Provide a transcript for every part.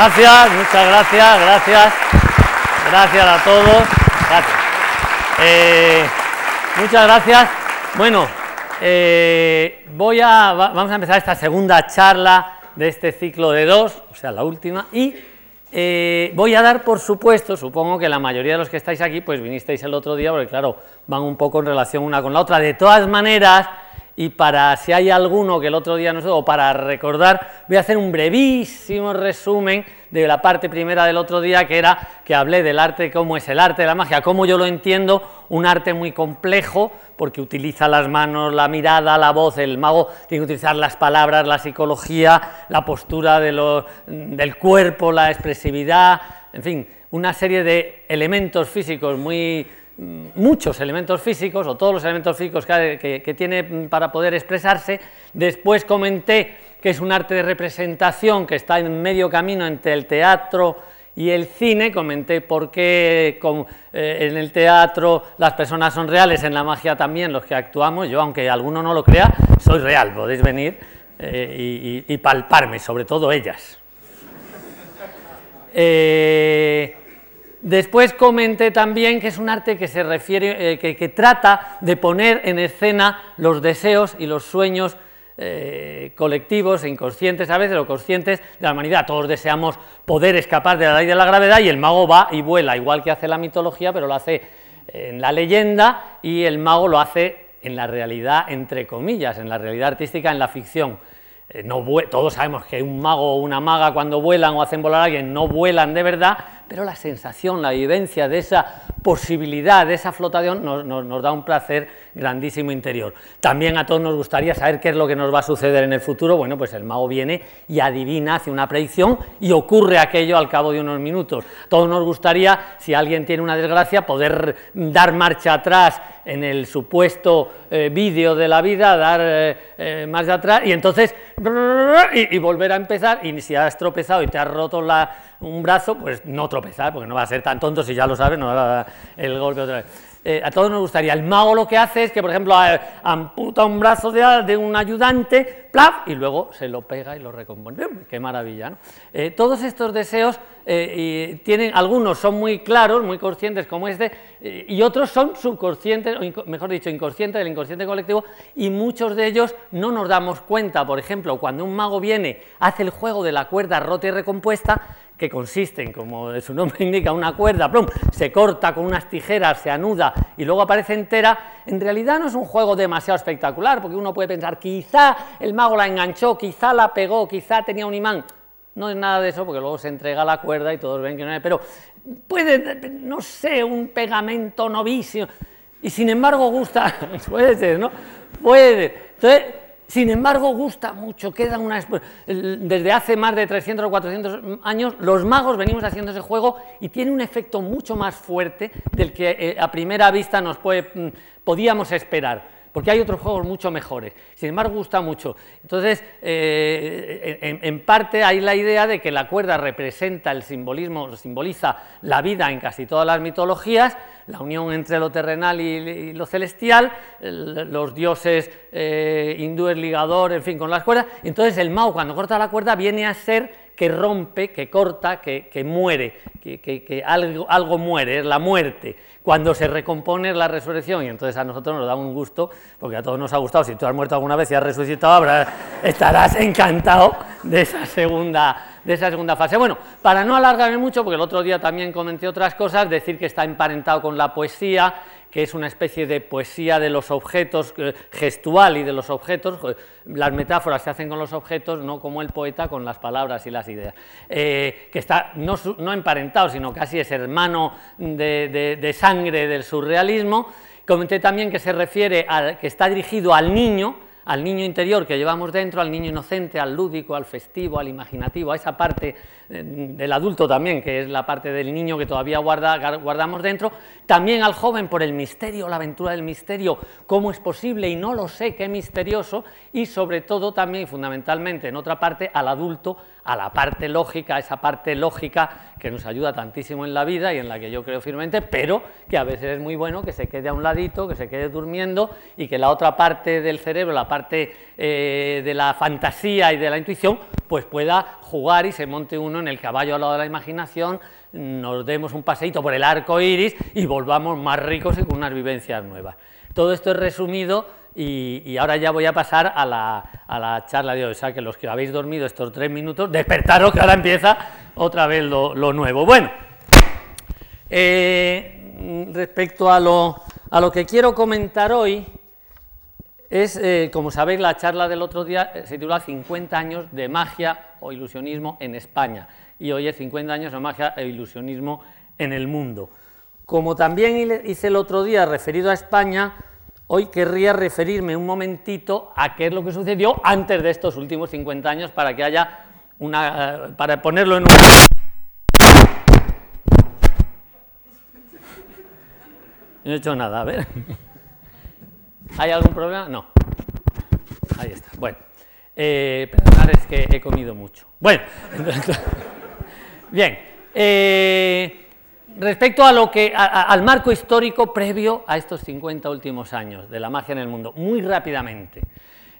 Gracias, muchas gracias, gracias. Gracias a todos. Gracias. Eh, muchas gracias. Bueno, eh, voy a, vamos a empezar esta segunda charla de este ciclo de dos, o sea, la última, y eh, voy a dar por supuesto, supongo que la mayoría de los que estáis aquí, pues vinisteis el otro día, porque claro, van un poco en relación una con la otra. De todas maneras, y para si hay alguno que el otro día no sé, o para recordar, voy a hacer un brevísimo resumen de la parte primera del otro día, que era que hablé del arte, cómo es el arte de la magia, cómo yo lo entiendo, un arte muy complejo, porque utiliza las manos, la mirada, la voz, el mago tiene que utilizar las palabras, la psicología, la postura del cuerpo, la expresividad, en fin, una serie de elementos físicos muy muchos elementos físicos, o todos los elementos físicos que, tiene para poder expresarse. Después comenté que es un arte de representación que está en medio camino entre el teatro y el cine, comenté por qué eh, en el teatro las personas son reales, en la magia también los que actuamos, yo aunque alguno no lo crea, soy real, podéis venir eh, y, palparme, sobre todo ellas. Eh, Después comenté también que es un arte que se refiere, eh, que, trata de poner en escena los deseos y los sueños eh, colectivos e inconscientes a veces o conscientes de la humanidad. Todos deseamos poder escapar de la ley de la gravedad y el mago va y vuela, igual que hace la mitología, pero lo hace en la leyenda y el mago lo hace en la realidad, entre comillas, en la realidad artística, en la ficción. Eh, todos sabemos que un mago o una maga cuando vuelan o hacen volar a alguien no vuelan de verdad, pero la sensación, la vivencia de esa posibilidad, de esa flotación, nos, da un placer grandísimo interior. También a todos nos gustaría saber qué es lo que nos va a suceder en el futuro. Bueno, pues el mago viene y adivina, hace una predicción y ocurre aquello al cabo de unos minutos. Todos nos gustaría, si alguien tiene una desgracia, poder dar marcha atrás en el supuesto eh, vídeo de la vida, dar eh, eh, marcha atrás y entonces y, volver a empezar. Y si has tropezado y te has roto un brazo, pues no tropezar, porque no va a ser tan tonto si ya lo sabes, no va a dar el golpe otra vez. Eh, a todos nos gustaría. El mago lo que hace es que, por ejemplo, amputa un brazo de, un ayudante, ¡plaf! y luego se lo pega y lo recompone. ¡Qué maravilla! Eh, todos estos deseos eh, tienen, algunos son muy claros, muy conscientes como este, y otros son subconscientes, o mejor dicho, inconscientes del inconsciente colectivo, y muchos de ellos no nos damos cuenta. Por ejemplo, cuando un mago viene, hace el juego de la cuerda rota y recompuesta, que consiste en, como su nombre indica, una cuerda, plum, se corta con unas tijeras, se anuda y luego aparece entera, en realidad no es un juego demasiado espectacular, porque uno puede pensar, quizá el mago la enganchó, quizá la pegó, quizá tenía un imán. No es nada de eso, porque luego se entrega la cuerda y todos ven que no es, pero puede, no sé, un pegamento novicio, y sin embargo gusta, puede ser, ¿no? Puede. Entonces, sin embargo, gusta mucho, queda una... Desde hace más de 300 o 400 años, los magos venimos haciendo ese juego y tiene un efecto mucho más fuerte del que eh, a primera vista nos mm, podíamos esperar porque hay otros juegos mucho mejores. Sin embargo, gusta mucho. Entonces, eh, en, parte hay la idea de que la cuerda representa el simbolismo, simboliza la vida en casi todas las mitologías, la unión entre lo terrenal y, lo celestial, los dioses eh, hindúes ligador, en fin, con las cuerdas. Entonces, el Mao, cuando corta la cuerda, viene a ser que rompe, que corta, que, muere, que, algo, algo, muere, es la muerte. Cuando se recompone es la resurrección y entonces a nosotros nos da un gusto, porque a todos nos ha gustado, si tú has muerto alguna vez y has resucitado, estarás encantado de esa segunda de esa segunda fase. Bueno, para no alargarme mucho, porque el otro día también comenté otras cosas, decir que está emparentado con la poesía, que es una especie de poesía de los objetos, eh, gestual y de los objetos, las metáforas se hacen con los objetos, no como el poeta con las palabras y las ideas, eh, que está no, no, emparentado, sino casi es hermano de, de sangre del surrealismo. Comenté también que se refiere a, que está dirigido al niño, al niño interior que llevamos dentro, al niño inocente, al lúdico, al festivo, al imaginativo, a esa parte eh, del adulto también, que es la parte del niño que todavía guarda, guardamos dentro, también al joven por el misterio, la aventura del misterio, cómo es posible y no lo sé, qué misterioso, y sobre todo también, fundamentalmente, en otra parte, al adulto, a la parte lógica, esa parte lógica que nos ayuda tantísimo en la vida y en la que yo creo firmemente, pero que a veces es muy bueno que se quede a un ladito, que se quede durmiendo y que la otra parte del cerebro, la parte eh, de la fantasía y de la intuición, pues pueda jugar y se monte uno en el caballo al lado de la imaginación, nos demos un paseíto por el arco iris y volvamos más ricos y con unas vivencias nuevas. Todo esto es resumido y, ahora ya voy a pasar a la, charla de hoy. O sea, que los que habéis dormido estos tres minutos, despertaros que ahora empieza otra vez lo, nuevo. Bueno, eh, respecto a lo, a lo que quiero comentar hoy, es, eh, como sabéis, la charla del otro día eh, se titula 50 años de magia o ilusionismo en España. Y hoy es 50 años de magia e ilusionismo en el mundo. Como también hice el otro día referido a España, hoy querría referirme un momentito a qué es lo que sucedió antes de estos últimos 50 años para que haya una. Eh, para ponerlo en un. No he hecho nada, a ver. ¿Hay algún problema? No. Ahí está. Bueno. Eh, es que he comido mucho. Bueno. Bien. Eh, respecto a lo que, al marco histórico previo a estos 50 últimos años de la magia en el mundo, muy rápidamente.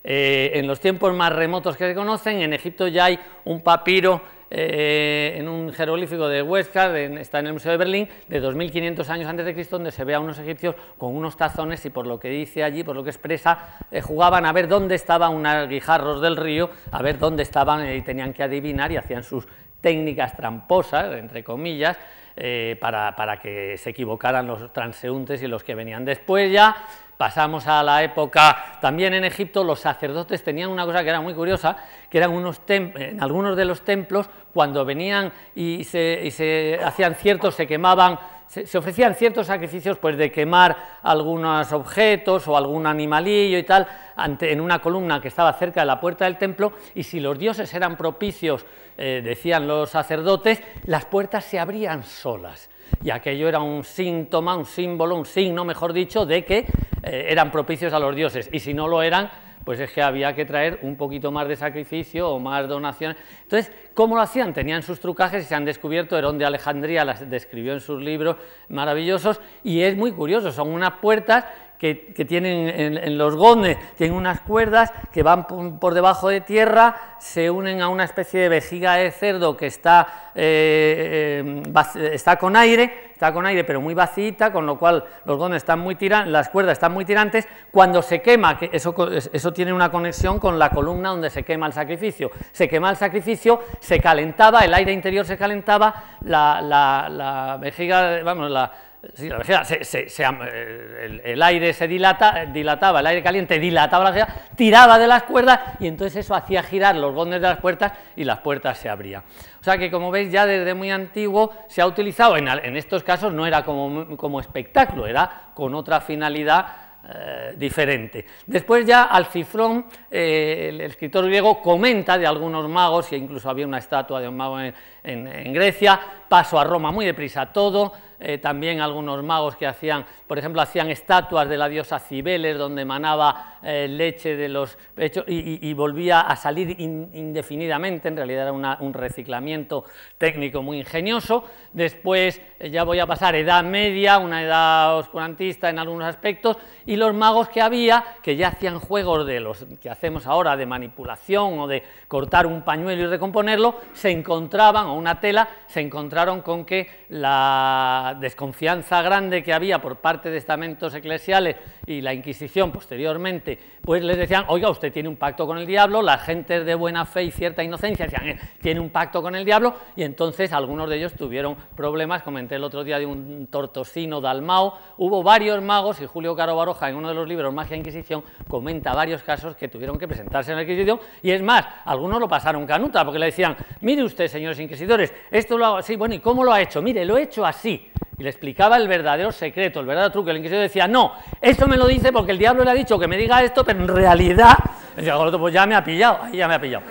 Eh, en los tiempos más remotos que se conocen, en Egipto ya hay un papiro eh, en un jeroglífico de Huesca, está en el Museo de Berlín, de 2500 años antes de Cristo, donde se ve a unos egipcios con unos tazones y por lo que dice allí, por lo que expresa, eh, jugaban a ver dónde estaban unos guijarros del río, a ver dónde estaban y tenían que adivinar y hacían sus técnicas tramposas, entre comillas, eh, para, para, que se equivocaran los transeúntes y los que venían después ya. Pasamos a la época, también en Egipto los sacerdotes tenían una cosa que era muy curiosa, que eran unos en algunos de los templos, cuando venían y se, y se hacían ciertos, se quemaban se, ofrecían ciertos sacrificios pues de quemar algunos objetos o algún animalillo y tal ante, en una columna que estaba cerca de la puerta del templo y si los dioses eran propicios, eh, decían los sacerdotes, las puertas se abrían solas y aquello era un síntoma, un símbolo, un signo, mejor dicho, de que eh, eran propicios a los dioses y si no lo eran, pues es que había que traer un poquito más de sacrificio o más donaciones. Entonces, ¿cómo lo hacían? Tenían sus trucajes y se han descubierto, Herón de Alejandría las describió en sus libros maravillosos y es muy curioso, son unas puertas que, tienen en, los gones, tienen unas cuerdas que van por, debajo de tierra, se unen a una especie de vejiga de cerdo que está, eh, eh, está con aire, está con aire pero muy vacita, con lo cual los gones están muy tirantes, las cuerdas están muy tirantes, cuando se quema, que eso, eso tiene una conexión con la columna donde se quema el sacrificio, se quema el sacrificio, se calentaba, el aire interior se calentaba, la, la, la vejiga, vamos, la Sí, la el, aire se dilata, dilataba, el aire caliente dilataba la vejiga, tiraba de las cuerdas y entonces eso hacía girar los bondes de las puertas y las puertas se abrían. O sea que como veis ya desde muy antiguo se ha utilizado, en, estos casos no era como, como espectáculo, era con otra finalidad eh, diferente. Después ya Alcifrón, eh, el escritor griego, comenta de algunos magos, e incluso había una estatua de un mago en, Grecia, paso a Roma muy deprisa todo, eh, también algunos magos que hacían, por ejemplo, hacían estatuas de la diosa Cibeles, donde emanaba eh, leche de los pechos y, volvía a salir indefinidamente, en realidad era un reciclamiento técnico muy ingenioso. Después eh, ya voy a pasar Edad Media, una edad oscurantista en algunos aspectos, y los magos que había, que ya hacían juegos de los que hacemos ahora, de manipulación o de cortar un pañuelo y recomponerlo, se encontraban, o una tela, se encontraron con que la desconfianza grande que había por parte de estamentos eclesiales y la Inquisición posteriormente, pues les decían, oiga, usted tiene un pacto con el diablo, la gente de buena fe y cierta inocencia decían, eh, tiene un pacto con el diablo, y entonces algunos de ellos tuvieron problemas, comenté el otro día de un tortosino dalmao, hubo varios magos, y Julio Caro En uno de los libros Magia Inquisición comenta varios casos que tuvieron que presentarse en la Inquisición, y es más, algunos lo pasaron canuta, porque le decían, mire usted, señores inquisidores, esto lo hago así, bueno, ¿y cómo lo ha hecho? Mire, lo he hecho así, y le explicaba el verdadero secreto, el verdadero truco. El inquisidor decía, no, esto me lo dice porque el diablo le ha dicho que me diga esto, pero en realidad, decía, pues ya me ha pillado, ahí ya me ha pillado.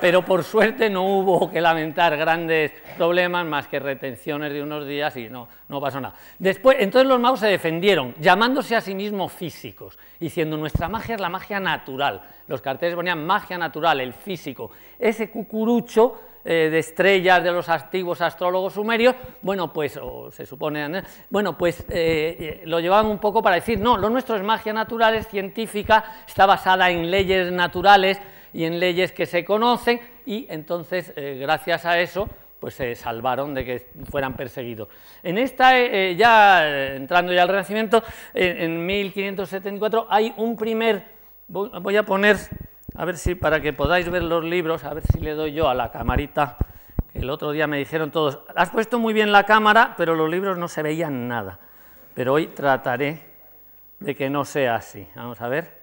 Pero por suerte no hubo que lamentar grandes problemas más que retenciones de unos días y no, no pasó nada. Después, entonces los magos se defendieron, llamándose a sí mismos físicos, diciendo nuestra magia es la magia natural. Los carteles ponían magia natural, el físico. Ese cucurucho eh, de estrellas de los antiguos astrólogos sumerios, bueno, pues, o se supone, bueno, pues eh, eh, lo llevaban un poco para decir, no, lo nuestro es magia natural, es científica, está basada en leyes naturales, y en leyes que se conocen y entonces eh, gracias a eso pues se salvaron de que fueran perseguidos. En esta, eh, eh, ya entrando ya al Renacimiento, en 1574 hay un primer, voy a poner, a ver si para que podáis ver los libros, a ver si le doy yo a la camarita, que el otro día me dijeron todos, has puesto muy bien la cámara, pero los libros no se veían nada, pero hoy trataré de que no sea así. Vamos a ver.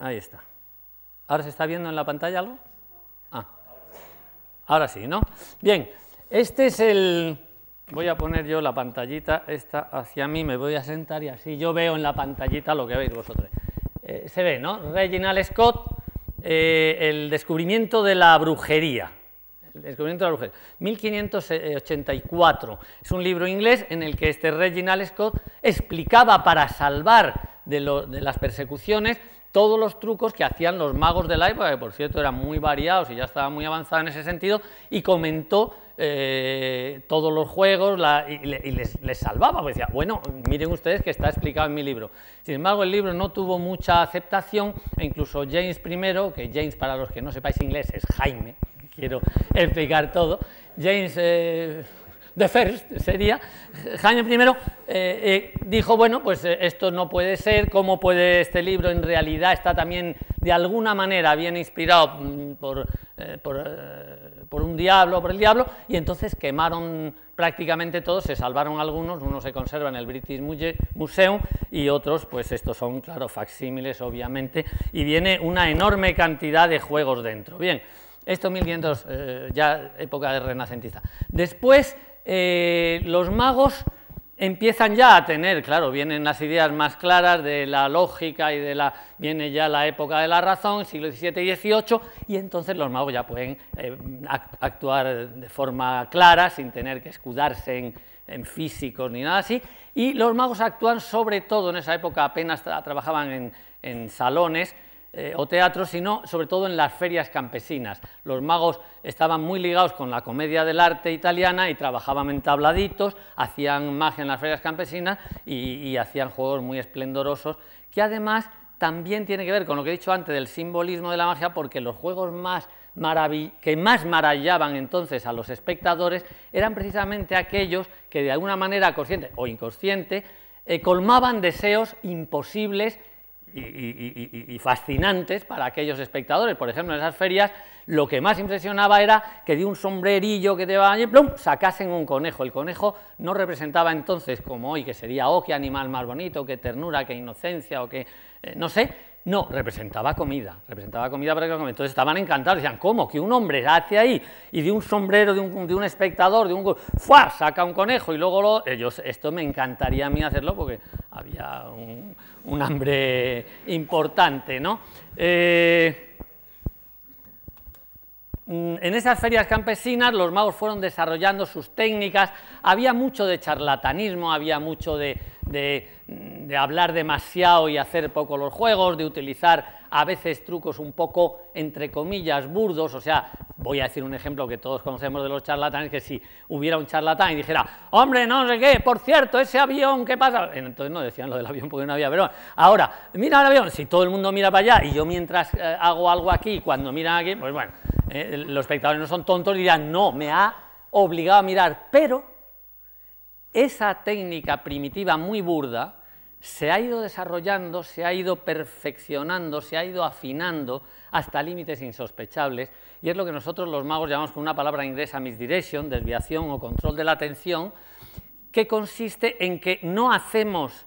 Ahí está. ¿Ahora se está viendo en la pantalla algo? Ah, ahora sí, ¿no? Bien, este es el... Voy a poner yo la pantallita esta hacia mí, me voy a sentar y así yo veo en la pantallita lo que veis vosotros. Eh, se ve, ¿no? Reginald Scott, eh, el descubrimiento de la brujería. El descubrimiento de la brujería. 1584. Es un libro inglés en el que este Reginald Scott explicaba para salvar de, de las persecuciones todos los trucos que hacían los magos de la época, que por cierto eran muy variados y ya estaban muy avanzados en ese sentido, y comentó eh, todos los juegos y, les, salvaba, pues decía, bueno, miren ustedes que está explicado en mi libro. Sin embargo, el libro no tuvo mucha aceptación, e incluso James I, que James para los que no sepáis inglés es Jaime, quiero explicar todo, James... Eh, the first sería, Jaime I eh, eh, dijo, bueno, pues eh, esto no puede ser, ¿cómo puede este libro en realidad está también de alguna manera bien inspirado mm, por, por, un diablo, por el diablo? Y entonces quemaron prácticamente todos, se salvaron algunos, uno se conserva en el British Museum y otros, pues estos son, claro, facsímiles obviamente, y viene una enorme cantidad de juegos dentro. Bien, esto 1500, ya época de renacentista. Después eh, los magos empiezan ya a tener, claro, vienen las ideas más claras de la lógica y de la, viene ya la época de la razón, siglo XVII y XVIII, y entonces los magos ya pueden eh, actuar de forma clara, sin tener que escudarse en, físicos ni nada así, y los magos actúan sobre todo en esa época, apenas trabajaban en salones, eh, o teatro, sino sobre todo en las ferias campesinas. Los magos estaban muy ligados con la comedia del arte italiana y trabajaban en tabladitos, hacían magia en las ferias campesinas y, hacían juegos muy esplendorosos, que además también tiene que ver con lo que he dicho antes del simbolismo de la magia, porque los juegos más que más maravillaban entonces a los espectadores eran precisamente aquellos que de alguna manera consciente o inconsciente eh, colmaban deseos imposibles y, fascinantes para aquellos espectadores. Por ejemplo, en esas ferias lo que más impresionaba era que de un sombrerillo que te va allí, plum, sacasen un conejo. El conejo no representaba entonces como hoy, que sería, oh, qué animal más bonito, qué ternura, qué inocencia, o qué, eh, no sé, no, representaba comida, representaba comida para que Entonces estaban encantados, decían, ¿cómo? Que un hombre hace ahí y de un sombrero de un, de un espectador, de un... ¡fua! saca un conejo y luego lo... Ellos, esto me encantaría a mí hacerlo porque había un, un hambre importante, ¿no? Eh, mm, en esas ferias campesinas los magos fueron desarrollando sus técnicas, había mucho de charlatanismo, había mucho de, de, hablar demasiado y hacer poco los juegos, de utilizar a veces trucos un poco, entre comillas, burdos, o sea, voy a decir un ejemplo que todos conocemos de los charlatanes, que si hubiera un charlatán y dijera, hombre, no sé qué, por cierto, ese avión, ¿qué pasa? Entonces no decían lo del avión porque no había, pero ahora, mira el avión, si todo el mundo mira para allá y yo mientras eh, hago algo aquí, cuando miran aquí, pues bueno, eh, los espectadores no son tontos y dirán, no, me ha obligado a mirar, pero esa técnica primitiva muy burda se ha ido desarrollando, se ha ido perfeccionando, se ha ido afinando hasta límites insospechables, y es lo que nosotros los magos llamamos con una palabra inglesa misdirection, desviación o control de la atención, que consiste en que no hacemos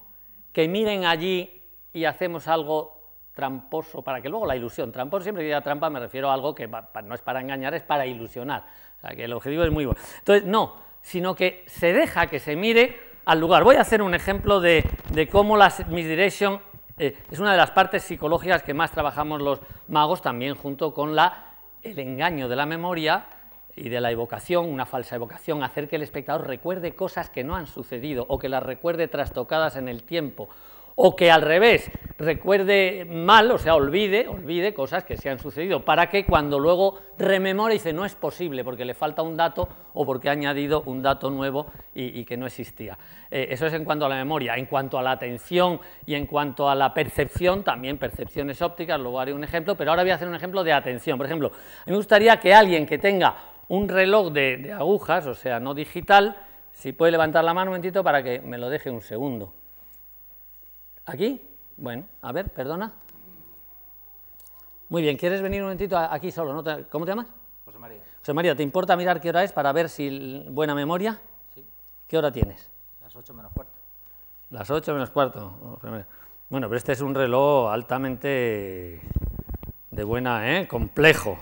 que miren allí y hacemos algo tramposo para que luego la ilusión, tramposo siempre que diga trampa me refiero a algo que no es para engañar, es para ilusionar, o sea que el objetivo es muy bueno. Entonces, no, sino que se deja que se mire al lugar. Voy a hacer un ejemplo de, cómo la misdirection eh, es una de las partes psicológicas que más trabajamos los magos, también junto con la, el engaño de la memoria y de la evocación, una falsa evocación, hacer que el espectador recuerde cosas que no han sucedido o que las recuerde trastocadas en el tiempo o que al revés recuerde mal, o sea, olvide, olvide cosas que se han sucedido, para que cuando luego rememore dice no es posible porque le falta un dato o porque ha añadido un dato nuevo y, que no existía. Eh, eso es en cuanto a la memoria. En cuanto a la atención y en cuanto a la percepción, también percepciones ópticas, luego haré un ejemplo, pero ahora voy a hacer un ejemplo de atención. Por ejemplo, a mí me gustaría que alguien que tenga un reloj de, de agujas, o sea, no digital, si puede levantar la mano un momentito para que me lo deje un segundo. ¿Aquí? Bueno, a ver, perdona. Muy bien, ¿quieres venir un momentito aquí solo? ¿no? ¿Cómo te llamas? José María. José María, ¿te importa mirar qué hora es para ver si buena memoria? Sí. ¿Qué hora tienes? Las 8 menos cuarto. Las 8 menos cuarto. Bueno, pero este es un reloj altamente de buena, ¿eh? Complejo.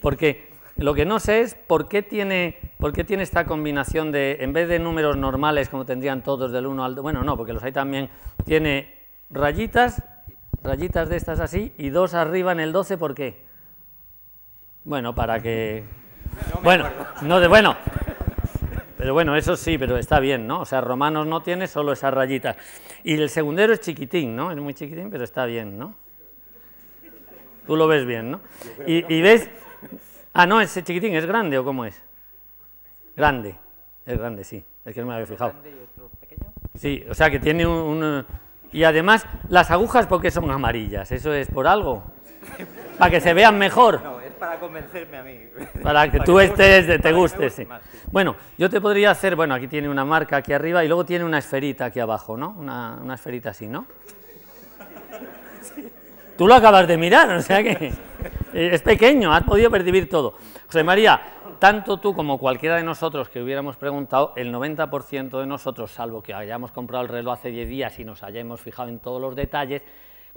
Porque lo que no sé es por qué tiene, por qué tiene esta combinación de, en vez de números normales como tendrían todos del 1 al 2, bueno, no, porque los hay también, tiene rayitas, rayitas de estas así, y dos arriba en el 12, ¿por qué? Bueno, para que... bueno, no de, bueno, pero bueno, eso sí, pero está bien, ¿no? O sea, romanos no tiene solo esas rayitas. Y el segundero es chiquitín, ¿no? Es muy chiquitín, pero está bien, ¿no? Tú lo ves bien, ¿no? Y, y ves, Ah, no, ese chiquitín es grande o cómo es? Grande, es grande, sí, es que no me había fijado. Sí, o sea que tiene un, Y además, las agujas, ¿por qué son amarillas? ¿Eso es por algo? ¿Para que se vean mejor? No, es para convencerme a mí. Para que tú estés, te guste, sí. Bueno, yo te podría hacer, bueno, aquí tiene una marca aquí arriba y luego tiene una esferita aquí abajo, ¿no? Una, una esferita así, ¿no? Tú lo acabas de mirar, o sea que es pequeño, has podido percibir todo. José María, tanto tú como cualquiera de nosotros que hubiéramos preguntado, el 90% de nosotros, salvo que hayamos comprado el reloj hace 10 días y nos hayamos fijado en todos los detalles,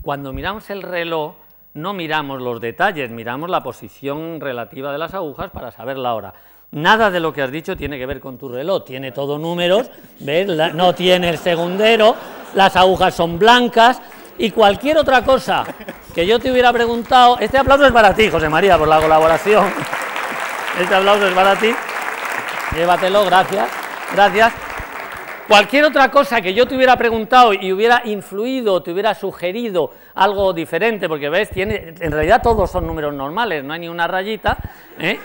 cuando miramos el reloj no miramos los detalles, miramos la posición relativa de las agujas para saber la hora. Nada de lo que has dicho tiene que ver con tu reloj, tiene todo números, ¿ves? no tiene el segundero, las agujas son blancas, y cualquier otra cosa que yo te hubiera preguntado, este aplauso es para ti, José María, por la colaboración. Este aplauso es para ti. Llévatelo, gracias. Gracias. Cualquier otra cosa que yo te hubiera preguntado y hubiera influido, te hubiera sugerido algo diferente, porque ves, tiene, en realidad todos son números normales, no hay ni una rayita, ¿eh?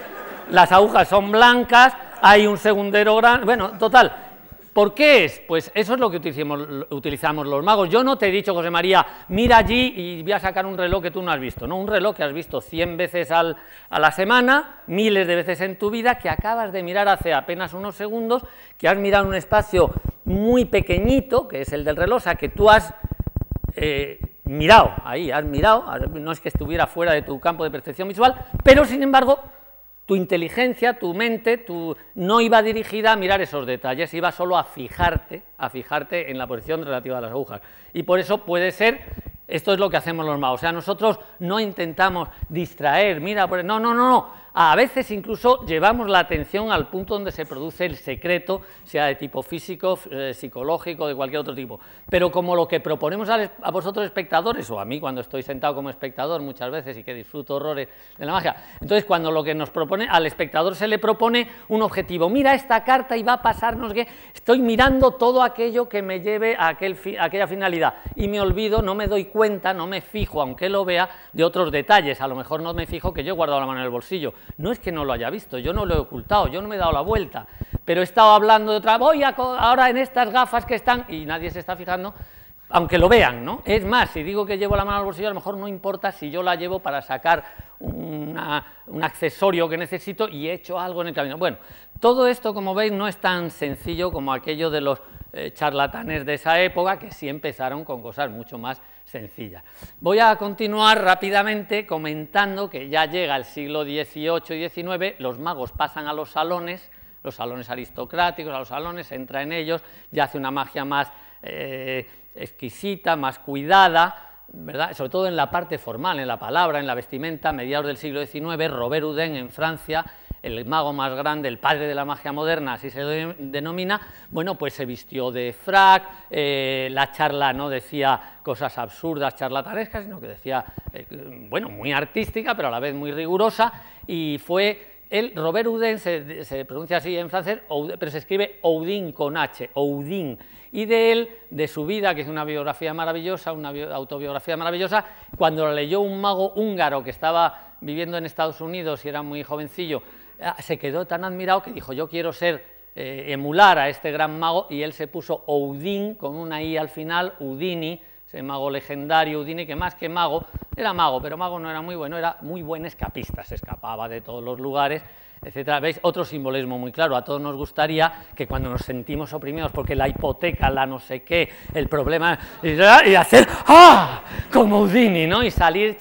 las agujas son blancas, hay un segundero grande, bueno, total, ¿Por qué es? Pues eso es lo que utilizamos, los magos. Yo no te he dicho, José María, mira allí y voy a sacar un reloj que tú no has visto. No, un reloj que has visto 100 veces a la semana, miles de veces en tu vida, que acabas de mirar hace apenas unos segundos, que has mirado un espacio muy pequeñito, que es el del reloj, o sea, que tú has eh, mirado, ahí, has mirado, no es que estuviera fuera de tu campo de percepción visual, pero sin embargo tu inteligencia, tu mente, tu, no iba dirigida a mirar esos detalles, iba solo a fijarte, a fijarte en la posición relativa de las agujas. Y por eso puede ser, esto es lo que hacemos los magos, o sea, nosotros no intentamos distraer, mira, no, no, no, no, a veces incluso llevamos la atención al punto donde se produce el secreto, sea de tipo físico, eh, psicológico, de cualquier otro tipo. Pero como lo que proponemos a, vosotros espectadores, o a mí cuando estoy sentado como espectador muchas veces y que disfruto horrores de la magia, entonces cuando lo que nos propone, al espectador se le propone un objetivo, mira esta carta y va a pasarnos que estoy mirando todo aquello que me lleve a, aquel aquella finalidad y me olvido, no me doy cuenta, no me fijo, aunque lo vea, de otros detalles. A lo mejor no me fijo que yo he guardado la mano en el bolsillo no es que no lo haya visto, yo no lo he ocultado, yo no me he dado la vuelta, pero he estado hablando de otra, voy ahora en estas gafas que están, y nadie se está fijando, aunque lo vean, ¿no? Es más, si digo que llevo la mano al bolsillo, a lo mejor no importa si yo la llevo para sacar un accesorio que necesito y he hecho algo en el camino. Bueno, todo esto, como veis, no es tan sencillo como aquello de los eh, charlatanes de esa época, que sí empezaron con cosas mucho más sencillas. Voy a continuar rápidamente comentando que ya llega el siglo XVIII y XIX, los magos pasan a los salones, los salones aristocráticos, a los salones, entra en ellos, ya hace una magia más eh, exquisita, más cuidada, ¿verdad? sobre todo en la parte formal, en la palabra, en la vestimenta, a mediados del siglo XIX, Robert Houdin en Francia el mago más grande, el padre de la magia moderna, así se denomina, bueno, pues se vistió de frac, eh, la charla no decía cosas absurdas, charlatanescas, sino que decía, eh, bueno, muy artística, pero a la vez muy rigurosa, y fue él, Robert Houdin, se, pronuncia así en francés, pero se escribe Houdin con H, Houdin. Y de él, de su vida, que es una biografía maravillosa, una autobiografía maravillosa, cuando la leyó un mago húngaro que estaba viviendo en Estados Unidos y era muy jovencillo, se quedó tan admirado que dijo, yo quiero ser, eh, emular a este gran mago, y él se puso Houdin, con una I al final, Houdini, ese mago legendario Houdini, que más que mago, era mago, pero mago no era muy bueno, era muy buen escapista, se escapaba de todos los lugares, etcétera. ¿Veis? Otro simbolismo muy claro. A todos nos gustaría que cuando nos sentimos oprimidos porque la hipoteca, la no sé qué, el problema, y hacer ¡ah! como Houdini, ¿no? Y salir.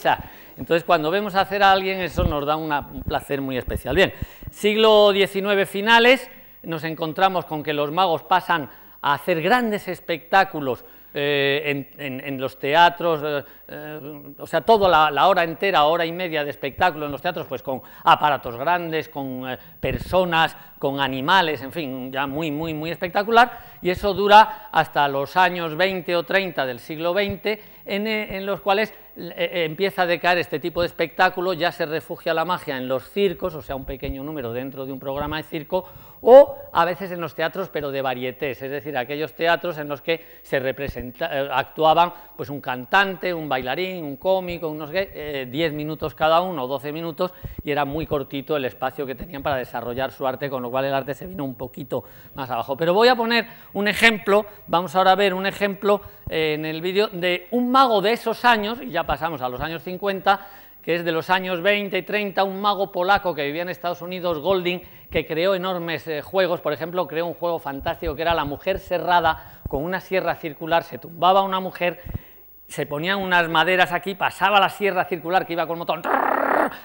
Entonces, cuando vemos hacer a alguien, eso nos da un placer muy especial. Bien, siglo XIX finales, nos encontramos con que los magos pasan a hacer grandes espectáculos eh, en, los teatros, eh, eh, o sea, toda la, hora entera, hora y media de espectáculo en los teatros, pues con aparatos grandes, con personas, con animales, en fin, ya muy, muy, muy espectacular, y eso dura hasta los años 20 o 30 del siglo XX, en, los cuales empieza a decaer este tipo de espectáculo, ya se refugia la magia en los circos, o sea, un pequeño número dentro de un programa de circo, o a veces en los teatros, pero de varietés, es decir, aquellos teatros en los que se representa, actuaban pues un cantante, un bailarín, un cómico, unos 10 minutos cada uno, 12 minutos, y era muy cortito el espacio que tenían para desarrollar su arte, con lo cual el arte se vino un poquito más abajo. Pero voy a poner un ejemplo, vamos ahora a ver un ejemplo eh, en el vídeo de un mago de esos años, y ya pasamos a los años 50, que es de los años 20 y 30, un mago polaco que vivía en Estados Unidos, Golding, que creó enormes eh, juegos, por ejemplo, creó un juego fantástico que era la mujer cerrada con una sierra circular, se tumbaba una mujer se ponían unas maderas aquí, pasaba la sierra circular que iba con el motor,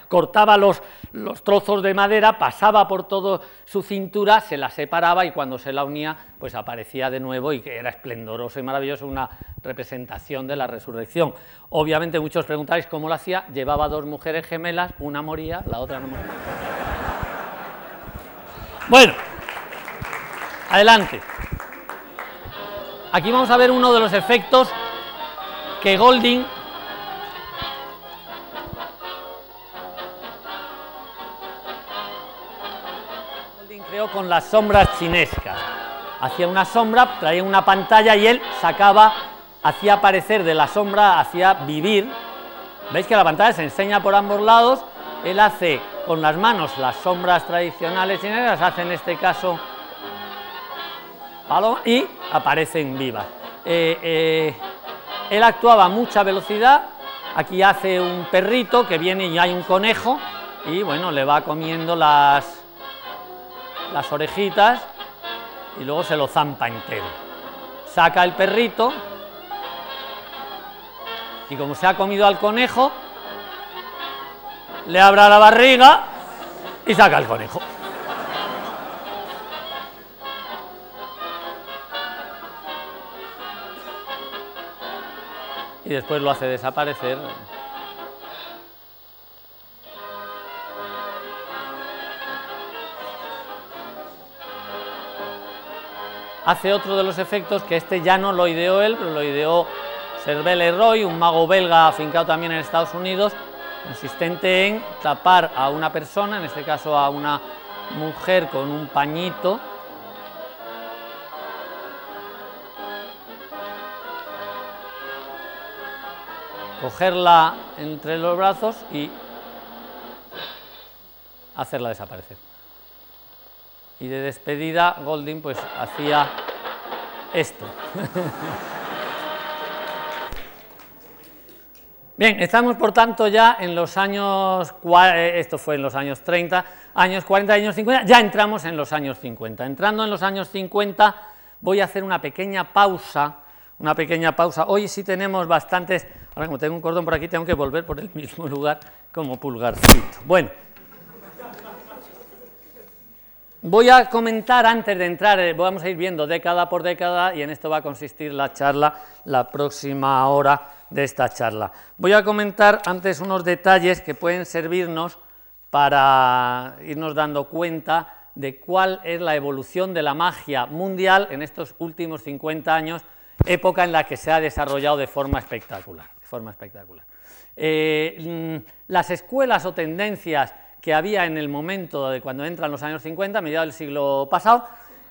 cortaba los, los trozos de madera, pasaba por toda su cintura, se la separaba y cuando se la unía, pues aparecía de nuevo y que era esplendoroso y maravilloso, una representación de la resurrección. Obviamente muchos preguntáis cómo lo hacía, llevaba dos mujeres gemelas, una moría, la otra no moría. Bueno, adelante. Aquí vamos a ver uno de los efectos que Golding Con las sombras chinescas. Hacía una sombra, traía una pantalla y él sacaba, hacía aparecer de la sombra, hacía vivir. ¿Veis que la pantalla se enseña por ambos lados? Él hace con las manos las sombras tradicionales chinesas, hace en este caso y aparecen vivas. Eh, eh, él actuaba a mucha velocidad, aquí hace un perrito que viene y hay un conejo y bueno, le va comiendo las, las orejitas y luego se lo zampa entero. Saca el perrito y como se ha comido al conejo, le abra la barriga y saca el conejo. y después lo hace desaparecer. Hace otro de los efectos que este ya no lo ideó él, pero lo ideó Cervelle Roy, un mago belga afincado también en Estados Unidos, consistente en tapar a una persona, en este caso a una mujer con un pañito, cogerla entre los brazos y hacerla desaparecer. Y de despedida Golding pues hacía esto. Bien, estamos por tanto ya en los años, eh, esto fue en los años 30, años 40, años 50, ya entramos en los años 50. Entrando en los años 50 voy a hacer una pequeña pausa una pequeña pausa. Hoy sí tenemos bastantes, ahora como tengo un cordón por aquí, tengo que volver por el mismo lugar como pulgarcito. Bueno, voy a comentar antes de entrar, eh, vamos a ir viendo década por década y en esto va a consistir la charla, la próxima hora de esta charla. Voy a comentar antes unos detalles que pueden servirnos para irnos dando cuenta de cuál es la evolución de la magia mundial en estos últimos 50 años época en la que se ha desarrollado de forma espectacular. De forma espectacular. Eh, mm, las escuelas o tendencias que había en el momento de cuando entran los años 50, a mediados del siglo pasado,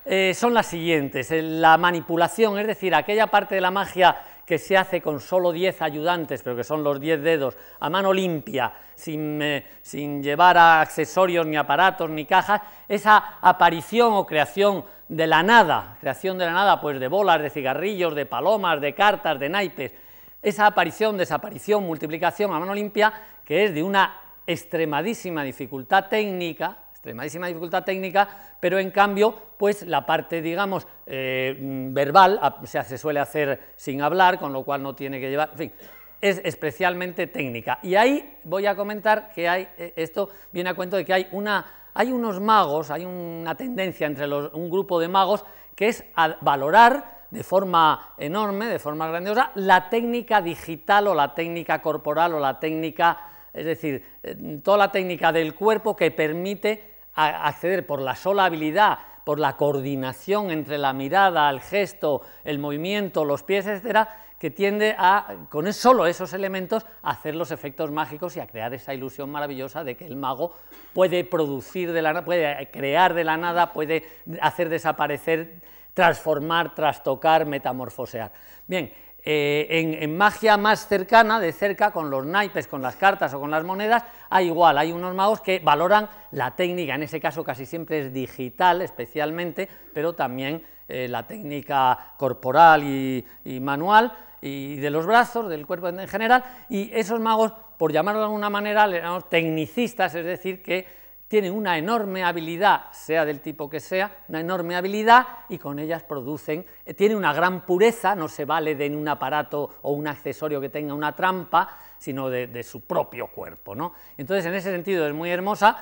eh, son las siguientes. La manipulación, es decir, aquella parte de la magia que se hace con solo 10 ayudantes, pero que son los 10 dedos, a mano limpia, sin, eh, sin llevar accesorios, ni aparatos, ni cajas, esa aparición o creación de la nada, creación de la nada, pues de bolas, de cigarrillos, de palomas, de cartas, de naipes, esa aparición, desaparición, multiplicación a mano limpia, que es de una extremadísima dificultad técnica, extremadísima dificultad técnica, pero en cambio, pues la parte, digamos, eh, verbal, o sea, se suele hacer sin hablar, con lo cual no tiene que llevar, en fin, es especialmente técnica. Y ahí voy a comentar que hay, eh, esto viene a cuento de que hay, una, hay unos magos, hay una tendencia entre los, un grupo de magos que es a valorar de forma enorme, de forma grandiosa, la técnica digital o la técnica corporal o la técnica es decir, eh, toda la técnica del cuerpo que permite acceder por la sola habilidad, por la coordinación entre la mirada, el gesto, el movimiento, los pies, etcétera, que tiende a, con solo esos elementos, a hacer los efectos mágicos y a crear esa ilusión maravillosa de que el mago puede producir de la puede crear de la nada, puede hacer desaparecer, transformar, trastocar, metamorfosear. Bien, eh, en, magia más cercana, de cerca, con los naipes, con las cartas o con las monedas, hay igual, hay unos magos que valoran la técnica, en ese caso casi siempre es digital especialmente, pero también eh, la técnica corporal y, manual, y de los brazos, del cuerpo en general, y esos magos, por llamarlo de alguna manera, le llamamos tecnicistas, es decir, que tienen una enorme habilidad, sea del tipo que sea, una enorme habilidad y con ellas producen, eh, tiene una gran pureza, no se vale de un aparato o un accesorio que tenga una trampa, sino de, su propio cuerpo. ¿no? Entonces, en ese sentido es muy hermosa,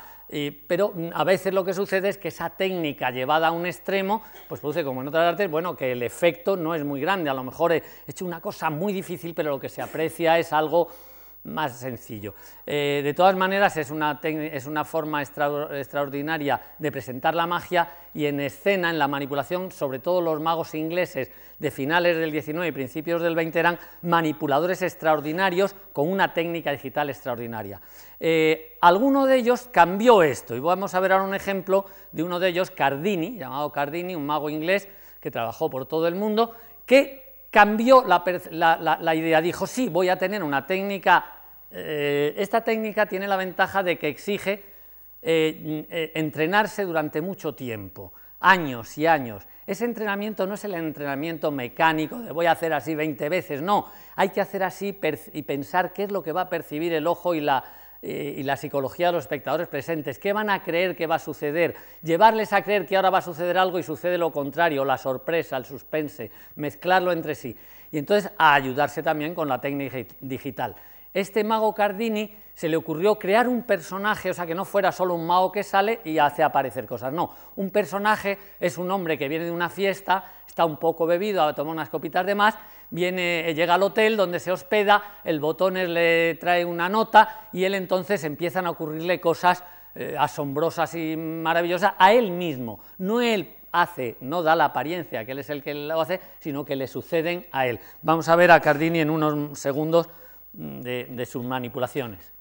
pero mm, a veces lo que sucede es que esa técnica llevada a un extremo, pues produce, como en otras artes, bueno, que el efecto no es muy grande, a lo mejor he hecho una cosa muy difícil, pero lo que se aprecia es algo más sencillo. Eh, de todas maneras, es una, es una forma extraordinaria de presentar la magia y en escena, en la manipulación, sobre todo los magos ingleses de finales del 19 y principios del 20 eran manipuladores extraordinarios con una técnica digital extraordinaria. Eh, alguno de ellos cambió esto y vamos a ver ahora un ejemplo de uno de ellos, Cardini, llamado Cardini, un mago inglés que trabajó por todo el mundo, que cambió la, idea, dijo, sí, voy a tener una técnica eh, esta técnica tiene la ventaja de que exige eh, eh, entrenarse durante mucho tiempo, años y años. Ese entrenamiento no es el entrenamiento mecánico de voy a hacer así 20 veces, no, hay que hacer así y pensar qué es lo que va a percibir el ojo y la, y la psicología de los espectadores presentes, qué van a creer que va a suceder, llevarles a creer que ahora va a suceder algo y sucede lo contrario, la sorpresa, el suspense, mezclarlo entre sí. Y entonces a ayudarse también con la técnica digital este mago Cardini se le ocurrió crear un personaje, o sea, que no fuera solo un mago que sale y hace aparecer cosas, no, un personaje es un hombre que viene de una fiesta, está un poco bebido, ha tomado unas copitas de más, viene, llega al hotel donde se hospeda, el botones le trae una nota y él entonces empiezan a ocurrirle cosas eh, asombrosas y maravillosas a él mismo, no él hace, no da la apariencia que él es el que lo hace, sino que le suceden a él. Vamos a ver a Cardini en unos segundos de, de sus manipulaciones.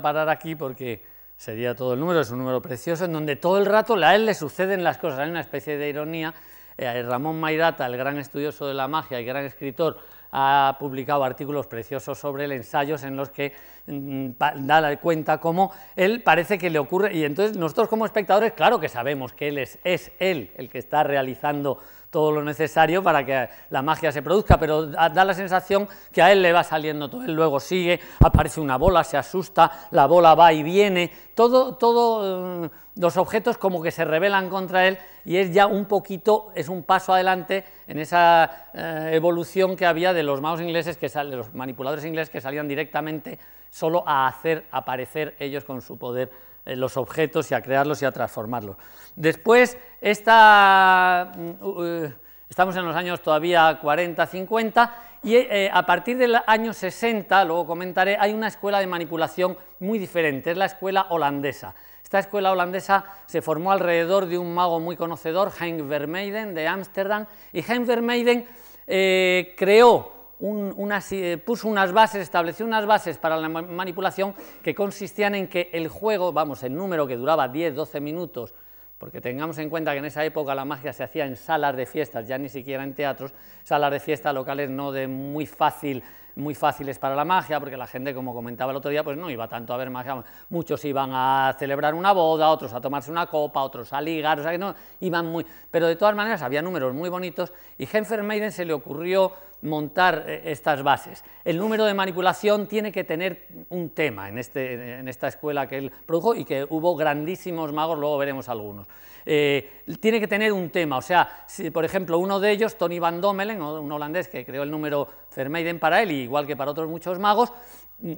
Parar aquí porque sería todo el número, es un número precioso en donde todo el rato a él le suceden las cosas, hay una especie de ironía. Eh, Ramón Mairata, el gran estudioso de la magia y gran escritor, ha publicado artículos preciosos sobre el ensayos en los que mm, da cuenta cómo él parece que le ocurre, y entonces nosotros como espectadores, claro que sabemos que él es, es él el que está realizando todo lo necesario para que la magia se produzca, pero da la sensación que a él le va saliendo todo, él luego sigue, aparece una bola, se asusta, la bola va y viene, todo, todo eh, los objetos como que se rebelan contra él y es ya un poquito, es un paso adelante en esa eh, evolución que había de los magos ingleses, que de los manipuladores ingleses que salían directamente solo a hacer aparecer ellos con su poder los objetos y a crearlos y a transformarlos. Después, esta, mm, estamos en los años todavía 40, 50, y eh, a partir del año 60, luego comentaré, hay una escuela de manipulación muy diferente, es la escuela holandesa. Esta escuela holandesa se formó alrededor de un mago muy conocedor, Henk Vermeiden, de Ámsterdam, y Henk Vermeiden eh, creó eh, puso unas bases, estableció unas bases para la manipulación que consistían en que el juego, vamos, el número que duraba 10-12 minutos, porque tengamos en cuenta que en esa época la magia se hacía en salas de fiestas, ya ni siquiera en teatros, salas de fiestas locales no de muy fácil muy fáciles para la magia, porque la gente, como comentaba el otro día, pues no iba tanto a ver magia. Muchos iban a celebrar una boda, otros a tomarse una copa, otros a ligar, o sea que no, iban muy... Pero de todas maneras había números muy bonitos y Henfer Maiden se le ocurrió montar eh, estas bases. El número de manipulación tiene que tener un tema en, este, en esta escuela que él produjo y que hubo grandísimos magos, luego veremos algunos. Eh, tiene que tener un tema, o sea, por ejemplo, uno de ellos, Tony Van Dommelen, un holandés que creó el número Vermeiden para él, igual que para otros muchos magos,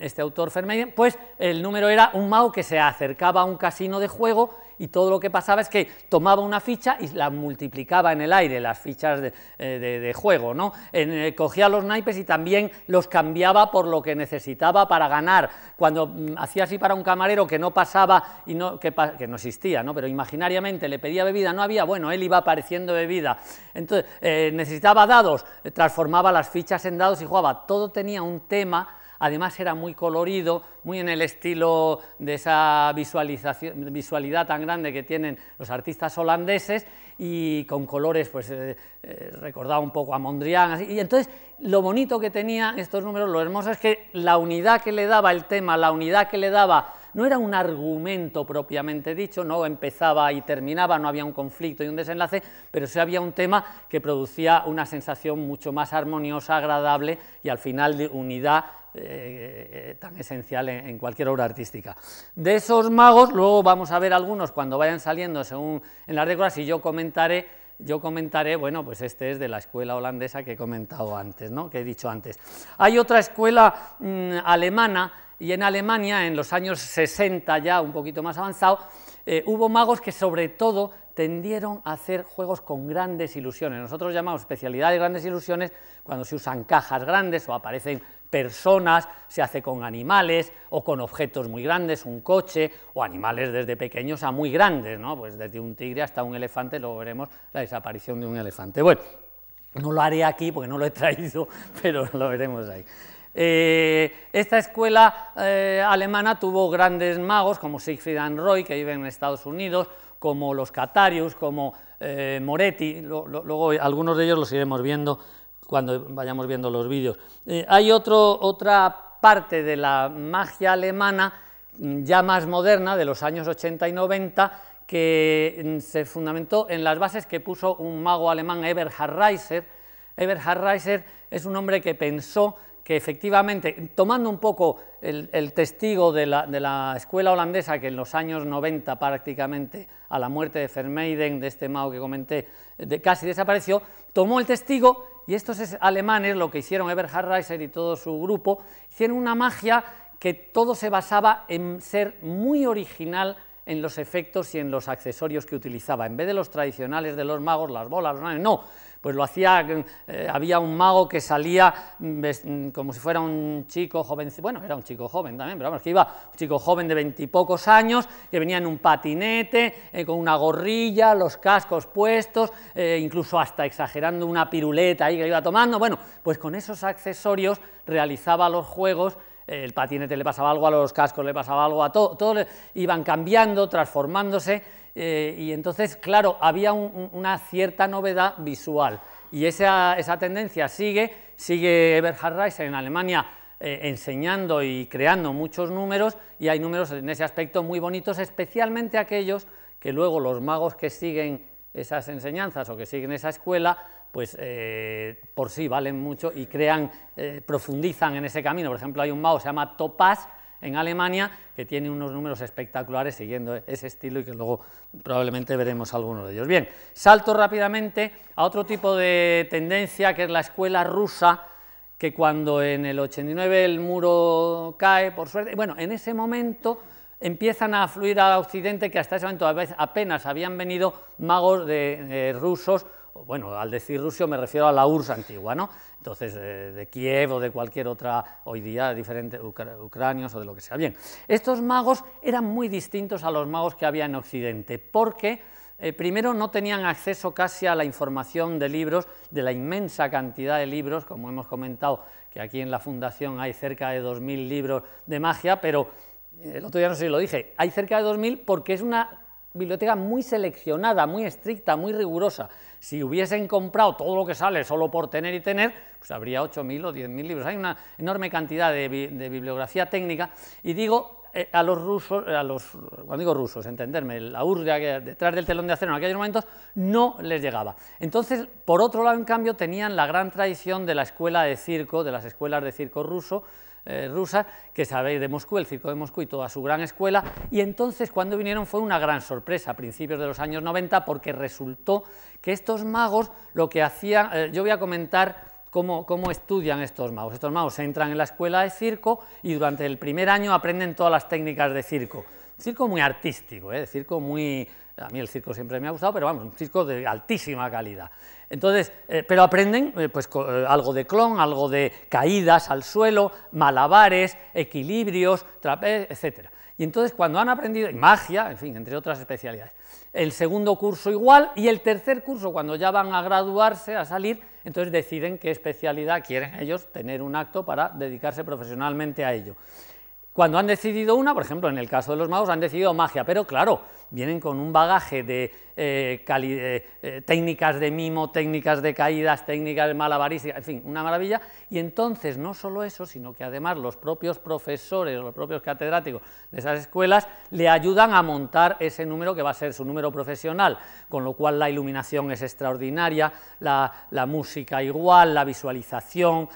este autor Vermeiden, pues el número era un mago que se acercaba a un casino de juego y todo lo que pasaba es que tomaba una ficha y la multiplicaba en el aire, las fichas de, eh, juego, ¿no? Eh, cogía los naipes y también los cambiaba por lo que necesitaba para ganar. Cuando mm, hacía así para un camarero que no pasaba, y no, que, no existía, ¿no? pero imaginariamente le pedía bebida, no había, bueno, él iba apareciendo bebida. Entonces, eh, necesitaba dados, transformaba las fichas en dados y jugaba. Todo tenía un tema además era muy colorido, muy en el estilo de esa visualización, visualidad tan grande que tienen los artistas holandeses y con colores, pues eh, eh, recordaba un poco a Mondrian, y entonces lo bonito que tenía estos números, lo hermoso es que la unidad que le daba el tema, la unidad que le daba no era un argumento propiamente dicho, no empezaba y terminaba, no había un conflicto y un desenlace, pero sí había un tema que producía una sensación mucho más armoniosa, agradable y al final de unidad eh, tan esencial en, cualquier obra artística. De esos magos, luego vamos a ver algunos cuando vayan saliendo según en las décadas y yo comentaré, yo comentaré, bueno, pues este es de la escuela holandesa que he comentado antes, ¿no? que he dicho antes. Hay otra escuela mm, alemana y en Alemania, en los años 60 ya, un poquito más avanzado, eh, hubo magos que sobre todo tendieron a hacer juegos con grandes ilusiones. Nosotros llamamos especialidad de grandes ilusiones cuando se usan cajas grandes o aparecen personas, se hace con animales o con objetos muy grandes, un coche o animales desde pequeños a muy grandes, ¿no? pues desde un tigre hasta un elefante, luego veremos la desaparición de un elefante. Bueno, no lo haré aquí porque no lo he traído, pero lo veremos ahí. Eh, esta escuela eh, alemana tuvo grandes magos como Siegfried and Roy, que viven en Estados Unidos, como los Catarius, como eh, Moretti, luego algunos de ellos los iremos viendo cuando vayamos viendo los vídeos. hay otro, otra parte de la magia alemana, ya más moderna, de los años 80 y 90, que mm, se fundamentó en las bases que puso un mago alemán, Eberhard Reiser. Eberhard Reiser es un hombre que pensó que efectivamente, tomando un poco el, testigo de la, escuela holandesa, que en los años 90 prácticamente, a la muerte de Vermeiden, de este Mao que comenté, casi desapareció, tomó el testigo y estos alemanes, lo que hicieron Eberhard Reiser y todo su grupo, hicieron una magia que todo se basaba en ser muy original en los efectos y en los accesorios que utilizaba. En vez de los tradicionales de los magos, las bolas, los no, pues lo hacía, eh, había un mago que salía mm, mm, como si fuera un chico joven, bueno, era un chico joven también, pero vamos, que iba un chico joven de veintipocos años, que venía en un patinete, eh, con una gorrilla, los cascos puestos, eh, incluso hasta exagerando una piruleta ahí que iba tomando, bueno, pues con esos accesorios realizaba los juegos el patinete le pasaba algo, a los cascos le pasaba algo, a todo, todo iban cambiando, transformándose, eh, y entonces, claro, había una cierta novedad visual y esa, esa, tendencia sigue sigue Eberhard Reiser en Alemania eh, enseñando y creando muchos números y hay números en ese aspecto muy bonitos, especialmente aquellos que luego los magos que siguen esas enseñanzas o que siguen esa escuela, pues eh, por sí valen mucho y crean, profundizan en ese camino. Por ejemplo, hay un mago que se llama Topaz en Alemania que tiene unos números espectaculares siguiendo ese estilo y que luego probablemente veremos algunos de ellos. Bien, salto rápidamente a otro tipo de tendencia que es la escuela rusa que cuando en el 89 el muro cae, por suerte, bueno, en ese momento empiezan a fluir a Occidente, que hasta ese momento apenas habían venido magos de, rusos, bueno, al decir Rusio me refiero a la URSS antigua, ¿no? Entonces, eh, de Kiev o de cualquier otra, hoy día, diferente, ucranios o de lo que sea. Bien, estos magos eran muy distintos a los magos que había en Occidente, porque eh, primero no tenían acceso casi a la información de libros, de la inmensa cantidad de libros, como hemos comentado, que aquí en la Fundación hay cerca de 2.000 libros de magia, pero el otro día no sé si lo dije, hay cerca de 2.000 porque es una biblioteca muy seleccionada, muy estricta, muy rigurosa. Si hubiesen comprado todo lo que sale solo por tener y tener, pues habría 8.000 o 10.000 libros. Hay una enorme cantidad de, bibliografía técnica y digo eh, a los rusos, a los, cuando digo rusos, entenderme, la urria detrás del telón de acero en aquellos momentos no les llegaba. Entonces, por otro lado, en cambio, tenían la gran tradición de la escuela de circo, de las escuelas de circo ruso, eh, rusas, que sabéis de Moscú, el circo de Moscú y toda su gran escuela, y entonces cuando vinieron fue una gran sorpresa a principios de los años 90 porque resultó que estos magos lo que hacían, eh, yo voy a comentar Cómo, cómo, estudian estos magos. Estos magos entran en la escuela de circo y durante el primer año aprenden todas las técnicas de circo. Circo muy artístico, ¿eh? circo muy... A mí el circo siempre me ha gustado, pero vamos, un circo de altísima calidad. Entonces, eh, pero aprenden eh, pues, eh, algo de clon, algo de caídas al suelo, malabares, equilibrios, trapez, etc. Y entonces cuando han aprendido, magia, en fin, entre otras especialidades, el segundo curso igual y el tercer curso cuando ya van a graduarse, a salir, entonces deciden qué especialidad quieren ellos tener un acto para dedicarse profesionalmente a ello. Cuando han decidido una, por ejemplo, en el caso de los magos, han decidido magia, pero claro, vienen con un bagaje de eh, eh, eh, técnicas de mimo, técnicas de caídas, técnicas de malabarística, en fin, una maravilla. Y entonces no solo eso, sino que además los propios profesores, los propios catedráticos de esas escuelas le ayudan a montar ese número que va a ser su número profesional, con lo cual la iluminación es extraordinaria, la, música igual, la visualización,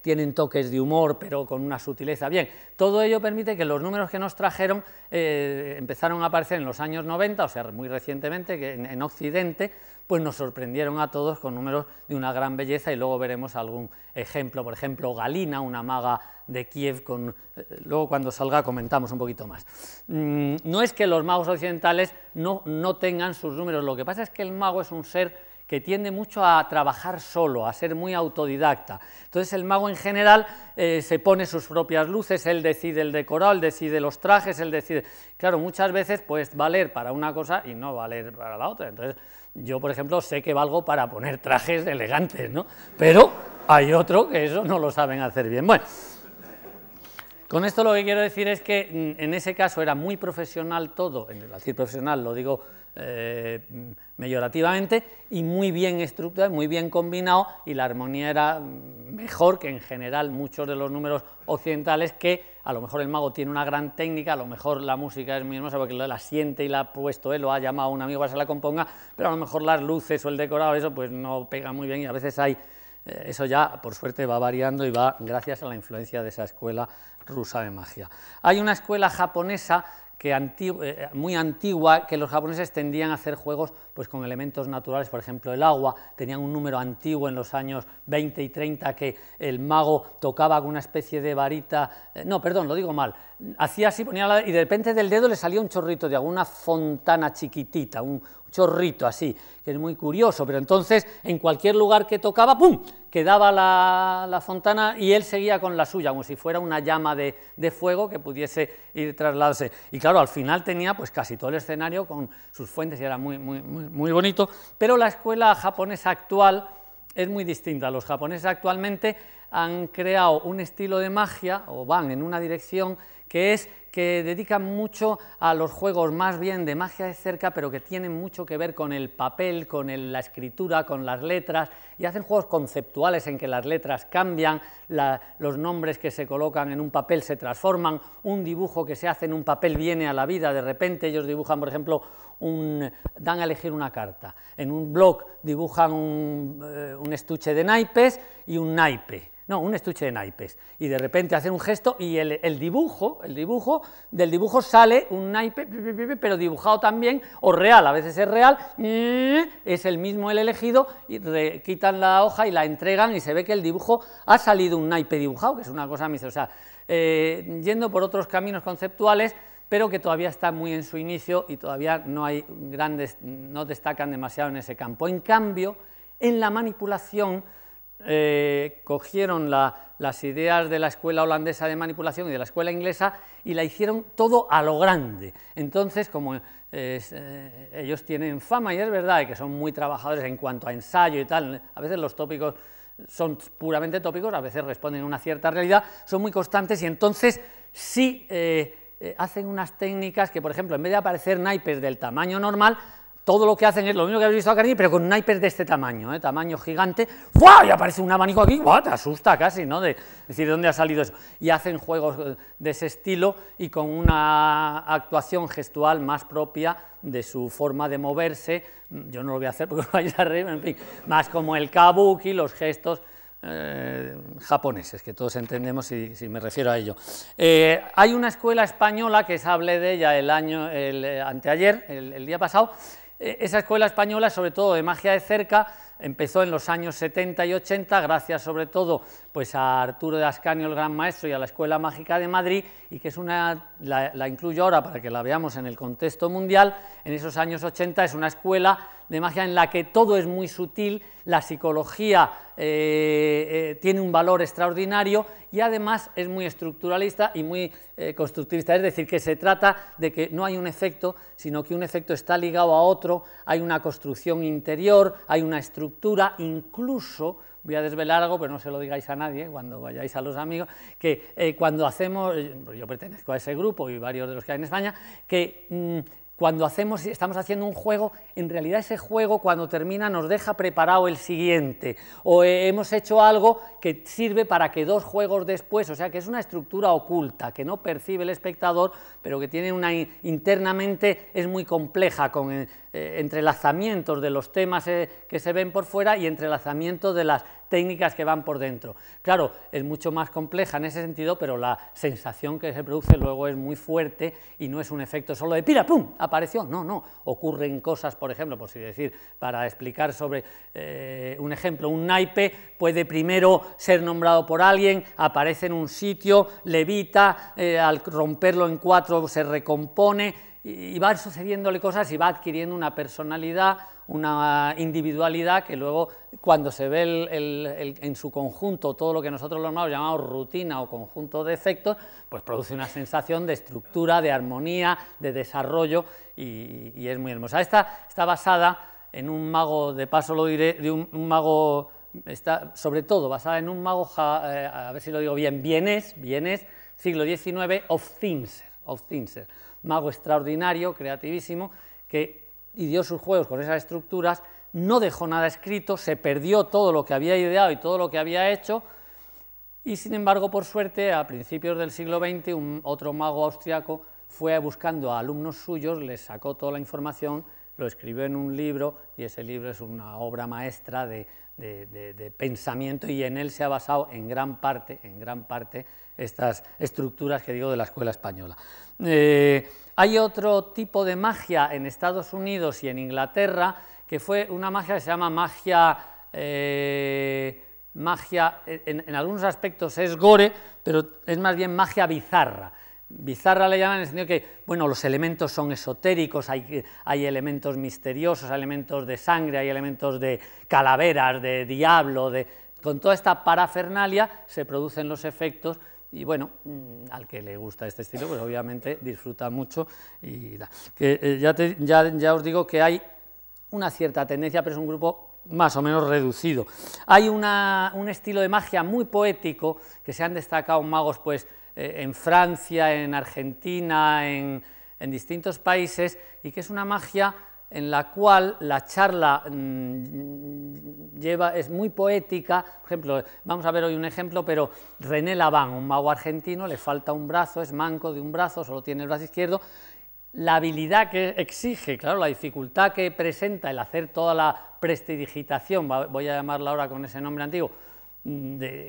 tienen toques de humor, pero con una sutileza. Bien, todo ello permite que los números que nos trajeron empezaron a aparecer en los años 90, o sea, muy recientemente, que en, Occidente, pues nos sorprendieron a todos con números de una gran belleza y luego veremos algún ejemplo, por ejemplo, Galina, una maga de Kiev, con, eh, luego cuando salga comentamos un poquito más. Mm, no es que los magos occidentales no, no tengan sus números, lo que pasa es que el mago es un ser que tiende mucho a trabajar solo, a ser muy autodidacta. Entonces el mago en general eh, se pone sus propias luces, él decide el decorado, él decide los trajes, él decide... Claro, muchas veces pues valer para una cosa y no valer para la otra. Entonces yo, por ejemplo, sé que valgo para poner trajes elegantes, ¿no? Pero hay otro que eso no lo saben hacer bien. Bueno, con esto lo que quiero decir es que mm, en ese caso era muy profesional todo, en el decir profesional lo digo eh, mejorativamente y muy bien estructurado, muy bien combinado y la armonía era mejor que en general muchos de los números occidentales que a lo mejor el mago tiene una gran técnica, a lo mejor la música es muy hermosa porque la siente y la ha puesto él, lo ha llamado a un amigo para que se la componga, pero a lo mejor las luces o el decorado, eso pues no pega muy bien y a veces hay, eh, eso ya por suerte va variando y va gracias a la influencia de esa escuela rusa de magia. Hay una escuela japonesa que eh, muy antigua, que los japoneses tendían a hacer juegos pues, con elementos naturales, por ejemplo el agua, tenían un número antiguo en los años 20 y 30 que el mago tocaba con una especie de varita, eh, no, perdón, lo digo mal, hacía así, ponía la, y de repente del dedo le salía un chorrito de agua, una fontana chiquitita, un, chorrito así, que es muy curioso, pero entonces en cualquier lugar que tocaba, ¡pum!, quedaba la, la fontana y él seguía con la suya, como si fuera una llama de, de, fuego que pudiese ir trasladarse. Y claro, al final tenía pues casi todo el escenario con sus fuentes y era muy, muy, muy, muy bonito, pero la escuela japonesa actual es muy distinta. Los japoneses actualmente han creado un estilo de magia, o van en una dirección, que es que dedican mucho a los juegos más bien de magia de cerca, pero que tienen mucho que ver con el papel, con la escritura, con las letras, y hacen juegos conceptuales en que las letras cambian, los nombres que se colocan en un papel se transforman, un dibujo que se hace en un papel viene a la vida, de repente ellos dibujan, por ejemplo, un, dan a elegir una carta, en un blog dibujan un, eh, un estuche de naipes y un naipe, no, un estuche de naipes, y de repente hacen un gesto y el, dibujo, el dibujo, del dibujo sale un naipe, pero dibujado también, o real, a veces es real, es el mismo el elegido, y quitan la hoja y la entregan y se ve que el dibujo ha salido un naipe dibujado, que es una cosa misa, o sea, eh, yendo por otros caminos conceptuales, pero que todavía está muy en su inicio y todavía no hay grandes, no destacan demasiado en ese campo. En cambio, en la manipulación, eh, cogieron las ideas de la escuela holandesa de manipulación y de la escuela inglesa y la hicieron todo a lo grande. Entonces, como eh, ellos tienen fama, y es verdad que son muy trabajadores en cuanto a ensayo y tal, a veces los tópicos son puramente tópicos, a veces responden a una cierta realidad, son muy constantes y entonces sí eh, hacen unas técnicas que, por ejemplo, en vez de aparecer naipes del tamaño normal, todo lo que hacen es lo mismo que habéis visto a Carni, pero con naipes de este tamaño, ¿eh? tamaño gigante, ¡fua! y aparece un abanico aquí, ¡buah! te asusta casi, ¿no? De decir, ¿dónde ha salido eso? Y hacen juegos eh, de ese estilo y con una actuación gestual más propia de su forma de moverse, yo no lo voy a hacer porque vais a reír, en fin, más como el kabuki, los gestos eh, japoneses, que todos entendemos si, me refiero a ello. hay una escuela española que se hablé de ella el año, anteayer, el día pasado, esa escuela española, sobre todo de magia de cerca, empezó en los años 70 y 80, gracias sobre todo pues, a Arturo de Ascanio, el gran maestro, y a la Escuela Mágica de Madrid, y que es una, la, la incluyo ahora para que la veamos en el contexto mundial, en esos años 80 es una escuela de magia en la que todo es muy sutil, la psicología eh, eh, tiene un valor extraordinario y además es muy estructuralista y muy eh, constructivista, es decir, que se trata de que no hay un efecto, sino que un efecto está ligado a otro, hay una construcción interior, hay una estructura, incluso voy a desvelar algo, pero no se lo digáis a nadie cuando vayáis a los amigos, que cuando hacemos, yo pertenezco a ese grupo y varios de los que hay en España, que mm, cuando hacemos, estamos haciendo un juego, en realidad ese juego cuando termina nos deja preparado el siguiente, o hemos hecho algo que sirve para que dos juegos después, o sea que es una estructura oculta, que no percibe el espectador, pero que tiene una internamente, es muy compleja, con eh, entrelazamientos de los temas eh, que se ven por fuera y entrelazamientos de las técnicas que van por dentro. Claro, es mucho más compleja en ese sentido, pero la sensación que se produce luego es muy fuerte y no es un efecto solo de pira, ¡pum! apareció. No, no, ocurren cosas, por ejemplo, por si decir, para explicar sobre eh, un ejemplo, un naipe puede primero ser nombrado por alguien, aparece en un sitio, levita, eh, al romperlo en cuatro se recompone, y va sucediéndole cosas y va adquiriendo una personalidad, una individualidad que luego cuando se ve en su conjunto todo lo que nosotros los magos llamamos rutina o conjunto de efectos, pues produce una sensación de estructura, de armonía, de desarrollo y, es muy hermosa. Esta está basada en un mago, de paso lo diré, de un, mago, está sobre todo basada en un mago, eh, a ver si lo digo bien, vienés, vienés siglo XIX, Finser mago extraordinario, creativísimo, que dio sus juegos con esas estructuras, no dejó nada escrito, se perdió todo lo que había ideado y todo lo que había hecho, y sin embargo, por suerte, a principios del siglo XX, un, otro mago austriaco fue buscando a alumnos suyos, les sacó toda la información, lo escribió en un libro, y ese libro es una obra maestra de, de pensamiento, y en él se ha basado en gran parte, en gran parte, estas estructuras que digo de la escuela española. Eh, hay otro tipo de magia en Estados Unidos y en Inglaterra que fue una magia que se llama magia, eh, magia en, algunos aspectos es gore, pero es más bien magia bizarra. Bizarra le llaman en el sentido que, bueno, los elementos son esotéricos, hay, hay elementos misteriosos, hay elementos de sangre, hay elementos de calaveras, de diablo, de, con toda esta parafernalia se producen los efectos y bueno, mm, al que le gusta este estilo, pues obviamente disfruta mucho. Y que, eh, ya, ya, ya, os digo que hay una cierta tendencia, pero es un grupo más o menos reducido. Hay una, un estilo de magia muy poético que se han destacado magos, pues eh, en Francia, en Argentina, en, distintos países, y que es una magia en la cual la charla mm, lleva, es muy poética. Por ejemplo, vamos a ver hoy un ejemplo, pero René Laván, un mago argentino, le falta un brazo, es manco de un brazo, solo tiene el brazo izquierdo. La habilidad que exige, claro, la dificultad que presenta el hacer toda la prestidigitación, voy a llamarla ahora con ese nombre antiguo,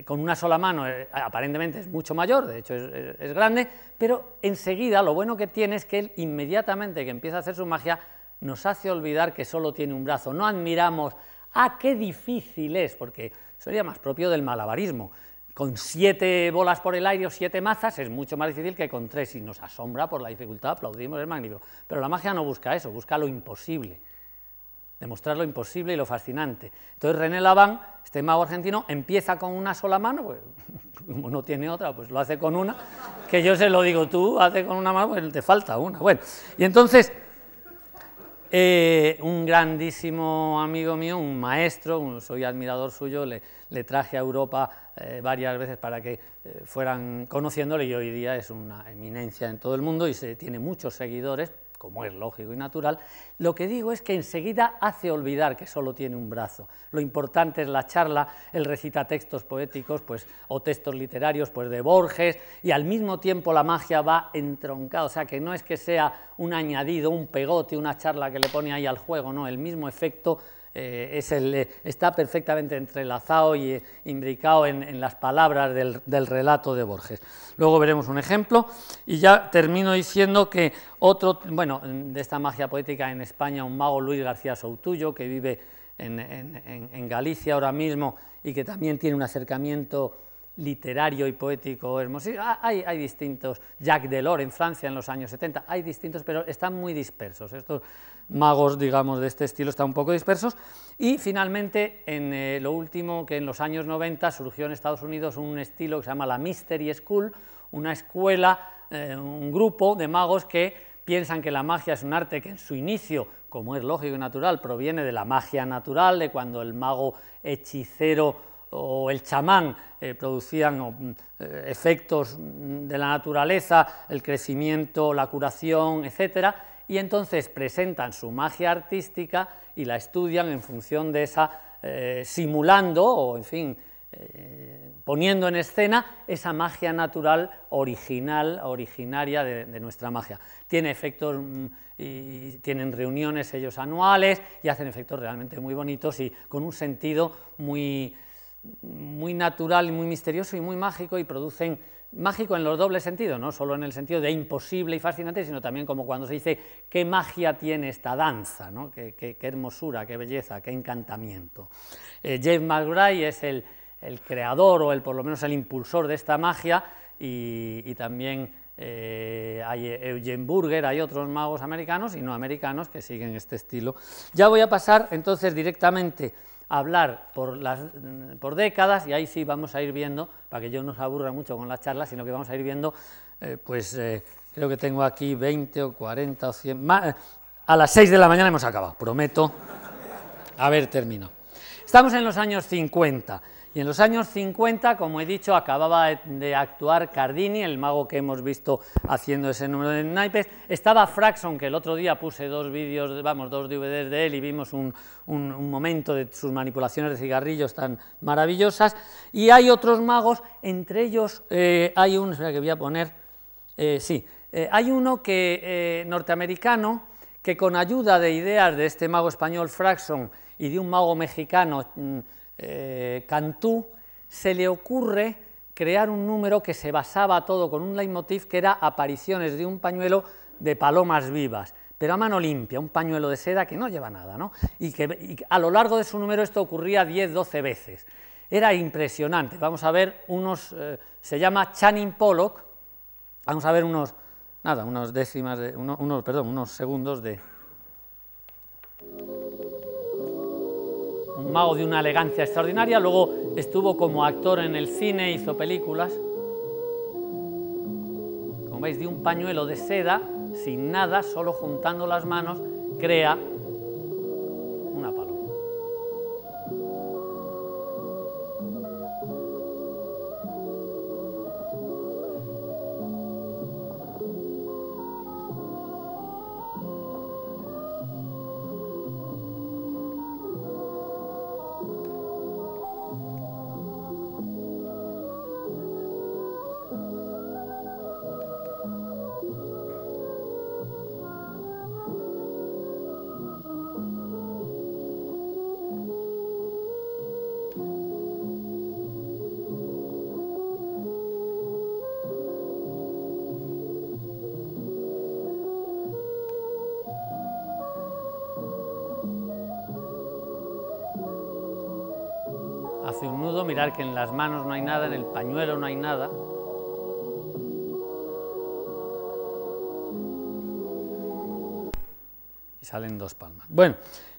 con una sola mano eh, aparentemente es mucho mayor, de hecho es, grande, pero enseguida lo bueno que tiene es que él inmediatamente que empieza a hacer su magia nos hace olvidar que solo tiene un brazo, no admiramos, ah, qué difícil es, porque sería más propio del malabarismo, con siete bolas por el aire o siete mazas es mucho más difícil que con tres. Y nos asombra por la dificultad, aplaudimos, es magnífico, pero la magia no busca eso, busca lo imposible. Demostrar lo imposible y lo fascinante. Entonces René Laván, este mago argentino, empieza con una sola mano, pues como no tiene otra, pues lo hace con una, que yo se lo digo, tú hace con una mano, pues te falta una. Bueno, y entonces eh, un grandísimo amigo mío, un maestro, soy admirador suyo, le, traje a Europa eh, varias veces para que eh, fueran conociéndole y hoy día es una eminencia en todo el mundo y se, tiene muchos seguidores, como es lógico y natural, lo que digo es que enseguida hace olvidar que solo tiene un brazo. Lo importante es la charla, él recita textos poéticos pues, o textos literarios pues, de Borges y al mismo tiempo la magia va entroncada, o sea que no es que sea un añadido, un pegote, una charla que le pone ahí al juego, no, el mismo efecto eh, es el, eh, está perfectamente entrelazado y eh, imbricado en, las palabras del, relato de Borges. Luego veremos un ejemplo y ya termino diciendo que otro, bueno, de esta magia poética en España, un mago Luis García Soutullo, que vive en, Galicia ahora mismo y que también tiene un acercamiento literario y poético hermosísimo. Hay, hay, distintos, Jacques Delors en Francia en los años 70, hay distintos, pero están muy dispersos. Estos magos, digamos, de este estilo están un poco dispersos. Y finalmente, en eh, lo último, que en los años 90 surgió en Estados Unidos un estilo que se llama la Mystery School, una escuela, eh, un grupo de magos que piensan que la magia es un arte que en su inicio, como es lógico y natural, proviene de la magia natural, de cuando el mago hechicero o el chamán eh, producían efectos de la naturaleza, el crecimiento, la curación, etcétera, y entonces presentan su magia artística y la estudian en función de esa, eh, simulando o, en fin, eh, poniendo en escena esa magia natural original, originaria de, nuestra magia. Tiene efectos mm, tienen reuniones ellos anuales y hacen efectos realmente muy bonitos y con un sentido muy, muy natural, muy misterioso y muy mágico y producen mágico en los dobles sentidos, no solo en el sentido de imposible y fascinante, sino también como cuando se dice qué magia tiene esta danza, ¿no? qué, hermosura, qué belleza, qué encantamiento. Eh, James McGrath es el, creador o el, por lo menos el impulsor de esta magia y, también eh, hay Eugene Burger, hay otros magos americanos y no americanos que siguen este estilo. Ya voy a pasar entonces directamente hablar por, las, por décadas y ahí sí vamos a ir viendo, para que yo no se aburra mucho con la charla, sino que vamos a ir viendo, eh, pues eh, creo que tengo aquí 20 o 40 o 100, más, eh, a las 6 de la mañana hemos acabado, prometo haber terminado. Estamos en los años 50 y en los años 50, como he dicho, acababa de actuar Cardini, el mago que hemos visto haciendo ese número de naipes. Estaba Fraxon, que el otro día puse dos vídeos, vamos, dos DVDs de él y vimos un, momento de sus manipulaciones de cigarrillos tan maravillosas. Y hay otros magos, entre ellos eh, hay un, espera que voy a poner, eh, sí, eh, hay uno que norteamericano que con ayuda de ideas de este mago español Fraxon y de un mago mexicano, mm, eh, Cantú, se le ocurre crear un número que se basaba todo con un leitmotiv que era apariciones de un pañuelo de palomas vivas, pero a mano limpia, un pañuelo de seda que no lleva nada, ¿no? Y que a lo largo de su número esto ocurría 10, 12 veces. Era impresionante. Vamos a ver unos, eh, se llama Channing Pollock, vamos a ver unos, nada, unos décimas, unos, perdón, unos segundos de un mago de una elegancia extraordinaria, luego estuvo como actor en el cine, hizo películas. Como veis, de un pañuelo de seda, sin nada, solo juntando las manos, crea mirar que en las manos no hay nada, en el pañuelo no hay nada. Y salen dos palmas. Bueno,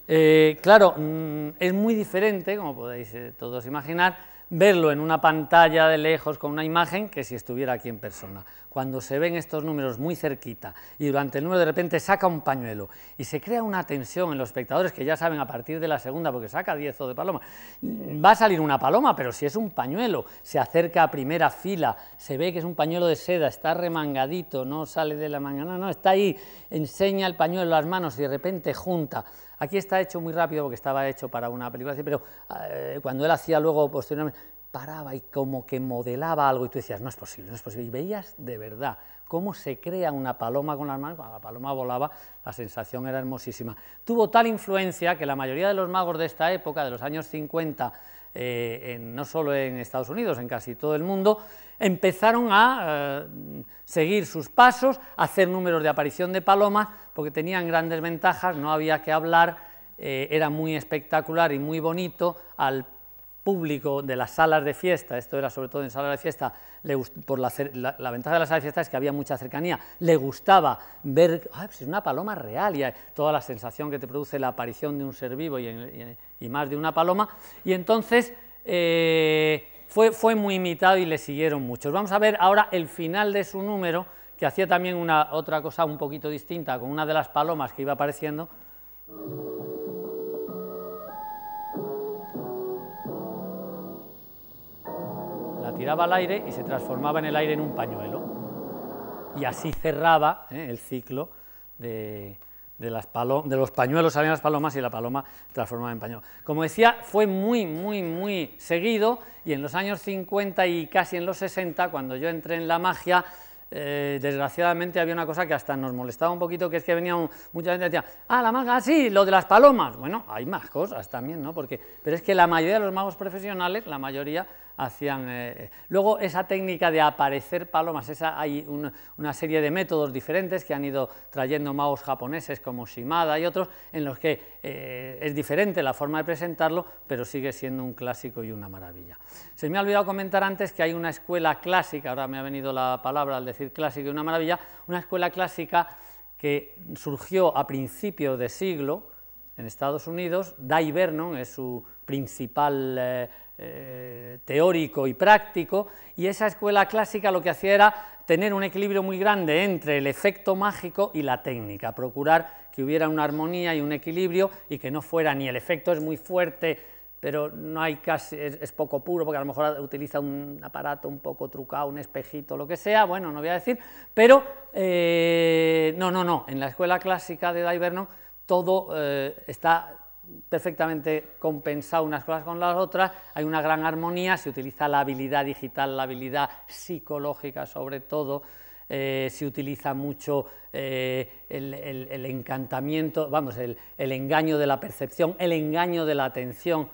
eh, claro, mm, es muy diferente, como podéis eh, todos imaginar, verlo en una pantalla de lejos con una imagen que si estuviera aquí en persona. Cuando se ven estos números muy cerquita y durante el número de repente saca un pañuelo y se crea una tensión en los espectadores que ya saben a partir de la segunda, porque saca 10 o de paloma, va a salir una paloma, pero si es un pañuelo, se acerca a primera fila, se ve que es un pañuelo de seda, está remangadito, no sale de la manga, no, no, está ahí, enseña el pañuelo las manos y de repente junta. Aquí está hecho muy rápido porque estaba hecho para una película, pero eh, cuando él hacía luego posteriormente paraba y como que modelaba algo y tú decías, no es posible, no es posible. Y veías de verdad cómo se crea una paloma con las manos, cuando la paloma volaba, la sensación era hermosísima. Tuvo tal influencia que la mayoría de los magos de esta época, de los años 50, eh, no solo en Estados Unidos, en casi todo el mundo, empezaron a eh, seguir sus pasos, a hacer números de aparición de palomas, porque tenían grandes ventajas, no había que hablar, eh, era muy espectacular y muy bonito al público de las salas de fiesta, esto era sobre todo en salas de fiesta, por la, ventaja de las salas de fiesta es que había mucha cercanía, le gustaba ver, pues es una paloma real y toda la sensación que te produce la aparición de un ser vivo y, más de una paloma, y entonces eh, fue, fue muy imitado y le siguieron muchos. Vamos a ver ahora el final de su número, que hacía también una, otra cosa un poquito distinta con una de las palomas que iba apareciendo. Tiraba al aire y se transformaba en el aire en un pañuelo. Y así cerraba ¿eh? el ciclo de, las de los pañuelos salían las palomas y la paloma transformaba en pañuelo. Como decía, fue muy, muy, muy seguido y en los años 50 y casi en los 60, cuando yo entré en la magia, eh, desgraciadamente había una cosa que hasta nos molestaba un poquito, que es que venía mucha gente decía, ah, la maga, sí, lo de las palomas. Bueno, hay más cosas también, ¿no? Porque, pero es que la mayoría de los magos profesionales, la mayoría hacían... Eh, eh, luego esa técnica de aparecer palomas, esa, hay una serie de métodos diferentes que han ido trayendo magos japoneses como Shimada y otros, en los que eh, es diferente la forma de presentarlo, pero sigue siendo un clásico y una maravilla. Se me ha olvidado comentar antes que hay una escuela clásica, ahora me ha venido la palabra al decir clásico y una maravilla, una escuela clásica que surgió a principios de siglo en Estados Unidos, Dai Vernon es su principal... teórico y práctico, y esa escuela clásica lo que hacía era tener un equilibrio muy grande entre el efecto mágico y la técnica, procurar que hubiera una armonía y un equilibrio y que no fuera ni el efecto es muy fuerte, pero no hay casi, es, poco puro, porque a lo mejor utiliza un aparato un poco trucado, un espejito, lo que sea, bueno, no voy a decir, pero eh, no, no, no, en la escuela clásica de Daiverno todo eh, está perfectamente compensado unas cosas con las otras, hay una gran armonía, se utiliza la habilidad digital, la habilidad psicológica sobre todo, eh, se utiliza mucho eh, el, encantamiento, vamos, el, engaño de la percepción, el engaño de la atención,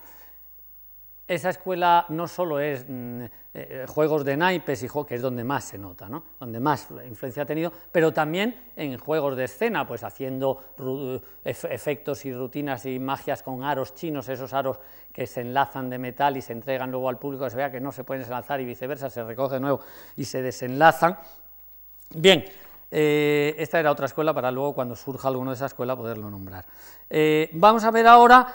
esa escuela no solo es mm, eh, juegos de naipes, y que es donde más se nota, ¿no? donde más influencia ha tenido, pero también en juegos de escena, pues haciendo efectos y rutinas y magias con aros chinos, esos aros que se enlazan de metal y se entregan luego al público, que se vea que no se pueden enlazar y viceversa, se recoge de nuevo y se desenlazan. Bien, eh, esta era otra escuela para luego, cuando surja alguno de esa escuela, poderlo nombrar. Eh, vamos a ver ahora,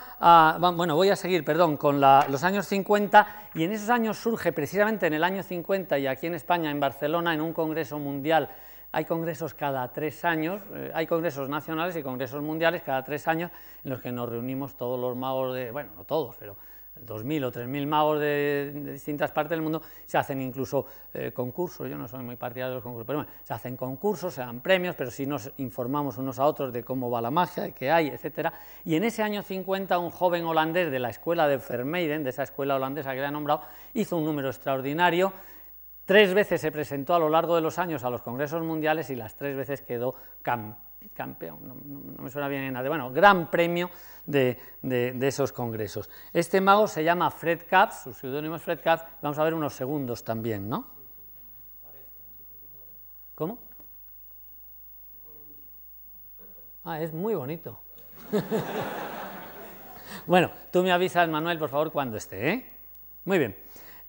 bueno, voy a seguir, perdón, con los años 50, y en esos años surge precisamente en el año 50 y aquí en España, en Barcelona, en un congreso mundial, hay congresos cada tres años, eh, hay congresos nacionales y congresos mundiales cada tres años, en los que nos reunimos todos los magos de, bueno, no todos, pero 2.000 o 3.000 magos de, distintas partes del mundo, se hacen incluso eh, concursos, yo no soy muy partidario de los concursos, pero bueno, se hacen concursos, se dan premios, pero sí nos informamos unos a otros de cómo va la magia, de qué hay, etc. Y en ese año 50 un joven holandés de la escuela de Vermeiden, de esa escuela holandesa que he nombrado, hizo un número extraordinario, tres veces se presentó a lo largo de los años a los congresos mundiales y las tres veces quedó campeón campeón, no, me suena bien en nada, bueno, gran premio de, esos congresos. Este mago se llama Fred Capps, su seudónimo es Fred Capps, vamos a ver unos segundos también, ¿no? ¿Cómo? Ah, es muy bonito. bueno, tú me avisas, Manuel, por favor, cuando esté, ¿eh? Muy bien.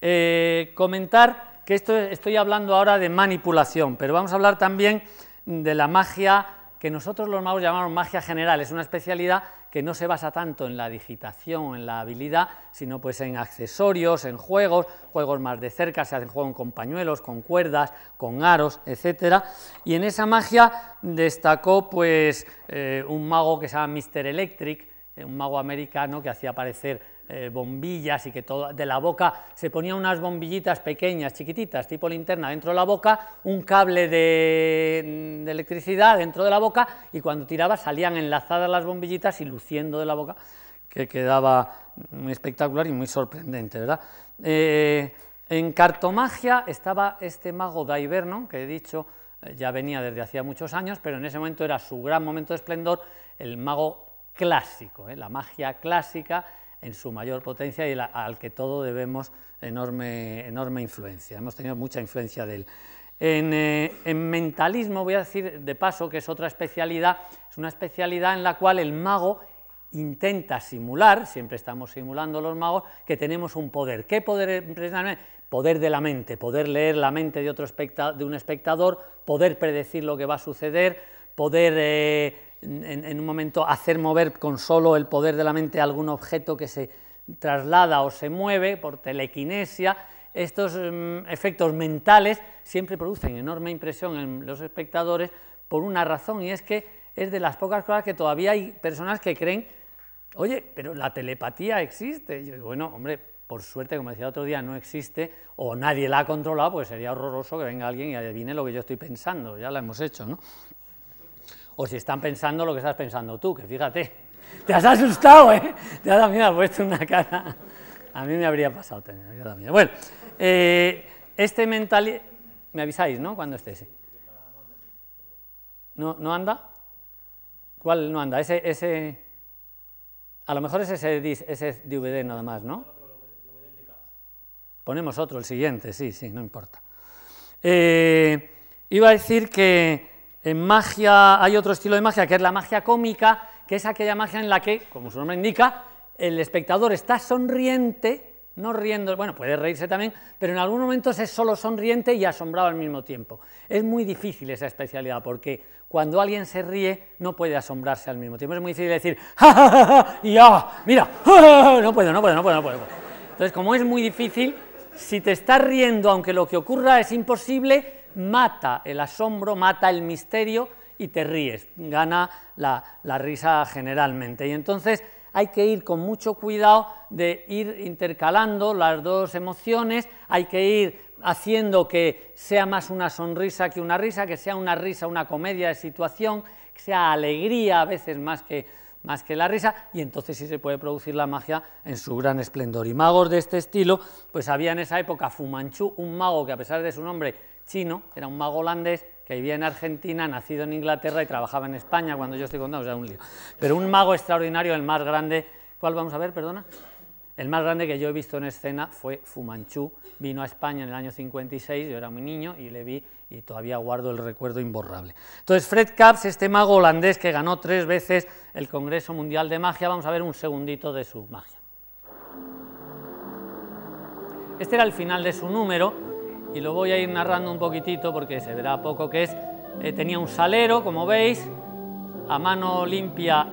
Eh, comentar que esto estoy hablando ahora de manipulación, pero vamos a hablar también de la magia que nosotros los magos llamamos magia general. Es una especialidad que no se basa tanto en la digitación, en la habilidad, sino pues en accesorios, en juegos, juegos más de cerca, se hacen juegos con pañuelos, con cuerdas, con aros, etcétera. Y en esa magia destacó pues eh, un mago que se llama Mr. Electric, eh, un mago americano que hacía aparecer eh, bombillas y que todo, de la boca se ponía unas bombillitas pequeñas, chiquititas, tipo linterna dentro de la boca, un cable de, electricidad dentro de la boca y cuando tiraba salían enlazadas las bombillitas y luciendo de la boca, que quedaba muy espectacular y muy sorprendente, ¿verdad? Eh, en cartomagia estaba este mago Daiverno, que he dicho eh, ya venía desde hacía muchos años, pero en ese momento era su gran momento de esplendor, el mago clásico, la magia clásica, en su mayor potencia y al que todo debemos enorme, enorme influencia. Hemos tenido mucha influencia de él. Eh, en, mentalismo, voy a decir de paso que es otra especialidad, es una especialidad en la cual el mago intenta simular, siempre estamos simulando los magos, que tenemos un poder. ¿Qué poder Poder de la mente, poder leer la mente de, otro de un espectador, poder predecir lo que va a suceder, poder eh, en, un momento hacer mover con solo el poder de la mente algún objeto que se traslada o se mueve por telequinesia. Estos mm, efectos mentales siempre producen enorme impresión en los espectadores por una razón y es que es de las pocas cosas que todavía hay personas que creen, oye, pero la telepatía existe. yo digo, bueno, hombre, por suerte, como decía otro día, no existe o nadie la ha controlado, pues sería horroroso que venga alguien y adivine lo que yo estoy pensando, ya la hemos hecho, ¿no? O si están pensando lo que estás pensando tú, que fíjate, te has asustado, ¿eh? Te has miedo, puesto una cara. A mí me habría pasado también, Bueno, eh, este mental... Me avisáis, ¿no? Cuando esté ese. ¿No, ¿No anda? ¿Cuál no anda? Ese, ese... A lo mejor es ese, ese DVD nada más, ¿no? Ponemos otro, el siguiente, sí, sí, no importa. Eh, iba a decir que en magia hay otro estilo de magia que es la magia cómica, que es aquella magia en la que, como su nombre indica, el espectador está sonriente, no riendo, bueno, puede reírse también, pero en algunos momentos es solo sonriente y asombrado al mismo tiempo. Es muy difícil esa especialidad porque cuando alguien se ríe no puede asombrarse al mismo tiempo. Es muy difícil decir, ¡ja, ja, ja, y ¡ah! ¡Mira! No puedo, no puedo, no puedo, no puedo. Entonces, como es muy difícil, si te estás riendo, aunque lo que ocurra es imposible, mata el asombro, mata el misterio y te ríes, gana la, risa generalmente. Y entonces hay que ir con mucho cuidado de ir intercalando las dos emociones, hay que ir haciendo que sea más una sonrisa que una risa, que sea una risa una comedia de situación, que sea alegría a veces más que, más que la risa, y entonces sí se puede producir la magia en su gran esplendor. Y magos de este estilo, pues había en esa época Fumanchu, un mago que a pesar de su nombre chino, era un mago holandés que vivía en Argentina, nacido en Inglaterra y trabajaba en España cuando yo estoy contando, o sea, un lío. Pero un mago extraordinario, el más grande, ¿cuál vamos a ver, perdona? El más grande que yo he visto en escena fue Fumanchu, vino a España en el año 56, yo era muy niño y le vi y todavía guardo el recuerdo imborrable. Entonces, Fred Capps, este mago holandés que ganó tres veces el Congreso Mundial de Magia, vamos a ver un segundito de su magia. Este era el final de su número, y lo voy a ir narrando un poquitito porque se verá poco que es. Eh, tenía un salero, como veis, a mano limpia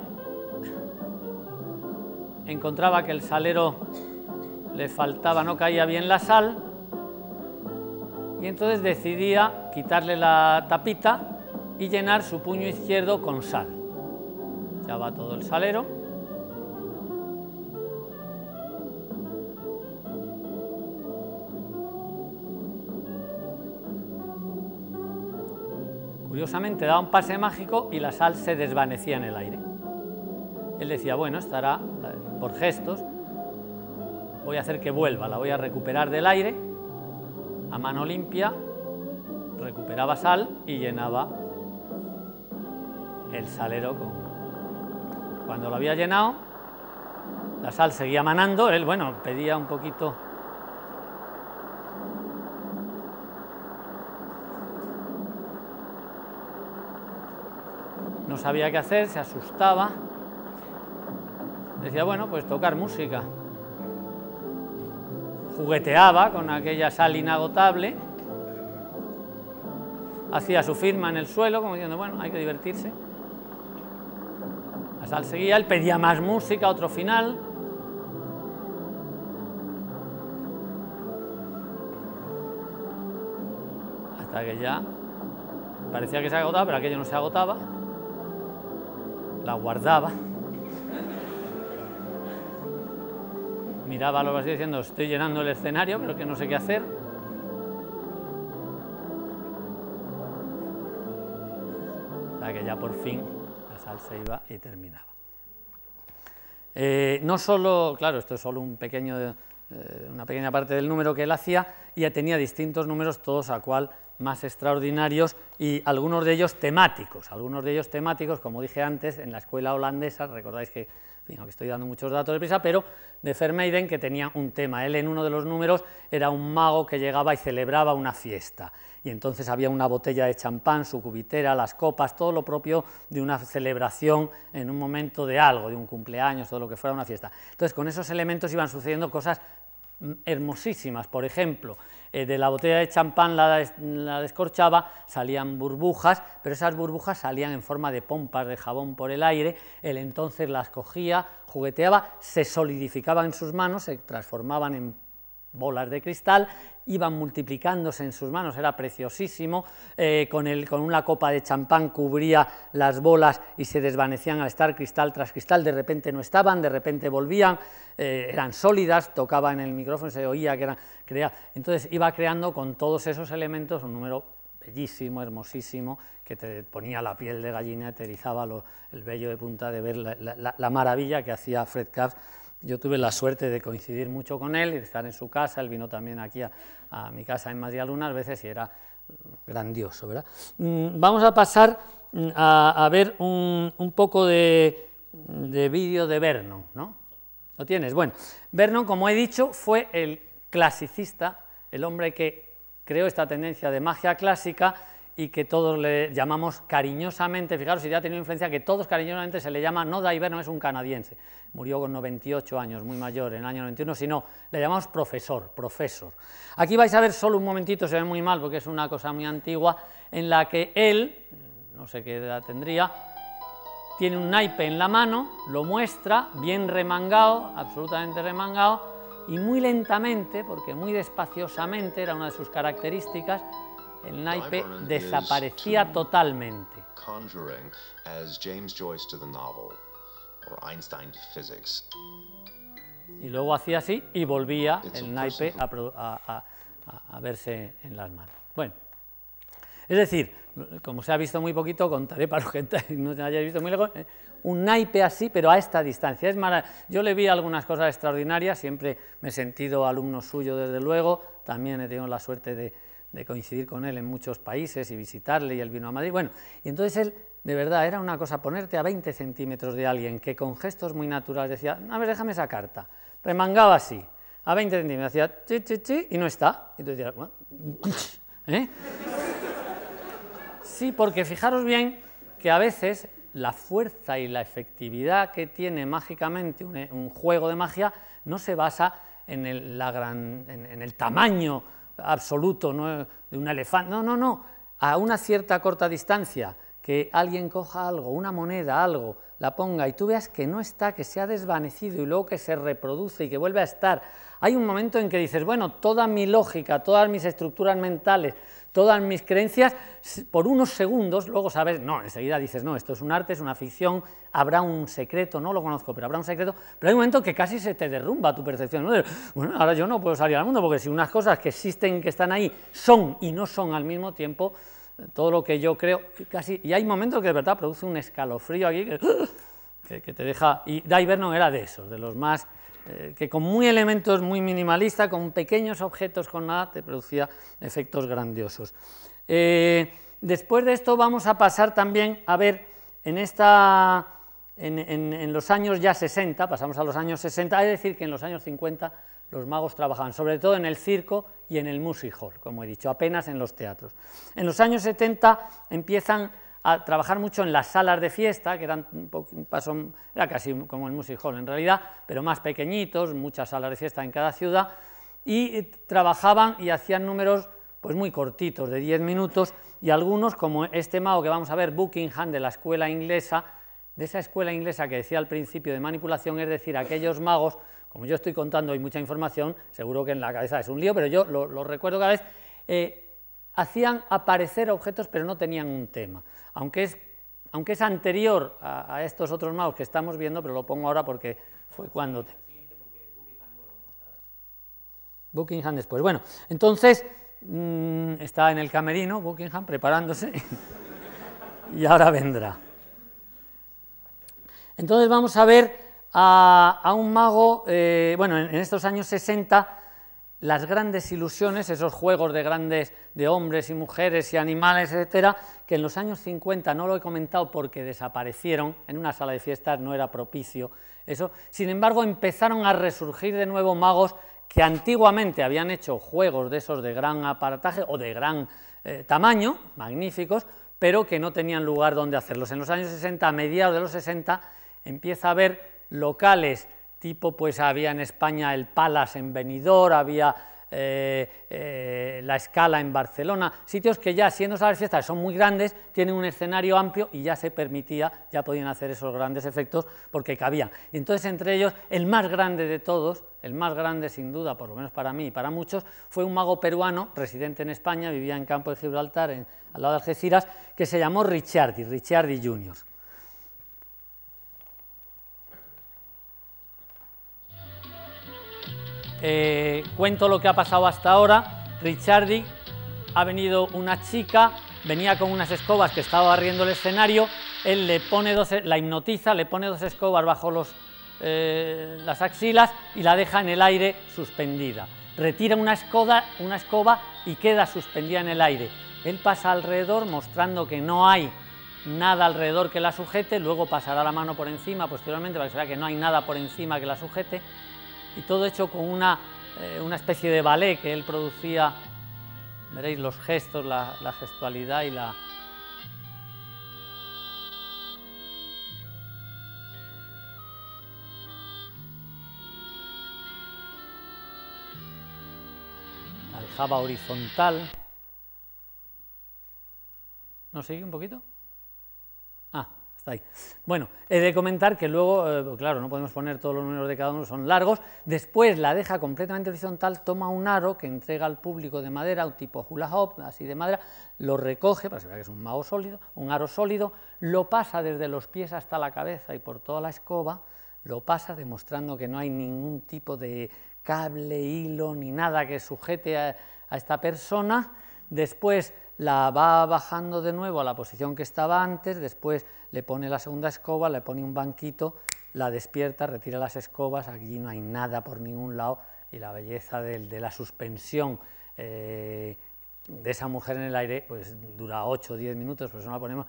encontraba que el salero le faltaba, no caía bien la sal, y entonces decidía quitarle la tapita y llenar su puño izquierdo con sal. Ya va todo el salero. Curiosamente daba un pase mágico y la sal se desvanecía en el aire. Él decía, bueno, estará por gestos, voy a hacer que vuelva, la voy a recuperar del aire, a mano limpia, recuperaba sal y llenaba el salero con... Cuando lo había llenado, la sal seguía manando, él, bueno, pedía un poquito no sabía qué hacer, se asustaba. Decía, bueno, pues tocar música. jugueteaba con aquella sal inagotable, hacía su firma en el suelo, como diciendo, bueno, hay que divertirse. La sal seguía, él pedía más música, otro final. Hasta que ya parecía que se agotaba, pero aquello no se agotaba. La guardaba. Miraba lo que diciendo, estoy llenando el escenario, pero que no sé qué hacer. Hasta que ya por fin la sal se iba y terminaba. Eh, no solo, claro, esto es solo un pequeño, eh, una pequeña parte del número que él hacía, y tenía distintos números, todos a cual más extraordinarios y algunos de ellos temáticos, algunos de ellos temáticos, como dije antes, en la escuela holandesa, recordáis que, que estoy dando muchos datos de prisa, pero de Vermeiden que tenía un tema. Él en uno de los números era un mago que llegaba y celebraba una fiesta, y entonces había una botella de champán, su cubitera, las copas, todo lo propio de una celebración en un momento de algo, de un cumpleaños, todo lo que fuera una fiesta. Entonces con esos elementos iban sucediendo cosas mm, hermosísimas, por ejemplo, eh, de la botella de champán la, descorchaba, salían burbujas, pero esas burbujas salían en forma de pompas de jabón por el aire, él entonces las cogía, jugueteaba, se solidificaban en sus manos, se transformaban en bolas de cristal, iban multiplicándose en sus manos, era preciosísimo, eh, con, el, con, una copa de champán cubría las bolas y se desvanecían al estar cristal tras cristal, de repente no estaban, de repente volvían, eh, eran sólidas, tocaba en el micrófono, se oía que eran, crea, entonces iba creando con todos esos elementos un número bellísimo, hermosísimo, que te ponía la piel de gallina, te el vello de punta de ver la, la maravilla que hacía Fred Kapsch yo tuve la suerte de coincidir mucho con él y de estar en su casa, él vino también aquí a, mi casa en de algunas veces y era grandioso. ¿verdad? Mm, vamos a pasar mm, a, ver un, poco de, vídeo de Vernon, ¿no? ¿Lo tienes? Bueno, Vernon, como he dicho, fue el clasicista, el hombre que creó esta tendencia de magia clásica y que todos le llamamos cariñosamente, fijaros si ya ha tenido influencia, que todos cariñosamente se le llama, no Daiver, no es un canadiense, murió con 98 años, muy mayor, en el año 91, sino le llamamos profesor, profesor. Aquí vais a ver solo un momentito, se ve muy mal porque es una cosa muy antigua, en la que él, no sé qué edad tendría, tiene un naipe en la mano, lo muestra, bien remangado, absolutamente remangado, y muy lentamente, porque muy despaciosamente, era una de sus características, el naipe desaparecía totalmente. Y luego hacía así y volvía el naipe a, verse en las manos. Bueno, es decir, como se ha visto muy poquito, contaré para los que no se hayáis visto muy lejos, eh, un naipe así, pero a esta distancia. Es Yo le vi algunas cosas extraordinarias, siempre me he sentido alumno suyo desde luego, también he tenido la suerte de, de coincidir con él en muchos países y visitarle y él vino a Madrid. Bueno, y entonces él, de verdad, era una cosa ponerte a 20 centímetros de alguien que con gestos muy naturales decía, a ver, déjame esa carta. Remangaba así, a 20 centímetros, hacía chi, chi, chi, y no está. Y tú decías, ¿eh? Sí, porque fijaros bien que a veces la fuerza y la efectividad que tiene mágicamente un, juego de magia no se basa en el tamaño absoluto ¿no? de un elefante, no, no, no, a una cierta corta distancia, que alguien coja algo, una moneda, algo, la ponga y tú veas que no está, que se ha desvanecido y luego que se reproduce y que vuelve a estar. Hay un momento en que dices, bueno, toda mi lógica, todas mis estructuras mentales, todas mis creencias, por unos segundos, luego sabes, no, enseguida dices, no, esto es un arte, es una ficción, habrá un secreto, no lo conozco, pero habrá un secreto, pero hay un momento que casi se te derrumba tu percepción. Bueno, ahora yo no puedo salir al mundo, porque si unas cosas que existen, que están ahí, son y no son al mismo tiempo, todo lo que yo creo, casi, y hay momentos que de verdad produce un escalofrío aquí que, que te deja, y Diver no era de esos, de los más eh, que con muy elementos muy minimalistas, con pequeños objetos, con nada, te producía efectos grandiosos. Eh, después de esto vamos a pasar también a ver en, esta, en, los años ya 60, pasamos a los años 60, es decir que en los años 50 los magos trabajaban sobre todo en el circo y en el music hall, como he dicho, apenas en los teatros. En los años 70 empiezan a trabajar mucho en las salas de fiesta, que eran un, paso, era casi como el Music Hall en realidad, pero más pequeñitos, muchas salas de fiesta en cada ciudad, y eh, trabajaban y hacían números pues muy cortitos, de 10 minutos, y algunos, como este mago que vamos a ver, Buckingham, de la escuela inglesa, de esa escuela inglesa que decía al principio de manipulación, es decir, aquellos magos, como yo estoy contando hoy mucha información, seguro que en la cabeza es un lío, pero yo lo, recuerdo cada vez, eh, hacían aparecer objetos pero no tenían un tema, aunque es, aunque es anterior a, estos otros magos que estamos viendo, pero lo pongo ahora porque fue cuando... Buckingham después. Bueno, entonces mm, está en el camerino Buckingham preparándose y ahora vendrá. Entonces vamos a ver a, un mago, eh, bueno, en, estos años 60, las grandes ilusiones, esos juegos de grandes, de hombres y mujeres y animales, etcétera, que en los años 50 no lo he comentado porque desaparecieron, en una sala de fiestas no era propicio eso, sin embargo empezaron a resurgir de nuevo magos que antiguamente habían hecho juegos de esos de gran aparataje o de gran eh, tamaño, magníficos, pero que no tenían lugar donde hacerlos. En los años 60, a mediados de los 60, empieza a haber locales tipo, pues había en España el Palace en Benidorm, había eh, eh, la Escala en Barcelona, sitios que ya siendo salas fiestas son muy grandes, tienen un escenario amplio y ya se permitía, ya podían hacer esos grandes efectos porque cabían. Y entonces entre ellos, el más grande de todos, el más grande sin duda, por lo menos para mí y para muchos, fue un mago peruano, residente en España, vivía en Campo de Gibraltar, al lado de Algeciras, que se llamó Ricciardi, Ricciardi Jr. Eh, cuento lo que ha pasado hasta ahora. Richardi ha venido una chica, venía con unas escobas que estaba barriendo el escenario, él le pone dos, la hipnotiza, le pone dos escobas bajo eh, las axilas y la deja en el aire suspendida. Retira una, una escoba y queda suspendida en el aire. Él pasa alrededor mostrando que no hay nada alrededor que la sujete, luego pasará la mano por encima posteriormente para que se vea que no hay nada por encima que la sujete y todo hecho con una, eh, una especie de ballet que él producía, veréis los gestos, la, gestualidad y la, la dejaba horizontal. ¿No sigue un poquito? Bueno, he de comentar que luego, eh, claro, no podemos poner todos los números de cada uno, son largos. Después la deja completamente horizontal, toma un aro que entrega al público de madera, un tipo hula hoop, así de madera, lo recoge, para que que es un mago sólido, un aro sólido, lo pasa desde los pies hasta la cabeza y por toda la escoba, lo pasa demostrando que no hay ningún tipo de cable, hilo, ni nada que sujete a esta persona. Después la va bajando de nuevo a la posición que estaba antes, después le pone la segunda escoba, le pone un banquito, la despierta, retira las escobas, aquí no hay nada por ningún lado y la belleza de, la suspensión eh, de esa mujer en el aire pues dura 8 o 10 minutos, por eso no la ponemos,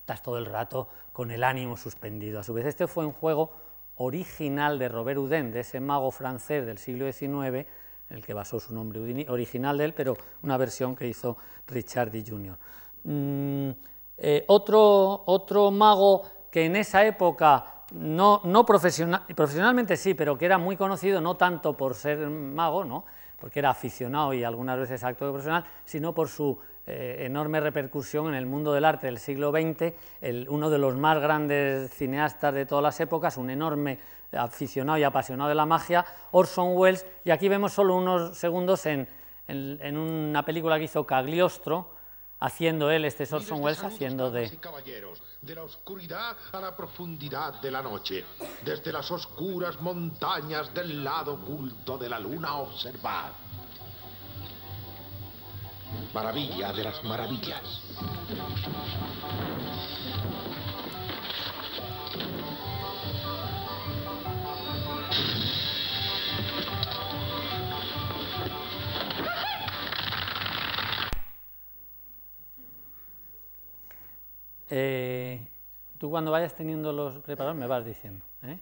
estás todo el rato con el ánimo suspendido. A su vez este fue un juego original de Robert Houdin, de ese mago francés del siglo XIX, el que basó su nombre original de él, pero una versión que hizo Richard D. Jr. Mm, eh, otro, otro mago que en esa época, no, no profesional, profesionalmente sí, pero que era muy conocido, no tanto por ser mago, ¿no? porque era aficionado y algunas veces actor profesional, sino por su eh, enorme repercusión en el mundo del arte del siglo XX, uno de los más grandes cineastas de todas las épocas, un enorme aficionado y apasionado de la magia, Orson Welles, y aquí vemos solo unos segundos en, una película que hizo Cagliostro, haciendo él, este Orson Welles, haciendo de... de la oscuridad a la profundidad de la noche, desde las oscuras montañas del lado oculto de la luna, observad. Maravilla de las maravillas. Eh, tú cuando vayas teniendo los preparados me vas diciendo. ¿eh?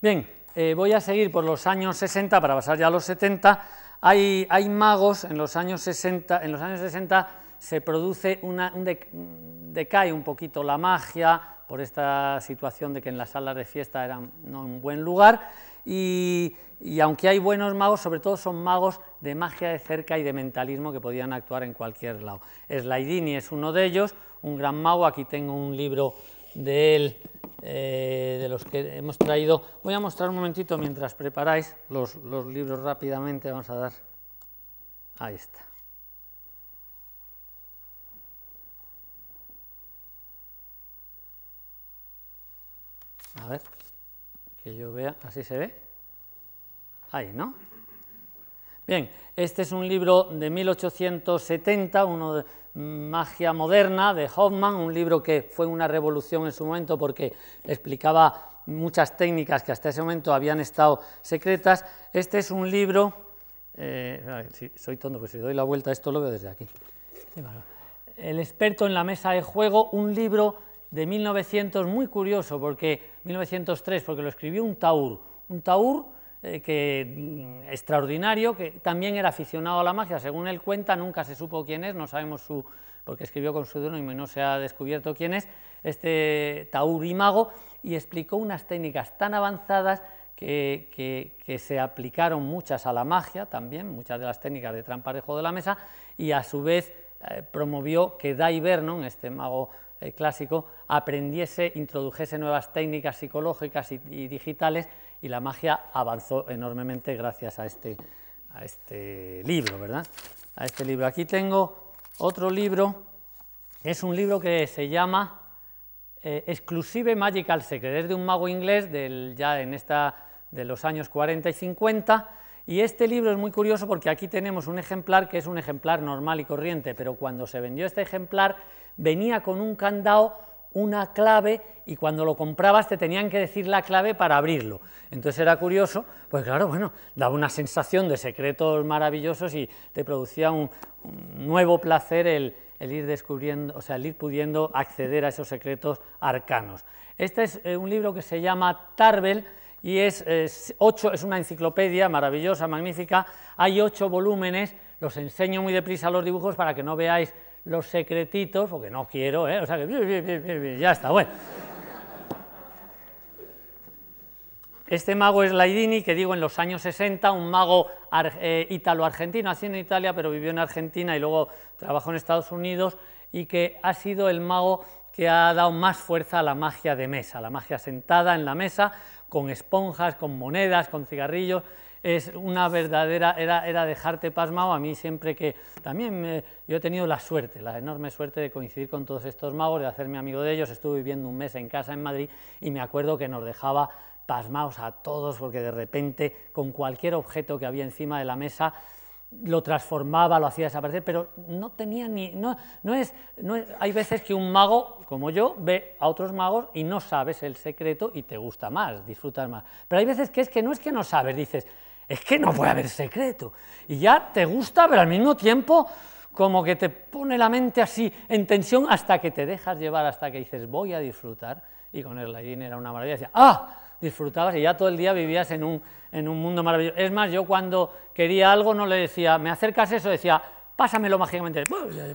Bien, eh, voy a seguir por los años 60 para pasar ya a los 70. Hay, hay magos en los años 60, en los años 60 se produce una, un decae un poquito la magia, por esta situación de que en las salas de fiesta eran no un buen lugar. Y, aunque hay buenos magos, sobre todo son magos de magia de cerca y de mentalismo que podían actuar en cualquier lado. Slaidini es uno de ellos, un gran mago. Aquí tengo un libro de él, eh, de los que hemos traído. Voy a mostrar un momentito mientras preparáis los, los libros rápidamente. Vamos a dar. Ahí está. A ver, que yo vea, así se ve. Ahí, ¿no? Bien, este es un libro de 1870, uno de Magia Moderna de Hoffman, un libro que fue una revolución en su momento porque explicaba muchas técnicas que hasta ese momento habían estado secretas. Este es un libro, eh, soy tonto, pues si doy la vuelta a esto lo veo desde aquí. El experto en la mesa de juego, un libro de 1900 muy curioso, porque 1903, porque lo escribió un taur, un taur eh, que, mm, extraordinario, que también era aficionado a la magia, según él cuenta, nunca se supo quién es, no sabemos su, porque escribió con su y no se ha descubierto quién es, este taur y mago, y explicó unas técnicas tan avanzadas que, que, se aplicaron muchas a la magia también, muchas de las técnicas de trampa de juego de la mesa, y a su vez eh, promovió que Dai Vernon, este mago clásico, aprendiese, introdujese nuevas técnicas psicológicas y, digitales y la magia avanzó enormemente gracias a este, a este libro, ¿verdad? A este libro. Aquí tengo otro libro, es un libro que se llama eh, Exclusive Magical Secret, es de un mago inglés del, ya en esta, de los años 40 y 50, y este libro es muy curioso porque aquí tenemos un ejemplar que es un ejemplar normal y corriente, pero cuando se vendió este ejemplar venía con un candado, una clave, y cuando lo comprabas te tenían que decir la clave para abrirlo. Entonces era curioso, pues claro, bueno, daba una sensación de secretos maravillosos y te producía un, nuevo placer el, ir descubriendo, o sea, el ir pudiendo acceder a esos secretos arcanos. Este es eh, un libro que se llama Tarbel y es, ocho, es una enciclopedia maravillosa, magnífica. Hay ocho volúmenes, los enseño muy deprisa los dibujos para que no veáis los secretitos, porque no quiero, ¿eh? o sea que ya está, bueno. Este mago es Laidini, que digo en los años 60, un mago eh, ítalo-argentino, nació en Italia, pero vivió en Argentina y luego trabajó en Estados Unidos, y que ha sido el mago que ha dado más fuerza a la magia de mesa, la magia sentada en la mesa, con esponjas, con monedas, con cigarrillos, es una verdadera, era, era dejarte pasmado. A mí siempre que, también yo he tenido la suerte, la enorme suerte de coincidir con todos estos magos, de hacerme amigo de ellos. Estuve viviendo un mes en casa en Madrid y me acuerdo que nos dejaba pasmados a todos porque de repente con cualquier objeto que había encima de la mesa lo transformaba, lo hacía desaparecer, pero no tenía ni... No, no, es, no hay veces que un mago, como yo, ve a otros magos y no sabes el secreto y te gusta más, disfrutas más. Pero hay veces que es que no es que no sabes, dices, es que no puede haber secreto. Y ya te gusta, pero al mismo tiempo como que te pone la mente así en tensión hasta que te dejas llevar, hasta que dices, voy a disfrutar. Y con el Laín era una maravilla. Decía, ¡ah! Disfrutabas y ya todo el día vivías en un, en un mundo maravilloso. Es más, yo cuando quería algo no le decía, ¿me acercas eso? Decía, pásamelo mágicamente. ya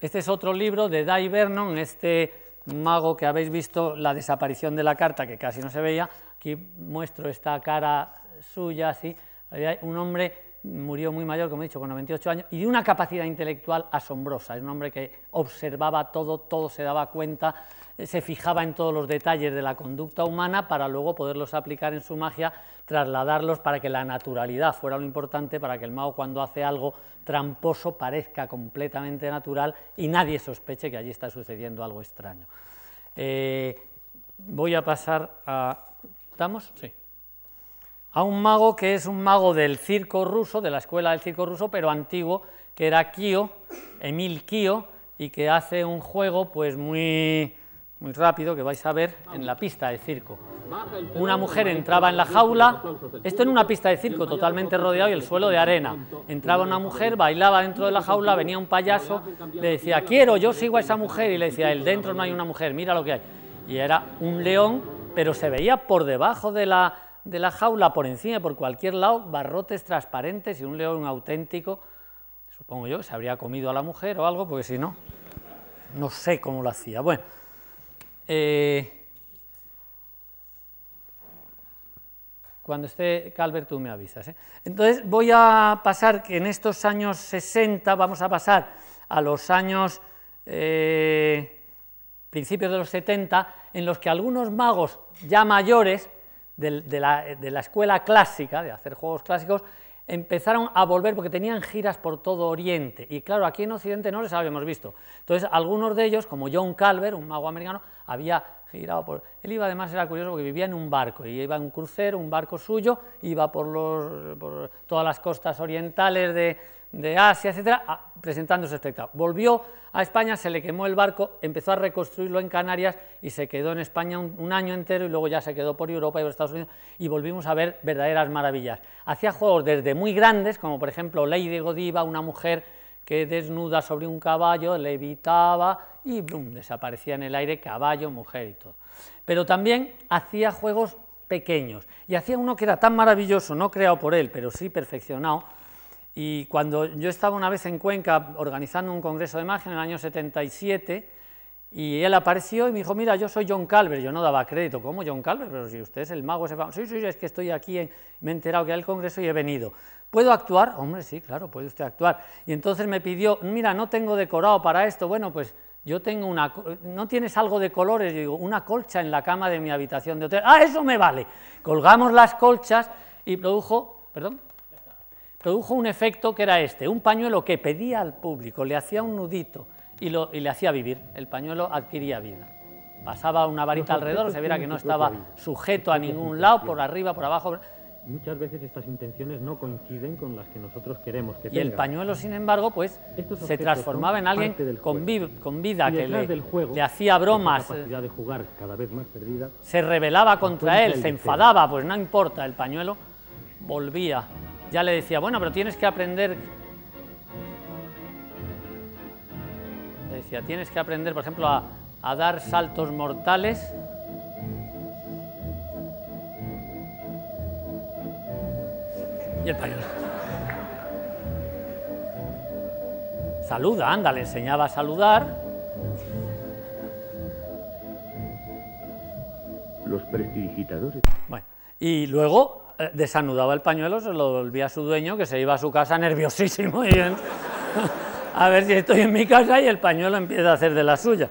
Este es otro libro de Dai Vernon, este mago que habéis visto, la desaparición de la carta, que casi no se veía, Aquí muestro esta cara suya, así. Un hombre murió muy mayor, como he dicho, con 98 años, y de una capacidad intelectual asombrosa. Es un hombre que observaba todo, todo se daba cuenta, se fijaba en todos los detalles de la conducta humana para luego poderlos aplicar en su magia, trasladarlos para que la naturalidad fuera lo importante, para que el mago cuando hace algo tramposo parezca completamente natural y nadie sospeche que allí está sucediendo algo extraño. Eh, voy a pasar a ¿Estamos? Sí. A un mago que es un mago del circo ruso, de la escuela del circo ruso, pero antiguo, que era Kio, Emil Kio, y que hace un juego pues muy, muy rápido, que vais a ver en la pista de circo. Una mujer entraba en la jaula, esto en una pista de circo totalmente rodeado y el suelo de arena. Entraba una mujer, bailaba dentro de la jaula, venía un payaso, le decía, quiero, yo sigo a esa mujer, y le decía, el dentro no hay una mujer, mira lo que hay. Y era un león pero se veía por debajo de la, de la jaula, por encima, por cualquier lado, barrotes transparentes y un león auténtico. Supongo yo se habría comido a la mujer o algo, porque si no, no sé cómo lo hacía. Bueno, eh, cuando esté Calvert tú me avisas. ¿eh? Entonces voy a pasar que en estos años 60 vamos a pasar a los años eh, principios de los 70, en los que algunos magos ya mayores de, la, de la escuela clásica, de hacer juegos clásicos, empezaron a volver porque tenían giras por todo Oriente. Y claro, aquí en Occidente no les habíamos visto. Entonces, algunos de ellos, como John Calvert, un mago americano, había girado por... Él iba, además, era curioso porque vivía en un barco, y iba en un crucero, un barco suyo, iba por, los, por todas las costas orientales de, de Asia, etcétera, presentando su espectáculo. Volvió a España, se le quemó el barco, empezó a reconstruirlo en Canarias y se quedó en España un, año entero y luego ya se quedó por Europa y por Estados Unidos y volvimos a ver verdaderas maravillas. Hacía juegos desde muy grandes, como por ejemplo Lady Godiva, una mujer que desnuda sobre un caballo, levitaba y desaparecía en el aire caballo, mujer y todo. Pero también hacía juegos pequeños y hacía uno que era tan maravilloso, no creado por él, pero sí perfeccionado, y cuando yo estaba una vez en Cuenca organizando un congreso de magia en el año 77, y él apareció y me dijo, mira, yo soy John Calvert. Yo no daba crédito, ¿cómo John Calvert? Pero si usted es el mago ese Sí, sí, es que estoy aquí, me he enterado que hay el congreso y he venido. ¿Puedo actuar? Hombre, sí, claro, puede usted actuar. Y entonces me pidió, mira, no tengo decorado para esto. Bueno, pues yo tengo una... ¿No tienes algo de colores? Yo digo, una colcha en la cama de mi habitación de hotel. Ah, eso me vale. Colgamos las colchas y produjo... ¿Perdón? Produjo un efecto que era este, un pañuelo que pedía al público, le hacía un nudito y, le hacía vivir, el pañuelo adquiría vida. Pasaba una varita alrededor, se viera que no estaba sujeto a ningún lado, por arriba, por abajo. Muchas veces estas intenciones no coinciden con las que nosotros queremos que Y el pañuelo, sin embargo, pues se transformaba en alguien con, con, vida, que le, hacía bromas, de jugar cada vez más perdida, se rebelaba contra él, se enfadaba, pues no importa, el pañuelo volvía ya le decía, bueno, pero tienes que aprender... Le decía, tienes que aprender, por ejemplo, a, dar saltos mortales. Y el pañuelo. Saluda, anda, le enseñaba a saludar. Los prestidigitadores. Bueno, y luego desanudaba el pañuelo, se lo volvía a su dueño, que se iba a su casa nerviosísimo y a ver si estoy en mi casa y el pañuelo empieza a hacer de la suya.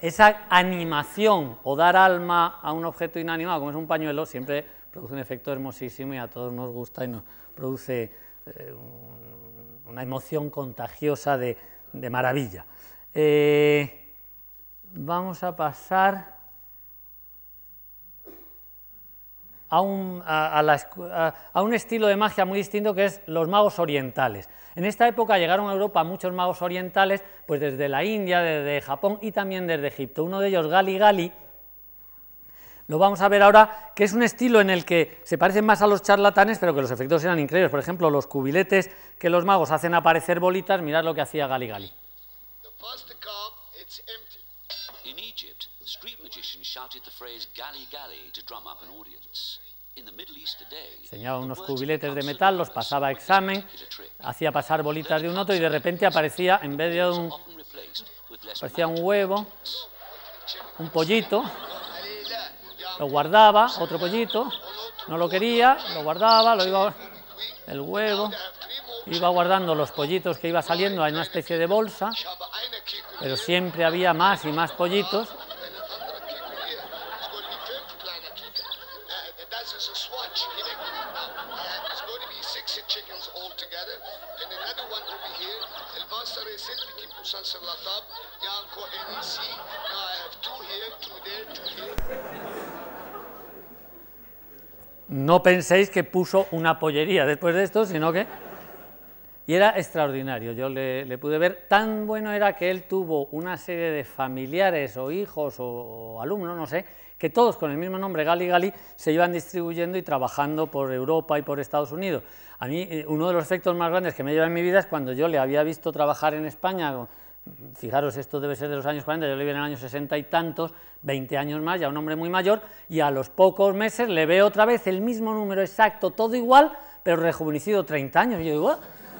Esa animación o dar alma a un objeto inanimado como es un pañuelo siempre produce un efecto hermosísimo y a todos nos gusta y nos produce eh, una emoción contagiosa de, maravilla. Eh, vamos a pasar a un, a, un, estilo de magia muy distinto que es los magos orientales. En esta época llegaron a Europa muchos magos orientales, pues desde la India, desde Japón y también desde Egipto. Uno de ellos, Gali Gali, lo vamos a ver ahora, que es un estilo en el que se parecen más a los charlatanes, pero que los efectos eran increíbles. Por ejemplo, los cubiletes que los magos hacen aparecer bolitas, mirad lo que hacía Gali Gali. Enseñaba unos cubiletes de metal, los pasaba a examen, hacía pasar bolitas de un otro y de repente aparecía, en vez de un, aparecía un huevo, un pollito, lo guardaba, otro pollito, no lo quería, lo guardaba, lo iba, el huevo, iba guardando los pollitos que iba saliendo en una especie de bolsa, pero siempre había más y más pollitos No penséis que puso una pollería después de esto, sino que... Y era extraordinario, yo le, pude ver, tan bueno era que él tuvo una serie de familiares o hijos o, alumnos, no sé, que todos con el mismo nombre, Gali Gali, se iban distribuyendo y trabajando por Europa y por Estados Unidos. A mí, eh, uno de los efectos más grandes que me lleva en mi vida es cuando yo le había visto trabajar en España fijaros, esto debe ser de los años 40, yo le vi en el año 60 y tantos, 20 años más, ya un hombre muy mayor, y a los pocos meses le veo otra vez el mismo número exacto, todo igual, pero rejuvenecido 30 años. Y yo digo,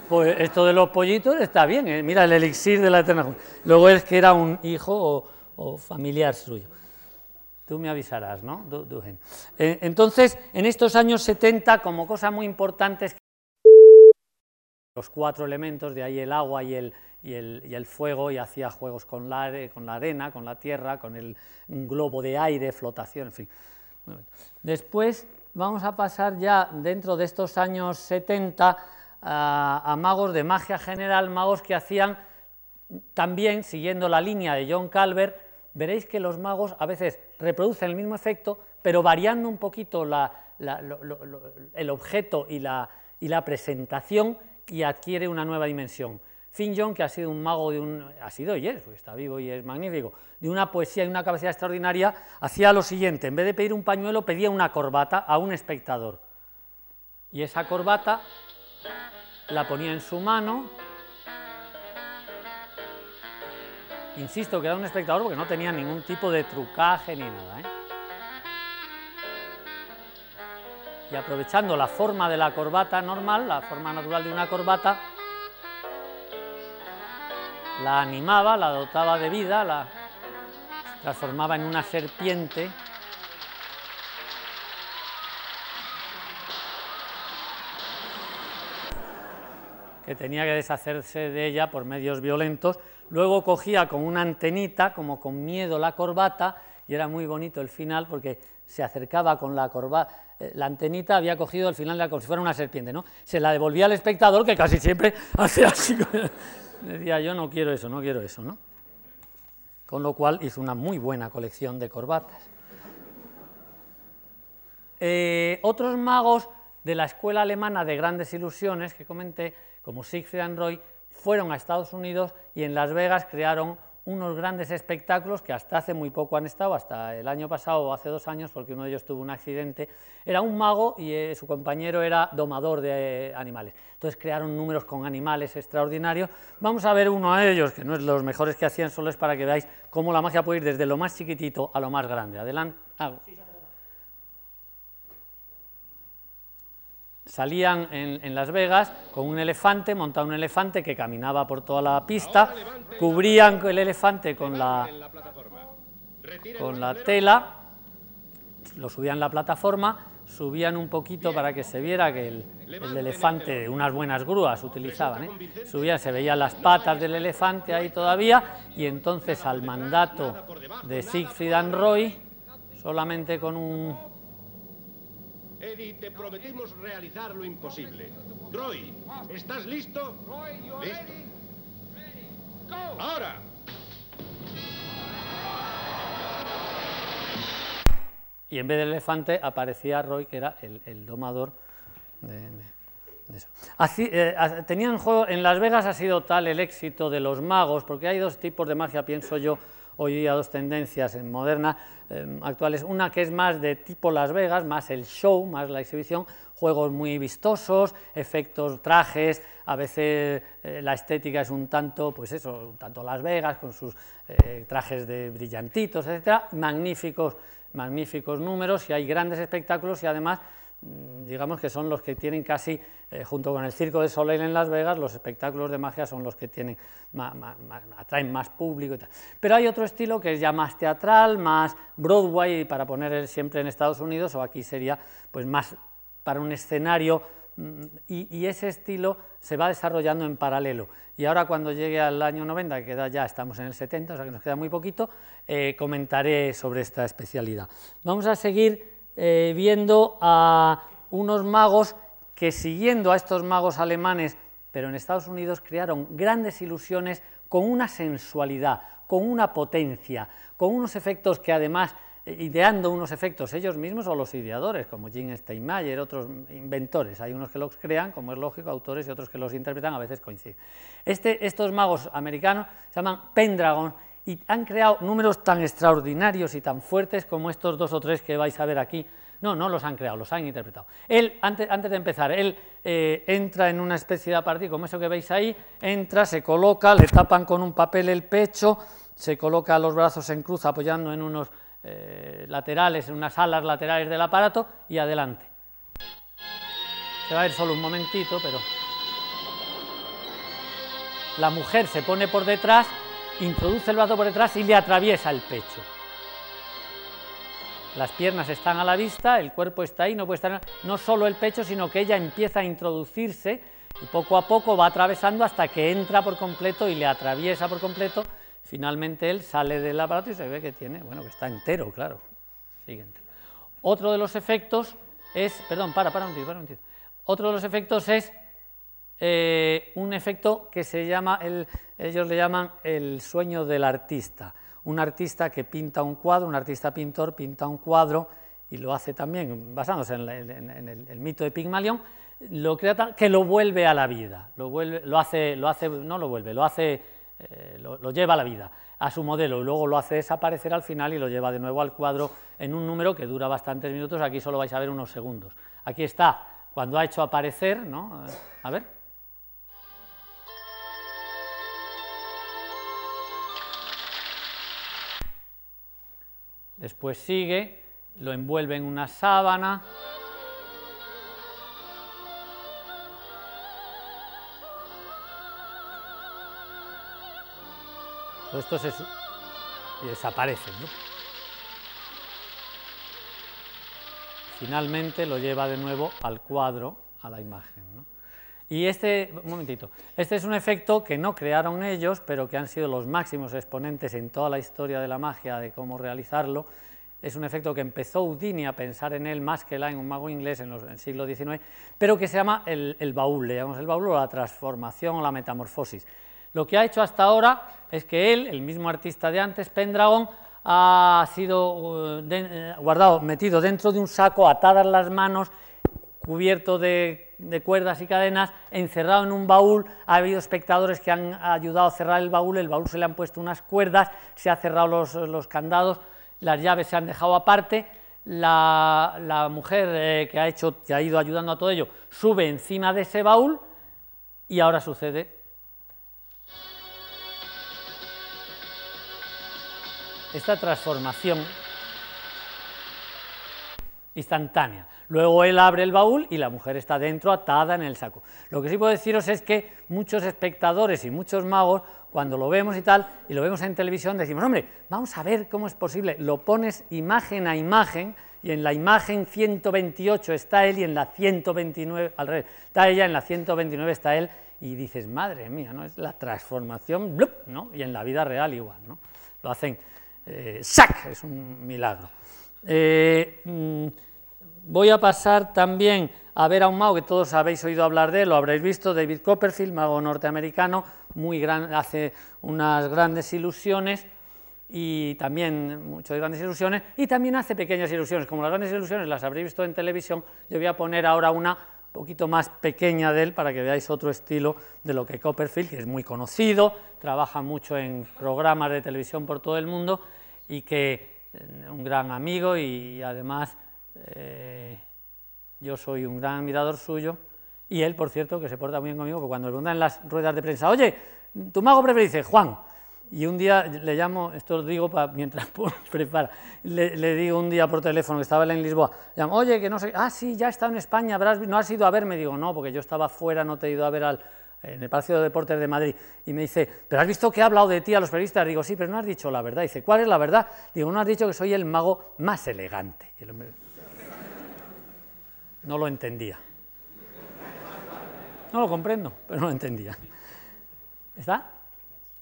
Pues esto de los pollitos está bien, ¿eh? mira el elixir de la eterna. Luego es que era un hijo o, familiar suyo. Tú me avisarás, ¿no? Eh, Entonces, en estos años 70, como cosa muy importante es que los cuatro elementos, de ahí el agua y el, y el, fuego, y hacía juegos con la, con la arena, con la tierra, con el un globo de aire, flotación, en fin. Después vamos a pasar ya dentro de estos años 70 a, magos de magia general, magos que hacían también, siguiendo la línea de John Calvert, veréis que los magos a veces reproducen el mismo efecto, pero variando un poquito el objeto y la presentación y adquiere una nueva dimensión. Finn que ha sido un mago de un, ha sido y es, está vivo y es magnífico, de una poesía y una capacidad extraordinaria, hacía lo siguiente, en vez de pedir un pañuelo, pedía una corbata a un espectador. Y esa corbata la ponía en su mano, Insisto que era un espectador porque no tenía ningún tipo de trucaje ni nada. ¿eh? Y aprovechando la forma de la corbata normal, la forma natural de una corbata, la animaba, la dotaba de vida, la transformaba en una serpiente. que tenía que deshacerse de ella por medios violentos. Luego cogía con una antenita, como con miedo, la corbata, y era muy bonito el final porque se acercaba con la corbata. La antenita había cogido el final como si fuera una serpiente, ¿no? Se la devolvía al espectador, que casi siempre hacía así. Decía, yo no quiero eso, no quiero eso, ¿no? Con lo cual hizo una muy buena colección de corbatas. Eh, otros magos de la escuela alemana de grandes ilusiones que comenté, como Siegfried and Roy, fueron a Estados Unidos y en Las Vegas crearon unos grandes espectáculos que hasta hace muy poco han estado, hasta el año pasado o hace dos años, porque uno de ellos tuvo un accidente. Era un mago y eh, su compañero era domador de eh, animales. Entonces crearon números con animales extraordinarios. Vamos a ver uno de ellos, que no es los mejores que hacían, solo es para que veáis cómo la magia puede ir desde lo más chiquitito a lo más grande. Adelante. Ah, salían en, en Las Vegas con un elefante, montado un elefante que caminaba por toda la pista, cubrían el elefante con la, con la tela, lo subían en la plataforma, subían un poquito para que se viera que el, el elefante, unas buenas grúas utilizaban, ¿eh? subían, se veían las patas del elefante ahí todavía, y entonces al mandato de Siegfried and Roy, solamente con un Eddie, te prometimos realizar lo imposible. Roy, ¿estás listo? ¿Listo? ¡Ahora! y en vez del elefante aparecía Roy, que era el, el domador de, de- de eso. Así, eh, tenían juego, en Las Vegas ha sido tal el éxito de los magos, porque hay dos tipos de magia, pienso yo, hoy día dos tendencias en modernas eh, actuales. Una que es más de tipo Las Vegas, más el show, más la exhibición, juegos muy vistosos, efectos, trajes, a veces eh, la estética es un tanto, pues eso, tanto Las Vegas, con sus eh, trajes de brillantitos, etcétera, magníficos, magníficos números y hay grandes espectáculos y además digamos que son los que tienen casi, eh, junto con el Circo de Soleil en Las Vegas, los espectáculos de magia son los que tienen atraen más público. Pero hay otro estilo que es ya más teatral, más Broadway, para poner siempre en Estados Unidos, o aquí sería pues más para un escenario, mm, y, ese estilo se va desarrollando en paralelo. Y ahora cuando llegue al año 90, que ya estamos en el 70, o sea que nos queda muy poquito, eh, comentaré sobre esta especialidad. Vamos a seguir eh, viendo a unos magos que siguiendo a estos magos alemanes, pero en Estados Unidos crearon grandes ilusiones con una sensualidad, con una potencia, con unos efectos que además, eh, ideando unos efectos ellos mismos o los ideadores, como Gene Steinmeier, otros inventores, hay unos que los crean, como es lógico, autores y otros que los interpretan, a veces coinciden. Este- estos magos americanos se llaman Pendragon y han creado números tan extraordinarios y tan fuertes como estos dos o tres que vais a ver aquí. No, no los han creado, los han interpretado. Él, antes, antes de empezar, él eh, entra en una especie de apartado, como eso que veis ahí, entra, se coloca, le tapan con un papel el pecho, se coloca los brazos en cruz apoyando en unos eh, laterales, en unas alas laterales del aparato y adelante. Se va a ir solo un momentito, pero... la mujer se pone por detrás, introduce el brazo por detrás y le atraviesa el pecho. Las piernas están a la vista, el cuerpo está ahí, no puede estar no solo el pecho, sino que ella empieza a introducirse y poco a poco va atravesando hasta que entra por completo y le atraviesa por completo. Finalmente él sale del aparato y se ve que tiene, bueno, que está entero, claro. Siguiente. Otro de los efectos es, perdón, para, para un momentito, para un momentito. Otro de los efectos es eh, un efecto que se llama, ellos le llaman el sueño del artista. Un artista que pinta un cuadro, un artista pintor pinta un cuadro y lo hace también basándose en, el, mito de Pigmalión, lo crea que lo vuelve a la vida, lo, vuelve, lo, hace, lo hace, no lo vuelve, lo hace, eh, lo, lleva a la vida, a su modelo, y luego lo hace desaparecer al final y lo lleva de nuevo al cuadro en un número que dura bastantes minutos, aquí solo vais a ver unos segundos. Aquí está, cuando ha hecho aparecer, ¿no? A ver. Después sigue, lo envuelve en una sábana. Todo esto se y desaparece. Finalmente lo lleva de nuevo al cuadro, a la imagen. Y este, un momentito, este es un efecto que no crearon ellos, pero que han sido los máximos exponentes en toda la historia de la magia de cómo realizarlo. Es un efecto que empezó Houdini a pensar en él más que la en un mago inglés en, el siglo XIX, pero que se llama el, baúl, le llamamos el baúl o la transformación o la metamorfosis. Lo que ha hecho hasta ahora es que él, el mismo artista de antes, Pendragon, ha sido uh, eh, guardado, metido dentro de un saco, atadas las manos, cubierto de de cuerdas y cadenas, encerrado en un baúl, ha habido espectadores que han ayudado a cerrar el baúl, el baúl se le han puesto unas cuerdas, se han cerrado los, candados, las llaves se han dejado aparte, la, mujer eh, que, ha hecho, que ha ido ayudando a todo ello sube encima de ese baúl y ahora sucede. Esta transformación instantánea. Luego él abre el baúl y la mujer está dentro atada en el saco. Lo que sí puedo deciros es que muchos espectadores y muchos magos, cuando lo vemos y tal, y lo vemos en televisión, decimos, hombre, vamos a ver cómo es posible. Lo pones imagen a imagen y en la imagen 128 está él y en la 129, al revés, está ella, en la 129 está él y dices, madre mía, ¿no? Es la transformación, ¿no? Y en la vida real igual, ¿no? Lo hacen, eh, ¡sac! Es un milagro. Eh, mm, Voy a pasar también a ver a un mago que todos habéis oído hablar de él, lo habréis visto, David Copperfield, mago norteamericano, muy gran, hace unas grandes ilusiones y también muchas grandes ilusiones, y también hace pequeñas ilusiones. Como las grandes ilusiones las habréis visto en televisión, yo voy a poner ahora una un poquito más pequeña de él para que veáis otro estilo de lo que Copperfield, que es muy conocido, trabaja mucho en programas de televisión por todo el mundo y que eh, un gran amigo y además eh, yo soy un gran admirador suyo y él, por cierto, que se porta muy bien conmigo, porque cuando le preguntan en las ruedas de prensa, oye, tu mago preferido, dice Juan. Y un día le llamo, esto lo digo mientras prepara, le, digo un día por teléfono que estaba en Lisboa, llamo, oye, que no sé, ah, sí, ya estado en España, no has ido a verme, digo, no, porque yo estaba fuera, no te he ido a ver al, en el Palacio de Deportes de Madrid, y me dice, ¿pero has visto que he hablado de ti a los periodistas? Digo, sí, pero no has dicho la verdad. Dice, ¿cuál es la verdad? Digo, no has dicho que soy el mago más elegante. Y el hombre, no lo entendía. No lo comprendo, pero no lo entendía. ¿Está?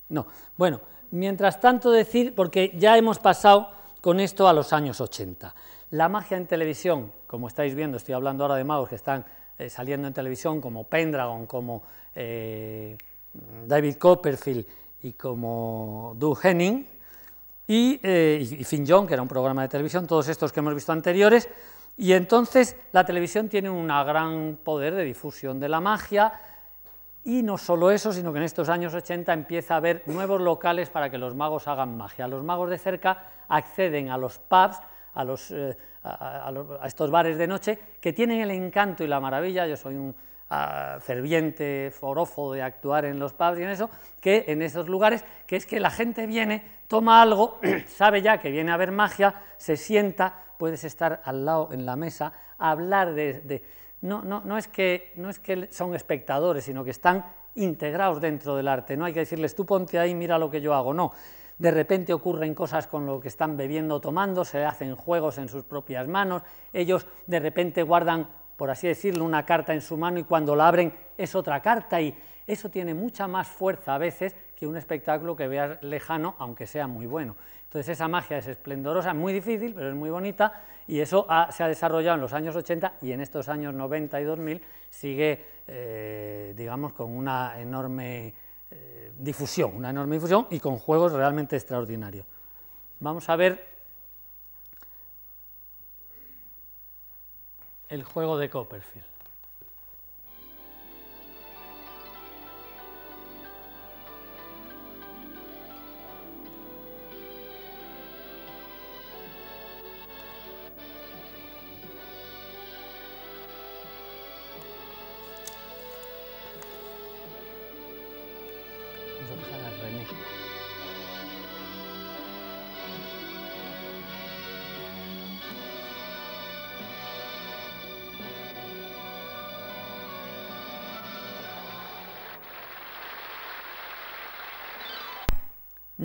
No. Bueno, mientras tanto decir, porque ya hemos pasado con esto a los años 80. La magia en televisión, como estáis viendo, estoy hablando ahora de magos que están eh, saliendo en televisión, como Pendragon, como eh, David Copperfield y como Doug Henning, y, eh, y Finn John, que era un programa de televisión, todos estos que hemos visto anteriores, y entonces la televisión tiene un gran poder de difusión de la magia y no solo eso, sino que en estos años 80 empieza a haber nuevos locales para que los magos hagan magia. Los magos de cerca acceden a los pubs, a, los, eh, a, estos bares de noche, que tienen el encanto y la maravilla, yo soy un ah, ferviente forofo de actuar en los pubs y en eso, que en esos lugares, que es que la gente viene, toma algo, sabe ya que viene a ver magia, se sienta, puedes estar al lado en la mesa, hablar de... no, no, no, es que, no es que son espectadores, sino que están integrados dentro del arte. No hay que decirles, tú ponte ahí, mira lo que yo hago. No, de repente ocurren cosas con lo que están bebiendo o tomando, se hacen juegos en sus propias manos, ellos de repente guardan, por así decirlo, una carta en su mano y cuando la abren es otra carta y eso tiene mucha más fuerza a veces que un espectáculo que veas lejano, aunque sea muy bueno. Entonces esa magia es esplendorosa, muy difícil, pero es muy bonita y eso se ha desarrollado en los años 80 y en estos años 90 y 2000 sigue, eh, digamos, con una enorme eh, difusión, una enorme difusión y con juegos realmente extraordinarios. Vamos a ver el juego de Copperfield.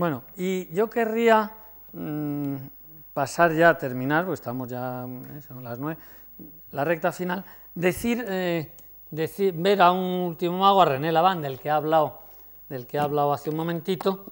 Bueno, y yo querría mm, pasar ya a terminar, porque estamos ya, eh, son las nueve, la recta final, decir, eh, decir, ver a un último mago, a René Laván, del que ha hablado, del que ha hablado hace un momentito,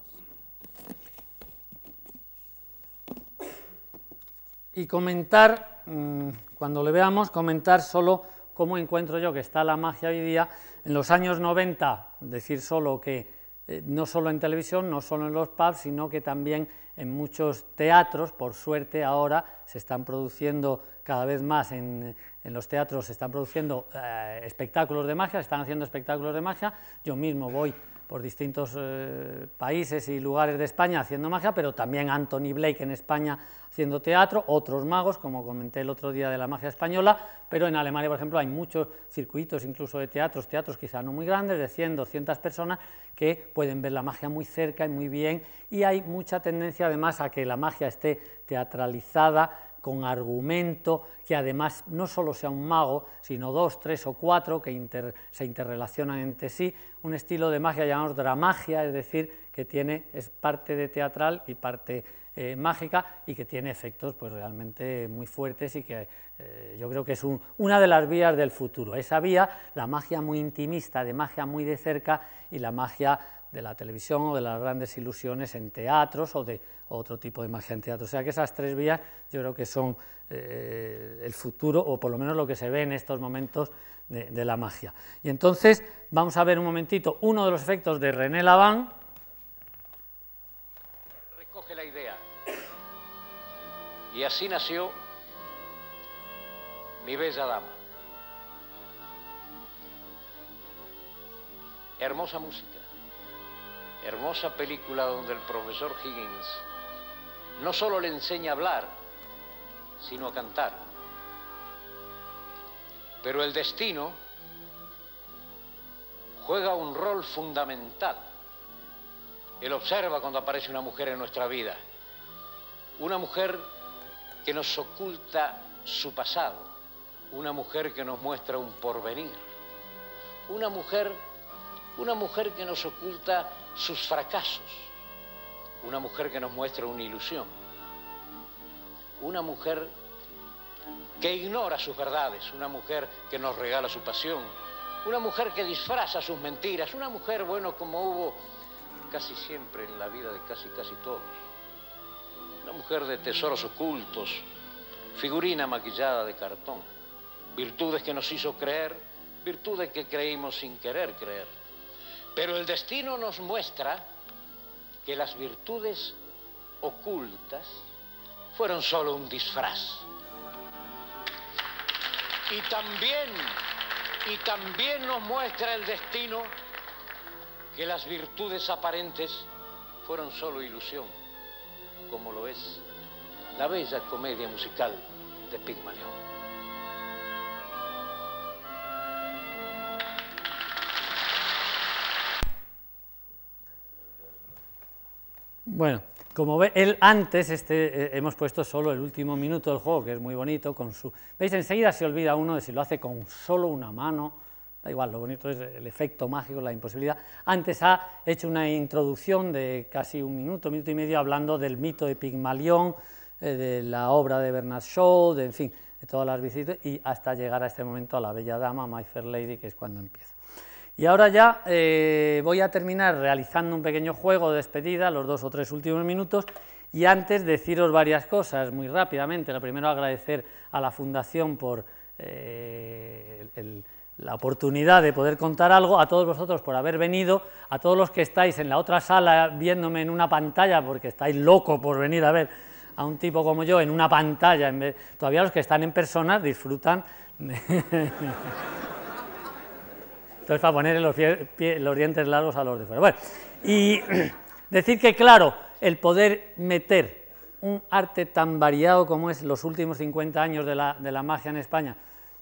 y comentar, mm, cuando le veamos, comentar solo cómo encuentro yo que está la magia hoy día. En los años 90, decir solo que eh, no solo en televisión, no solo en los pubs, sino que también en muchos teatros, por suerte ahora se están produciendo cada vez más en, los teatros, se están produciendo eh, espectáculos de magia, se están haciendo espectáculos de magia, yo mismo voy por distintos eh, países y lugares de España haciendo magia, pero también Anthony Blake en España haciendo teatro, otros magos, como comenté el otro día de la magia española, pero en Alemania, por ejemplo, hay muchos circuitos, incluso de teatros, teatros quizá no muy grandes, de 100, 200 personas, que pueden ver la magia muy cerca y muy bien, y hay mucha tendencia además a que la magia esté teatralizada, con argumento, que además no solo sea un mago, sino dos, tres o cuatro que se interrelacionan entre sí, un estilo de magia llamado dramagia, es decir, que tiene, es parte de teatral y parte eh, mágica y que tiene efectos pues, realmente muy fuertes y que eh, yo creo que es una de las vías del futuro. Esa vía, la magia muy intimista, de magia muy de cerca y la magia de la televisión o de las grandes ilusiones en teatros o de otro tipo de magia en teatro. O sea que esas tres vías yo creo que son eh, el futuro o por lo menos lo que se ve en estos momentos de, la magia. Y entonces vamos a ver un momentito uno de los efectos de René Laván. Recoge la idea. Y así nació mi bella dama. Hermosa música hermosa película donde el profesor Higgins no solo le enseña a hablar, sino a cantar. Pero el destino juega un rol fundamental. Él observa cuando aparece una mujer en nuestra vida, una mujer que nos oculta su pasado, una mujer que nos muestra un porvenir, una mujer, una mujer que nos oculta sus fracasos, una mujer que nos muestra una ilusión, una mujer que ignora sus verdades, una mujer que nos regala su pasión, una mujer que disfraza sus mentiras, una mujer, bueno, como hubo casi siempre en la vida de casi casi todos, una mujer de tesoros ocultos, figurina maquillada de cartón, virtudes que nos hizo creer, virtudes que creímos sin querer creer pero el destino nos muestra que las virtudes ocultas fueron solo un disfraz. Y también, y también nos muestra el destino que las virtudes aparentes fueron solo ilusión, como lo es la bella comedia musical de Pigmalión. Bueno, como ve, él antes, este, eh, hemos puesto solo el último minuto del juego, que es muy bonito, con su... ¿Veis? Enseguida se olvida uno de si lo hace con solo una mano, da igual, lo bonito es el efecto mágico, la imposibilidad. Antes ha hecho una introducción de casi un minuto, minuto y medio, hablando del mito de Pigmalión, eh, de la obra de Bernard Shaw, de, en fin, de todas las visitas, y hasta llegar a este momento a la Bella Dama, My Fair Lady, que es cuando empieza. Y ahora ya eh, voy a terminar realizando un pequeño juego de despedida, los dos o tres últimos minutos, y antes deciros varias cosas muy rápidamente. Lo primero, agradecer a la Fundación por eh, la oportunidad de poder contar algo, a todos vosotros por haber venido, a todos los que estáis en la otra sala viéndome en una pantalla, porque estáis locos por venir a ver a un tipo como yo en una pantalla, todavía los que están en personas disfrutan. Entonces, para poner los, los, dientes largos a los de fuera. Bueno, y decir que, claro, el poder meter un arte tan variado como es los últimos 50 años de la, de la magia en España,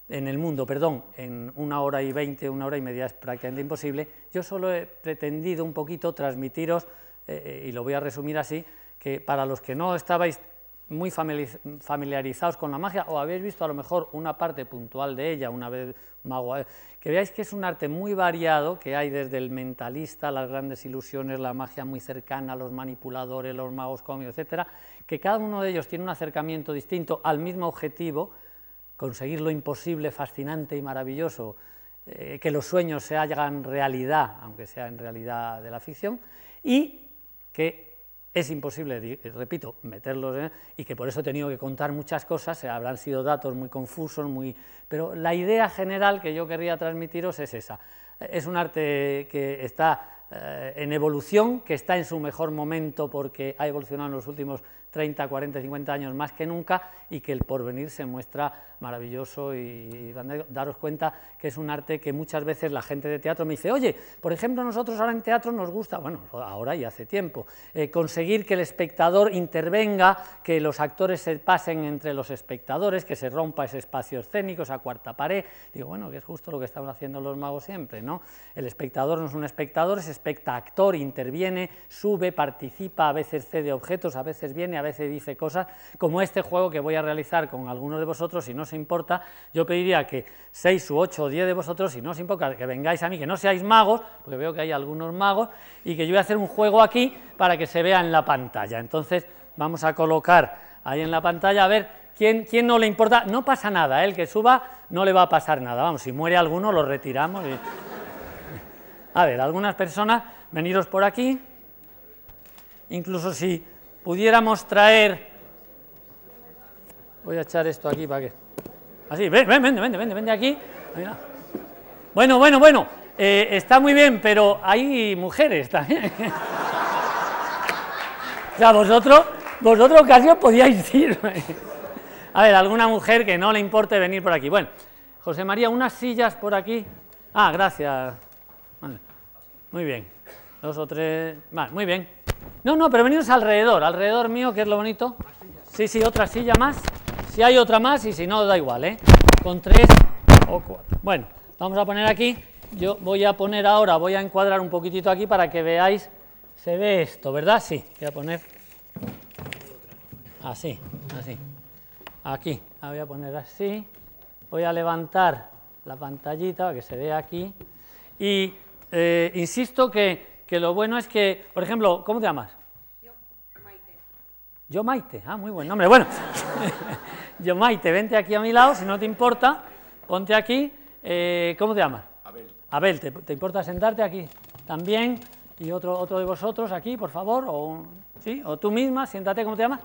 en el mundo, perdón, en una hora y veinte, una hora y media es prácticamente imposible. Yo solo he pretendido un poquito transmitiros, eh, eh, y lo voy a resumir así, que para los que no estabais muy familiarizados con la magia o habéis visto a lo mejor una parte puntual de ella, una vez mago, que veáis que es un arte muy variado, que hay desde el mentalista, las grandes ilusiones, la magia muy cercana, los manipuladores, los magos cómicos, etcétera, que cada uno de ellos tiene un acercamiento distinto al mismo objetivo, conseguir lo imposible, fascinante y maravilloso, eh, que los sueños se hagan realidad, aunque sea en realidad de la ficción, y que es imposible, repito, meterlos en, y que por eso he tenido que contar muchas cosas, eh, habrán sido datos muy confusos, muy, pero la idea general que yo querría transmitiros es esa. Es un arte que está eh, en evolución, que está en su mejor momento porque ha evolucionado en los últimos 30, 40, 50 años más que nunca y que el porvenir se muestra maravilloso y, daros cuenta que es un arte que muchas veces la gente de teatro me dice, oye, por ejemplo, nosotros ahora en teatro nos gusta, bueno, ahora y hace tiempo, eh, conseguir que el espectador intervenga, que los actores se pasen entre los espectadores, que se rompa ese espacio escénico, esa cuarta pared. Digo, bueno, que es justo lo que estamos haciendo los magos siempre, ¿no? El espectador no es un espectador, es espectactor, interviene, sube, participa, a veces cede objetos, a veces viene, a veces dice cosas, como este juego que voy a realizar con algunos de vosotros, y no os importa, yo pediría que seis u ocho o diez de vosotros, si no os importa, que vengáis a mí, que no seáis magos, porque veo que hay algunos magos, y que yo voy a hacer un juego aquí para que se vea en la pantalla. Entonces, vamos a colocar ahí en la pantalla, a ver, ¿quién, quién no le importa? No pasa nada, ¿eh? el que suba no le va a pasar nada. Vamos, si muere alguno, lo retiramos. A ver, algunas personas, veniros por aquí, incluso si pudiéramos traer... Voy a echar esto aquí para que... Así, ven, ven, ven, ven, ven, de aquí. Bueno, bueno, bueno, eh, está muy bien, pero hay mujeres también. o sea, vosotros, vosotros casi podíais ir. A ver, alguna mujer que no le importe venir por aquí. Bueno, José María, unas sillas por aquí. Ah, gracias. Muy bien. Dos o tres. Vale, muy bien. No, no, pero veniros alrededor, alrededor mío, que es lo bonito. Sí, sí, otra silla más. Si hay otra más y si no, da igual, ¿eh? Con tres o cuatro. Bueno, vamos a poner aquí. Yo voy a poner ahora, voy a encuadrar un poquitito aquí para que veáis. Se ve esto, ¿verdad? Sí, voy a poner así, así. Aquí, la voy a poner así. Voy a levantar la pantallita para que se vea aquí. Y eh, insisto que, que lo bueno es que, por ejemplo, ¿cómo te llamas? Yo, Maite. Yo, Maite. Ah, muy buen nombre. Bueno. Yo, Maite, vente aquí a mi lado, si no te importa, ponte aquí. Eh, ¿Cómo te llamas? Abel. Abel, ¿te, importa sentarte aquí también? Y otro, otro de vosotros aquí, por favor, o, ¿sí? o tú misma, siéntate, ¿cómo te llamas?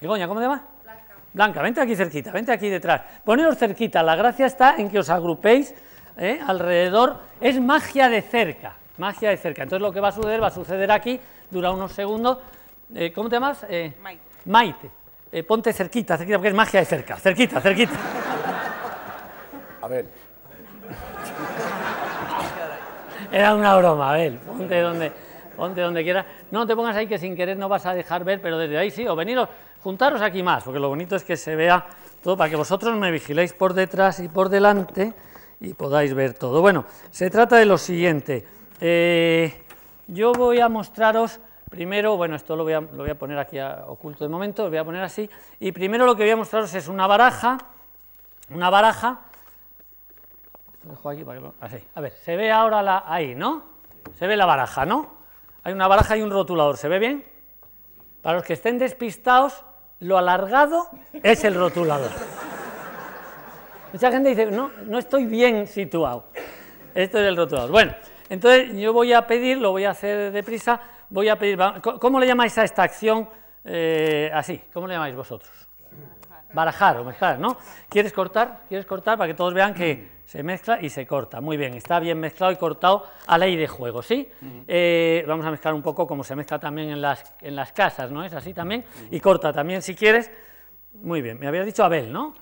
Begoña, ¿cómo te llamas? Blanca. Blanca, vente aquí cerquita, vente aquí detrás. Poneros cerquita, la gracia está en que os agrupéis ¿eh? alrededor, es magia de cerca, magia de cerca. Entonces lo que va a suceder, va a suceder aquí, dura unos segundos. Eh, ¿Cómo te llamas? Maite. Maite. Eh, ponte cerquita, cerquita, porque es magia de cerca, cerquita, cerquita. A ver. Era una broma, Abel, ponte donde, ponte donde quieras. No te pongas ahí que sin querer no vas a dejar ver, pero desde ahí sí, o veniros, juntaros aquí más, porque lo bonito es que se vea todo, para que vosotros me vigiléis por detrás y por delante y podáis ver todo. Bueno, se trata de lo siguiente. Eh, yo voy a mostraros Primero, bueno, esto lo voy a, poner aquí oculto de momento, lo voy a poner así. Y primero lo que voy a mostraros es una baraja, una baraja, Lo dejo aquí para que lo- Así. A ver, se ve ahora la. Ahí, ¿no? Se ve la baraja, ¿no? Hay una baraja y un rotulador. ¿Se ve bien? Para los que estén despistados, lo alargado es el rotulador. Mucha gente dice, no, no estoy bien situado. Esto es el rotulador. Bueno, entonces yo voy a pedir, lo voy a hacer deprisa, voy a pedir, ¿cómo- ¿cómo le llamáis a esta acción eh, así? ¿Cómo le llamáis vosotros? Barajar o mezclar, ¿no? ¿Quieres cortar? ¿Quieres cortar para que todos vean que se mezcla y se corta? Muy bien, está bien mezclado y cortado a ley de juego, ¿sí? Eh, vamos a mezclar un poco como se mezcla también en las, en las casas, ¿no es así también? Y corta también si quieres. Muy bien, me habías dicho Abel, ¿no?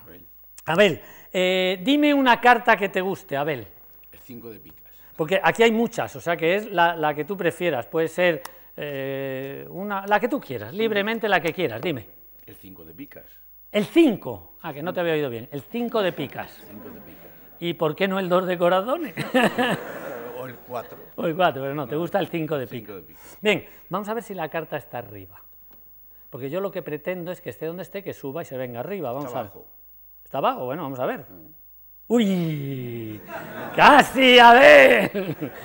Abel, eh, dime una carta que te guste, Abel. El 5 de picas. Porque aquí hay muchas, o sea que es la, la que tú prefieras. Puede ser eh, una, la que tú quieras, libremente la que quieras, dime. El 5 de picas. El 5. Ah, que no te había oído bien. El 5 de picas. 5 de picas. ¿Y por qué no el 2 de corazones? O el 4. o el 4, pero no, te gusta el 5 de 5 picas. de picas. Bien, vamos a ver si la carta está arriba. Porque yo lo que pretendo es que esté donde esté, que suba y se venga arriba. Vamos Está abajo. ¿Está abajo? Bueno, vamos a ver. ¡Uy! ¡Casi! ¡A ver!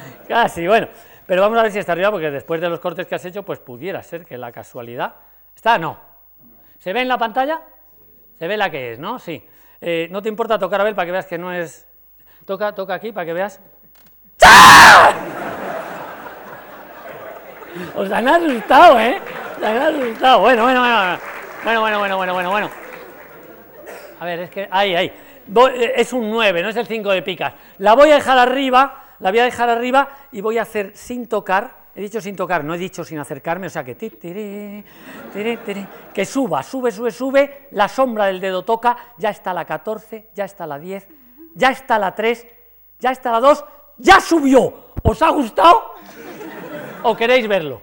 ¡Casi! Bueno, pero vamos a ver si está arriba, porque después de los cortes que has hecho, pues pudiera ser que la casualidad... ¿Está? No. ¿Se ve en la pantalla? Se ve la que es, ¿no? Sí. Eh, ¿No te importa tocar a ver para que veas que no es... Toca, toca aquí para que veas... Os han asustado, ¿eh? Os han asustado. Bueno, bueno, bueno. Bueno, bueno, bueno, bueno, bueno. A ver, es que ahí, ahí. Eh, es un 9, no es el 5 de picas. La voy a dejar arriba, la voy a dejar arriba y voy a hacer sin tocar. He dicho sin tocar, no he dicho sin acercarme, o sea que que suba, sube, sube, sube, la sombra del dedo toca, ya está la 14, ya está la 10, ya está la 3, ya está la 2, ya subió. ¿Os ha gustado? ¿O queréis verlo?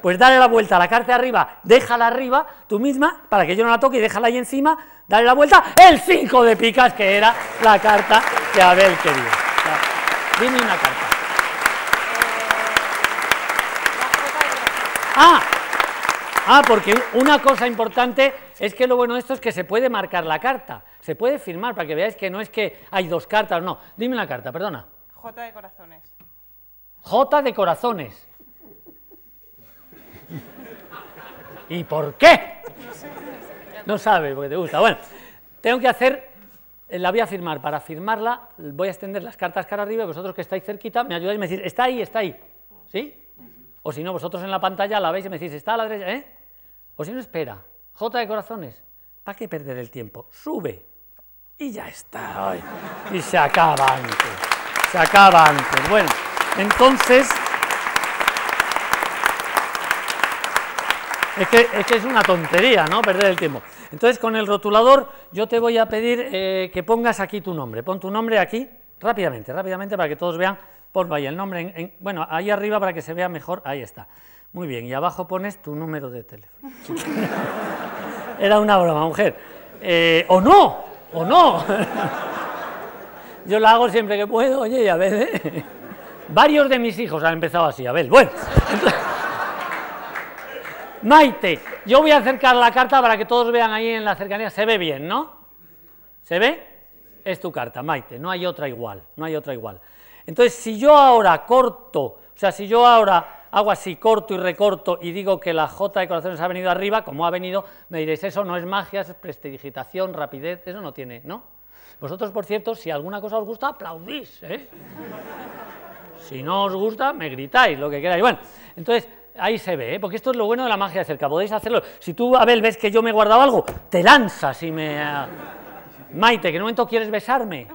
Pues dale la vuelta a la carta de arriba, déjala arriba, tú misma, para que yo no la toque y déjala ahí encima, dale la vuelta, el 5 de picas, que era la carta que Abel quería. Dime una carta. Ah, ah, porque una cosa importante es que lo bueno de esto es que se puede marcar la carta, se puede firmar para que veáis que no es que hay dos cartas, no. Dime una carta, perdona. J de corazones. J de corazones. ¿Y por qué? No sabe, porque te gusta. Bueno, tengo que hacer, eh, la voy a firmar. Para firmarla voy a extender las cartas cara arriba y vosotros que estáis cerquita me ayudáis y me decís, está ahí, está ahí. ¿Sí? O si no, vosotros en la pantalla la veis y me decís, está a la derecha, ¿eh? O si no, espera. J de corazones. ¿Para qué perder el tiempo? Sube. Y ya está. Y se acaba antes. Se acaba antes. Bueno, entonces... Es que, es una tontería, ¿no? Perder el tiempo. Entonces, con el rotulador, yo te voy a pedir eh, que pongas aquí tu nombre. Pon tu nombre aquí, rápidamente, rápidamente, para que todos vean. Ponlo ahí el nombre, en- en- bueno, ahí arriba para que se vea mejor. Ahí está. Muy bien, y abajo pones tu número de teléfono. Era una broma, mujer. Eh, o no, o no. Yo la hago siempre que puedo, oye, y a ver, ¿eh? Varios de mis hijos han empezado así, a ver. Bueno, Maite, yo voy a acercar la carta para que todos vean ahí en la cercanía. Se ve bien, ¿no? ¿Se ve? Es tu carta, Maite, no hay otra igual, no hay otra igual. Entonces, si yo ahora corto, o sea, si yo ahora hago así, corto y recorto y digo que la J de corazones ha venido arriba, como ha venido, me diréis, eso no es magia, es prestidigitación, rapidez, eso no tiene, ¿no? Vosotros, por cierto, si alguna cosa os gusta, aplaudís, ¿eh? Si no os gusta, me gritáis, lo que queráis. Bueno, entonces ahí se ve, ¿eh? porque esto es lo bueno de la magia de cerca. Podéis hacerlo. Si tú, Abel, ves que yo me he guardado algo, te lanzas y me. ah, Maite, que en un momento quieres besarme.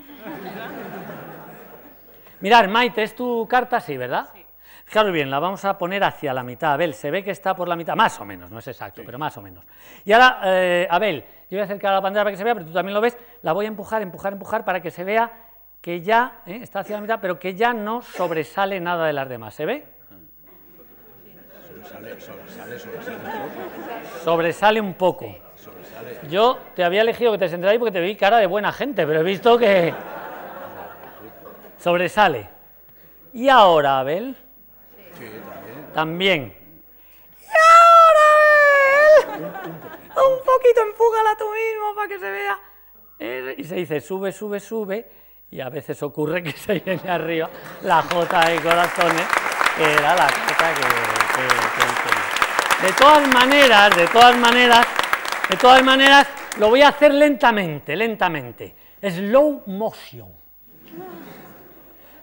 Mirad, Maite, ¿es tu carta? Sí, ¿verdad? Sí. Fijaros bien, la vamos a poner hacia la mitad. Abel, se ve que está por la mitad, más o menos, no es exacto, pero más o menos. Y ahora, eh, Abel, yo voy a acercar a la pantalla para que se vea, pero tú también lo ves. La voy a empujar, empujar, empujar para que se vea que ya ¿eh? está hacia la mitad, pero que ya no sobresale nada de las demás. ¿Se ve? Sobresale, sobresale, sobresale un poco. Sobresale un poco. Sobresale. Yo te había elegido que te sentaras ahí porque te vi cara de buena gente, pero he visto que sobresale. Y ahora, Abel, Sí, también. también. Y ahora, Abel, un poquito empújala tú mismo para que se vea. Eh, Y se dice sube, sube, sube. y a veces ocurre que se viene arriba la J de corazones, que era la carta que, De todas maneras, de todas maneras, de todas maneras, lo voy a hacer lentamente, lentamente. Slow motion.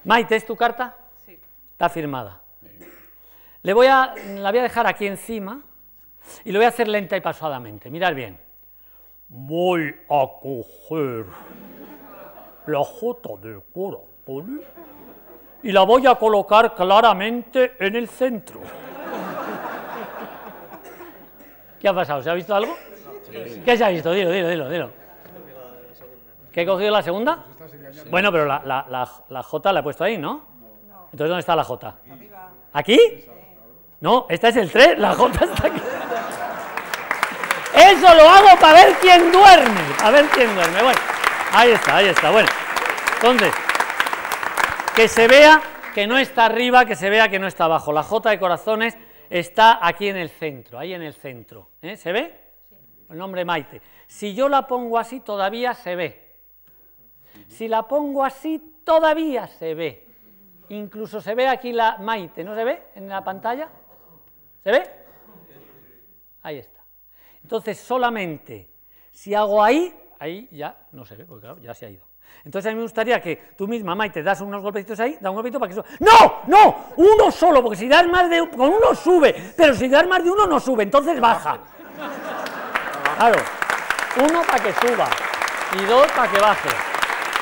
Maite, ¿es tu carta? Sí. Está firmada. Le voy a, la voy a dejar aquí encima y lo voy a hacer lenta y pasadamente. Mirad bien. Voy a coger la J de corazón y la voy a colocar claramente en el centro. ¿Qué ha pasado? ¿Se ha visto algo? ¿Qué se ha visto? Dilo, dilo, dilo, dilo. ¿Qué he cogido la segunda? Bueno, pero la, la- la- la J la he puesto ahí, ¿no? Entonces, ¿dónde está la J? ¿Aquí? No, esta es el 3, la J está aquí. Eso lo hago para ver quién duerme, a ver quién duerme. Bueno, ahí está, ahí está. Bueno, entonces, que se vea que no está arriba, que se vea que no está abajo. La J de corazones está aquí en el centro, ahí en el centro. ¿eh? ¿Se ve? El nombre Maite. Si yo la pongo así, todavía se ve. Si la pongo así, todavía se ve. Incluso se ve aquí la Maite, ¿no se ve en la pantalla? ¿Se ve? Ahí está. Entonces, solamente si hago ahí, ahí ya no se ve, porque claro, ya se ha ido. Entonces, a mí me gustaría que tú misma, Maite, das unos golpecitos ahí, da un golpecito para que suba. ¡No! ¡No! Uno solo, porque si das más de un- con uno sube, pero si das más de uno no sube, entonces baja. Claro. Uno para que suba y dos para que baje.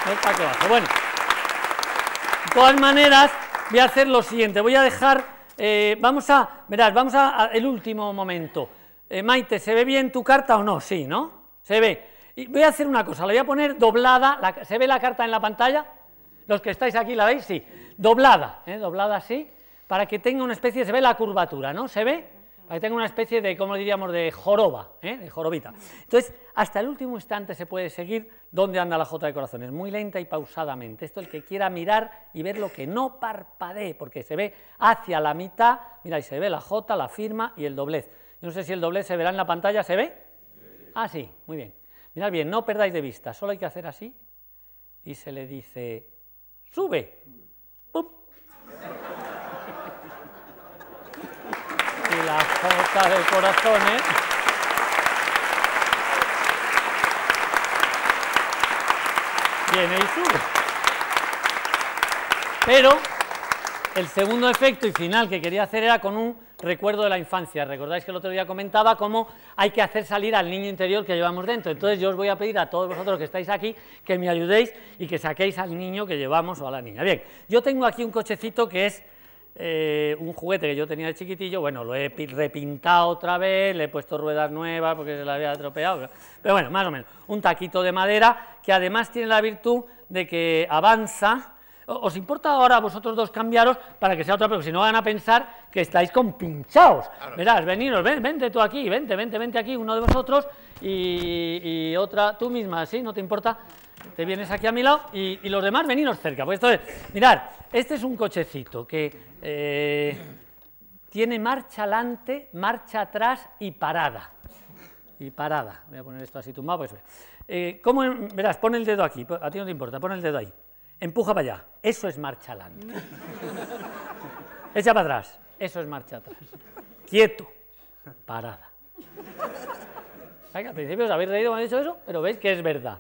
Dos para que baje. Bueno. De todas maneras, voy a hacer lo siguiente. Voy a dejar, eh, vamos a, verás, vamos a, el último momento. Eh, Maite, ¿se ve bien tu carta o no? Sí, ¿no? Se ve. Y voy a hacer una cosa, la voy a poner doblada. la- ¿Se ve la carta en la pantalla? Los que estáis aquí, ¿la veis? Sí. Doblada, ¿eh? doblada así, para que tenga una especie, se ve la curvatura, ¿no? ¿Se ve? Para que tenga una especie de, ¿cómo diríamos?, de joroba, ¿eh? de jorobita. Entonces, hasta el último instante se puede seguir dónde anda la J de corazones, muy lenta y pausadamente. Esto el que quiera mirar y ver lo que no parpadee, porque se ve hacia la mitad, mira, y se ve la J, la firma y el doblez. No sé si el doblez se verá en la pantalla, ¿se ve? Ah, sí, muy bien. Mirad bien, no perdáis de vista, solo hay que hacer así y se le dice, sube. ¡Pum! Y la J de corazones. Viene y sube. Pero el segundo efecto y final que quería hacer era con un recuerdo de la infancia. Recordáis que el otro día comentaba cómo hay que hacer salir al niño interior que llevamos dentro. Entonces yo os voy a pedir a todos vosotros que estáis aquí que me ayudéis y que saquéis al niño que llevamos o a la niña. Bien, yo tengo aquí un cochecito que es eh, un juguete que yo tenía de chiquitillo, bueno, lo he pi- repintado otra vez, le he puesto ruedas nuevas porque se la había atropellado, pero bueno, más o menos, un taquito de madera que además tiene la virtud de que avanza. ¿Os importa ahora vosotros dos cambiaros para que sea otra, porque si no van a pensar que estáis compinchados? Verás, veniros, ven, vente tú aquí, vente, vente, vente aquí, uno de vosotros y, y otra, tú misma, ¿sí? ¿No te importa? Te vienes aquí a mi lado y, y los demás veniros cerca. Pues mirad, este es un cochecito que eh, tiene marcha adelante, marcha atrás y parada. Y parada. Voy a poner esto así tumbado. Pues, eh, ¿cómo, verás, pon el dedo aquí, a ti no te importa, pon el dedo ahí. Empuja para allá. Eso es marcha adelante. Echa para atrás. Eso es marcha atrás. Quieto. Parada. Al principio os habéis reído cuando he dicho eso, pero veis que es verdad.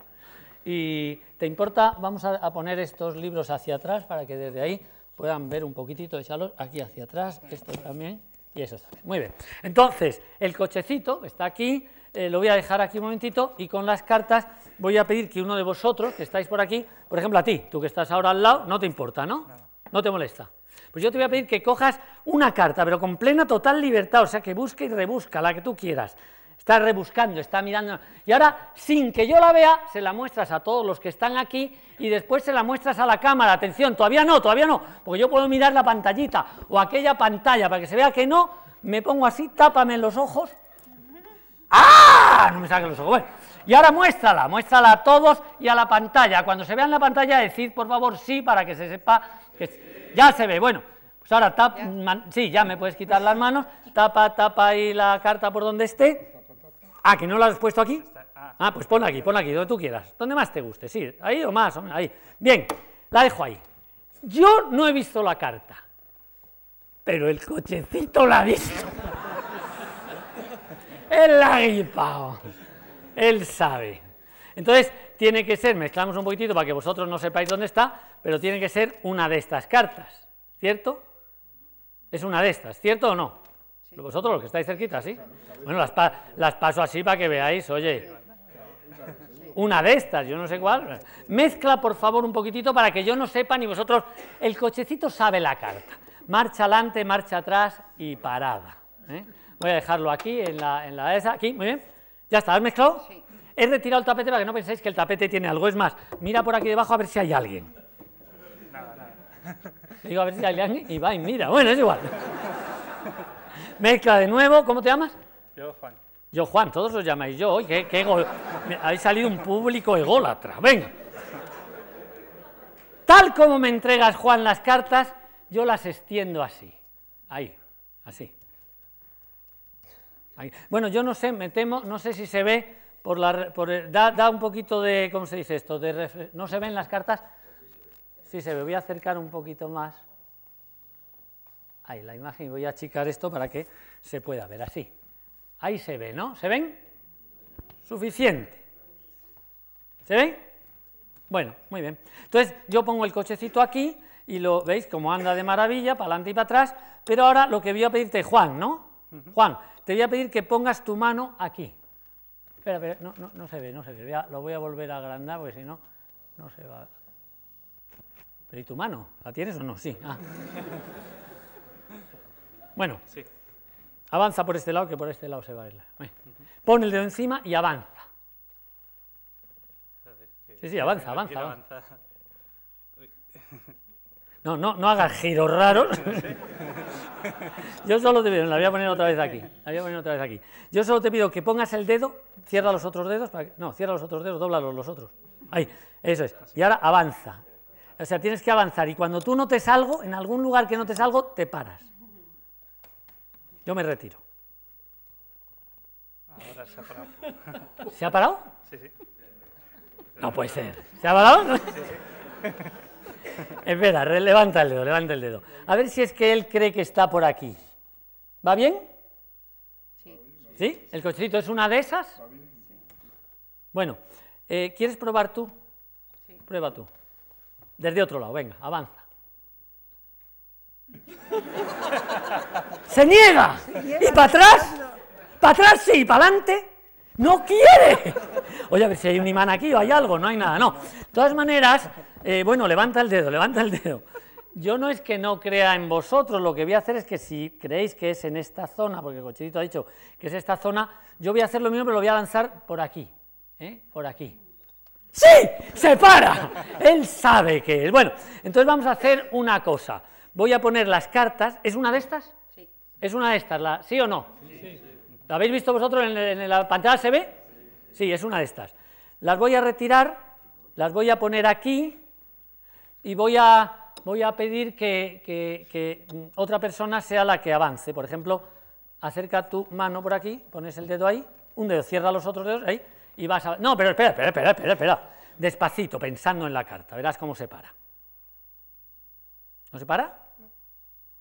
Y te importa, vamos a, a poner estos libros hacia atrás para que desde ahí puedan ver un poquitito, échalos aquí hacia atrás, esto también y eso también. Muy bien. Entonces, el cochecito está aquí, eh, lo voy a dejar aquí un momentito y con las cartas voy a pedir que uno de vosotros que estáis por aquí, por ejemplo a ti, tú que estás ahora al lado, no te importa, ¿no? No te molesta. Pues yo te voy a pedir que cojas una carta, pero con plena total libertad, o sea, que busque y rebusca la que tú quieras. Está rebuscando, está mirando. Y ahora, sin que yo la vea, se la muestras a todos los que están aquí y después se la muestras a la cámara. Atención, todavía no, todavía no, porque yo puedo mirar la pantallita o aquella pantalla para que se vea que no. Me pongo así, tápame los ojos. ¡Ah! No me saquen los ojos. Bueno, y ahora muéstrala, muéstrala a todos y a la pantalla. Cuando se vea en la pantalla, decid por favor sí para que se sepa que ya se ve. Bueno, pues ahora tap, man- sí, ya me puedes quitar las manos. Tapa, tapa ahí la carta por donde esté. Ah, que no la has puesto aquí. Ah, pues pon aquí, pon aquí, donde tú quieras, donde más te guste, sí, ahí o más, o menos, ahí. Bien, la dejo ahí. Yo no he visto la carta, pero el cochecito la ha visto. Ha gripado. Él sabe. Entonces, tiene que ser, mezclamos un poquitito para que vosotros no sepáis dónde está, pero tiene que ser una de estas cartas, ¿cierto? Es una de estas, ¿cierto o no? Vosotros los que estáis cerquita, ¿sí? Bueno, las, pa- las paso así para que veáis, oye. Una de estas, yo no sé cuál. Mezcla, por favor, un poquitito para que yo no sepa ni vosotros. El cochecito sabe la carta. Marcha adelante, marcha atrás y parada. ¿eh? Voy a dejarlo aquí, en la, en la esa, aquí, muy bien. ¿Ya está? ¿Has mezclado? He retirado el tapete para que no penséis que el tapete tiene algo. Es más, mira por aquí debajo a ver si hay alguien. Digo a ver si hay alguien y va y mira. Bueno, es igual. Mezcla de nuevo. ¿Cómo te llamas? Yo, Juan. Yo, Juan, todos os llamáis yo. Qué, qué ego- me- Habéis salido un público ególatra. Venga. Tal como me entregas, Juan, las cartas, yo las extiendo así. Ahí, así. Bueno, yo no sé, me temo, no sé si se ve por la. Por el- da, da un poquito de. ¿Cómo se dice esto? De ¿No se ven las cartas? Sí se ve. Voy a acercar un poquito más. Ahí, la imagen. y Voy a achicar esto para que se pueda ver así. Ahí se ve, ¿no? ¿Se ven? Suficiente. ¿Se ven? Bueno, muy bien. Entonces yo pongo el cochecito aquí y lo veis como anda de maravilla, para adelante y para atrás, pero ahora lo que voy a pedirte, Juan, ¿no? Juan, te voy a pedir que pongas tu mano aquí. Espera, espera, no, no, no se ve, no se ve. Voy a- lo voy a volver a agrandar porque si no, no se va. Pero ¿y tu mano? ¿La tienes o no? Sí. Ah. Bueno, Sí. Avanza por este lado, que por este lado se va a ir. Pon el dedo encima y avanza. Sí, sí, avanza, avanza. Avanza. No, no, no hagas giros raros. Yo solo te pido, la voy a poner otra vez aquí. La voy a poner otra vez aquí. Yo solo te pido que pongas el dedo, cierra los otros dedos, para que- no, cierra los otros dedos, dóblalos los otros. Ahí, eso es. Y ahora avanza. O sea, tienes que avanzar y cuando tú notes algo, en algún lugar que notes algo, te paras. Yo me retiro. Ahora se ha parado. ¿Se ha parado? Sí, sí. No puede ser. ¿Se ha parado? No. Espera, levanta el dedo, levanta el dedo. A ver si es que él cree que está por aquí. ¿Va bien? Sí. ¿El cochecito es una de esas? Bueno, eh, ¿quieres probar tú? Prueba tú. Desde otro lado, venga, avanza. ¡Se niega! ¿Y para atrás? ¿Para atrás sí? ¿Para adelante? ¡No quiere! Oye, a ver si hay un imán aquí o hay algo, no hay nada, no. De todas maneras, eh, bueno, levanta el dedo, levanta el dedo. Yo no es que no crea en vosotros, lo que voy a hacer es que si creéis que es en esta zona, porque el cochecito ha dicho que es esta zona, yo voy a hacer lo mismo, pero lo voy a lanzar por aquí, ¿eh? Por aquí. ¡Sí! ¡Se para! Él sabe que es. Bueno, entonces vamos a hacer una cosa. Voy a poner las cartas. ¿Es una de estas? Sí. ¿Es una de estas? La... ¿Sí o no? Sí. ¿La habéis visto vosotros en, en la pantalla? ¿Se ve? Sí, es una de estas. Las voy a retirar, las voy a poner aquí y voy a, voy a pedir que, que- que, otra persona sea la que avance. Por ejemplo, acerca tu mano por aquí, pones el dedo ahí, un dedo, cierra los otros dedos ahí y vas a... No, pero espera, espera, espera, espera, espera. Despacito, pensando en la carta, verás cómo se para. ¿No se para?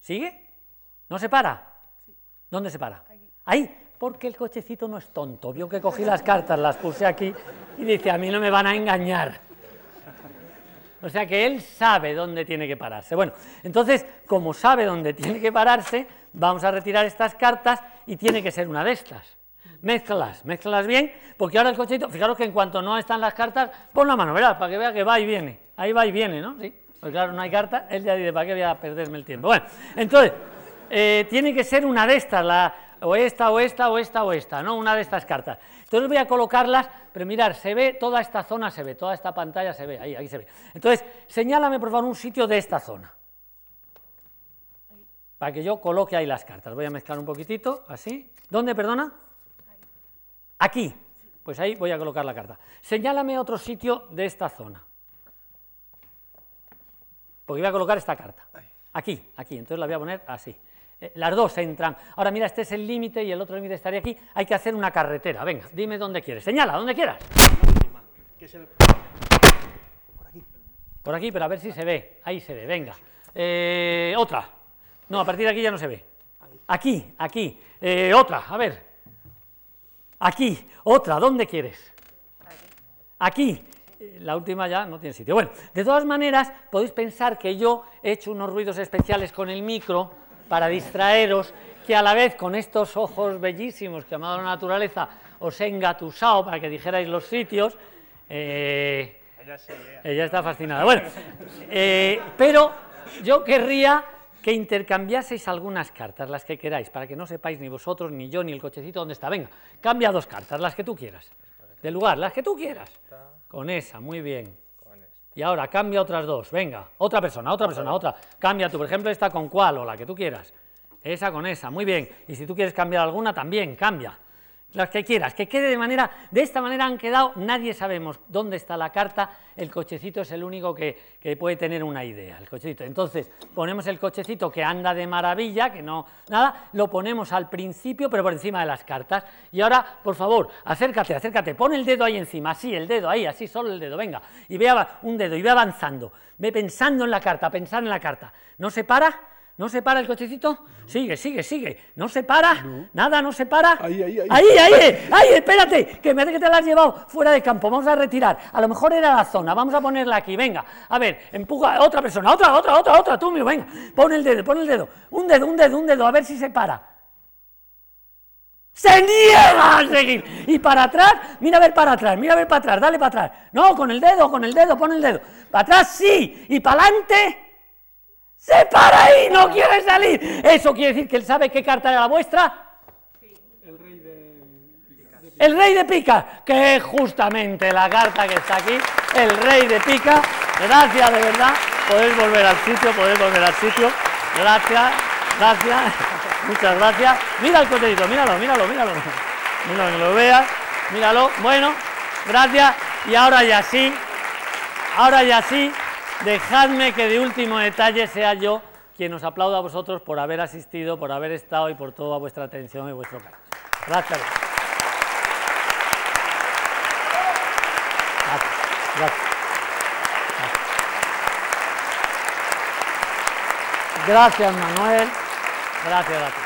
¿Sigue? ¿No se para? ¿Dónde se para? Ahí, porque el cochecito no es tonto. Vio que cogí las cartas, las puse aquí y dice, a mí no me van a engañar. O sea que él sabe dónde tiene que pararse. Bueno, entonces, como sabe dónde tiene que pararse, vamos a retirar estas cartas y tiene que ser una de estas. Mézclalas, mézclalas bien, porque ahora el cochecito, fijaros que en cuanto no están las cartas, pon la mano, verás, para que vea que va y viene. Ahí va y viene, ¿no? Sí, pues claro, no hay carta, él ya dice, ¿para qué voy a perderme el tiempo? Bueno, entonces, eh, tiene que ser una de estas, la, o esta, o esta, o esta, o esta, ¿no? Una de estas cartas. Entonces voy a colocarlas, pero mirar, se ve, toda esta zona se ve, toda esta pantalla se ve, ahí, ahí se ve. Entonces, señálame por favor un sitio de esta zona. Para que yo coloque ahí las cartas. Voy a mezclar un poquitito, así. ¿Dónde, perdona? Aquí. Pues ahí voy a colocar la carta. Señálame otro sitio de esta zona. Porque voy a colocar esta carta. Aquí, aquí. Entonces la voy a poner así. Eh, las dos entran. Ahora mira, este es el límite y el otro límite estaría aquí. Hay que hacer una carretera. Venga, dime dónde quieres. Señala, donde quieras. Por aquí, pero a ver si se ve. Ahí se ve, venga. Eh, otra. No, a partir de aquí ya no se ve. Aquí, aquí. Eh, otra, a ver. Aquí, otra, ¿dónde quieres? Aquí. La última ya no tiene sitio. Bueno, de todas maneras, podéis pensar que yo he hecho unos ruidos especiales con el micro para distraeros, que a la vez con estos ojos bellísimos que ha dado la naturaleza os he engatusado para que dijerais los sitios. eh, ella está fascinada. Bueno, eh, pero yo querría que intercambiaseis algunas cartas, las que queráis, para que no sepáis ni vosotros, ni yo, ni el cochecito dónde está. Venga, cambia dos cartas, las que tú quieras. Del lugar, las que tú quieras. Con esa, muy bien. Y ahora cambia otras dos. Venga, otra persona, otra persona, otra. Cambia tú, por ejemplo, esta con cuál o la que tú quieras. Esa con esa, muy bien. Y si tú quieres cambiar alguna, también cambia. Las que quieras, que quede de manera, de esta manera han quedado, nadie sabemos dónde está la carta, el cochecito es el único que, que puede tener una idea, el cochecito. Entonces, ponemos el cochecito que anda de maravilla, que no, nada, lo ponemos al principio, pero por encima de las cartas. Y ahora, por favor, acércate, acércate, pon el dedo ahí encima, así, el dedo ahí, así, solo el dedo, venga, y ve un dedo, y ve avanzando, ve pensando en la carta, pensando en la carta. ¿No se para? ¿No se para el cochecito? Sigue, sigue, sigue. ¿No se para? Nada, no se para. Ahí, ahí, ahí. Ahí, ahí, ahí, espérate, que me que te la has llevado fuera de campo. Vamos a retirar. A lo mejor era la zona. Vamos a ponerla aquí. Venga, a ver, empuja a otra persona, otra, otra, otra, otra. Tú mío, venga. Pon el dedo, pon el dedo. Un dedo, un dedo, un dedo. A ver si se para. Se niega a seguir. Y para atrás, mira a ver para atrás, mira a ver para atrás, dale para atrás. No, con el dedo, con el dedo, pon el dedo. Para atrás sí. Y para adelante. Se para ahí, no quiere salir. Eso quiere decir que él sabe qué carta era la vuestra. El rey de pica, que es justamente la carta que está aquí, el rey de pica. Gracias, de verdad. Podéis volver al sitio, podéis volver al sitio. Gracias, gracias, muchas gracias. Mira el coterito, míralo, míralo, míralo. Míralo, que lo veas, míralo. Bueno, gracias. Y ahora ya sí, ahora ya sí, dejadme que de último detalle sea yo quien os aplauda a vosotros por haber asistido, por haber estado y por toda vuestra atención y vuestro cariño. Gracias. Gracias. Gracias. Gracias, Manuel. Gracias ti.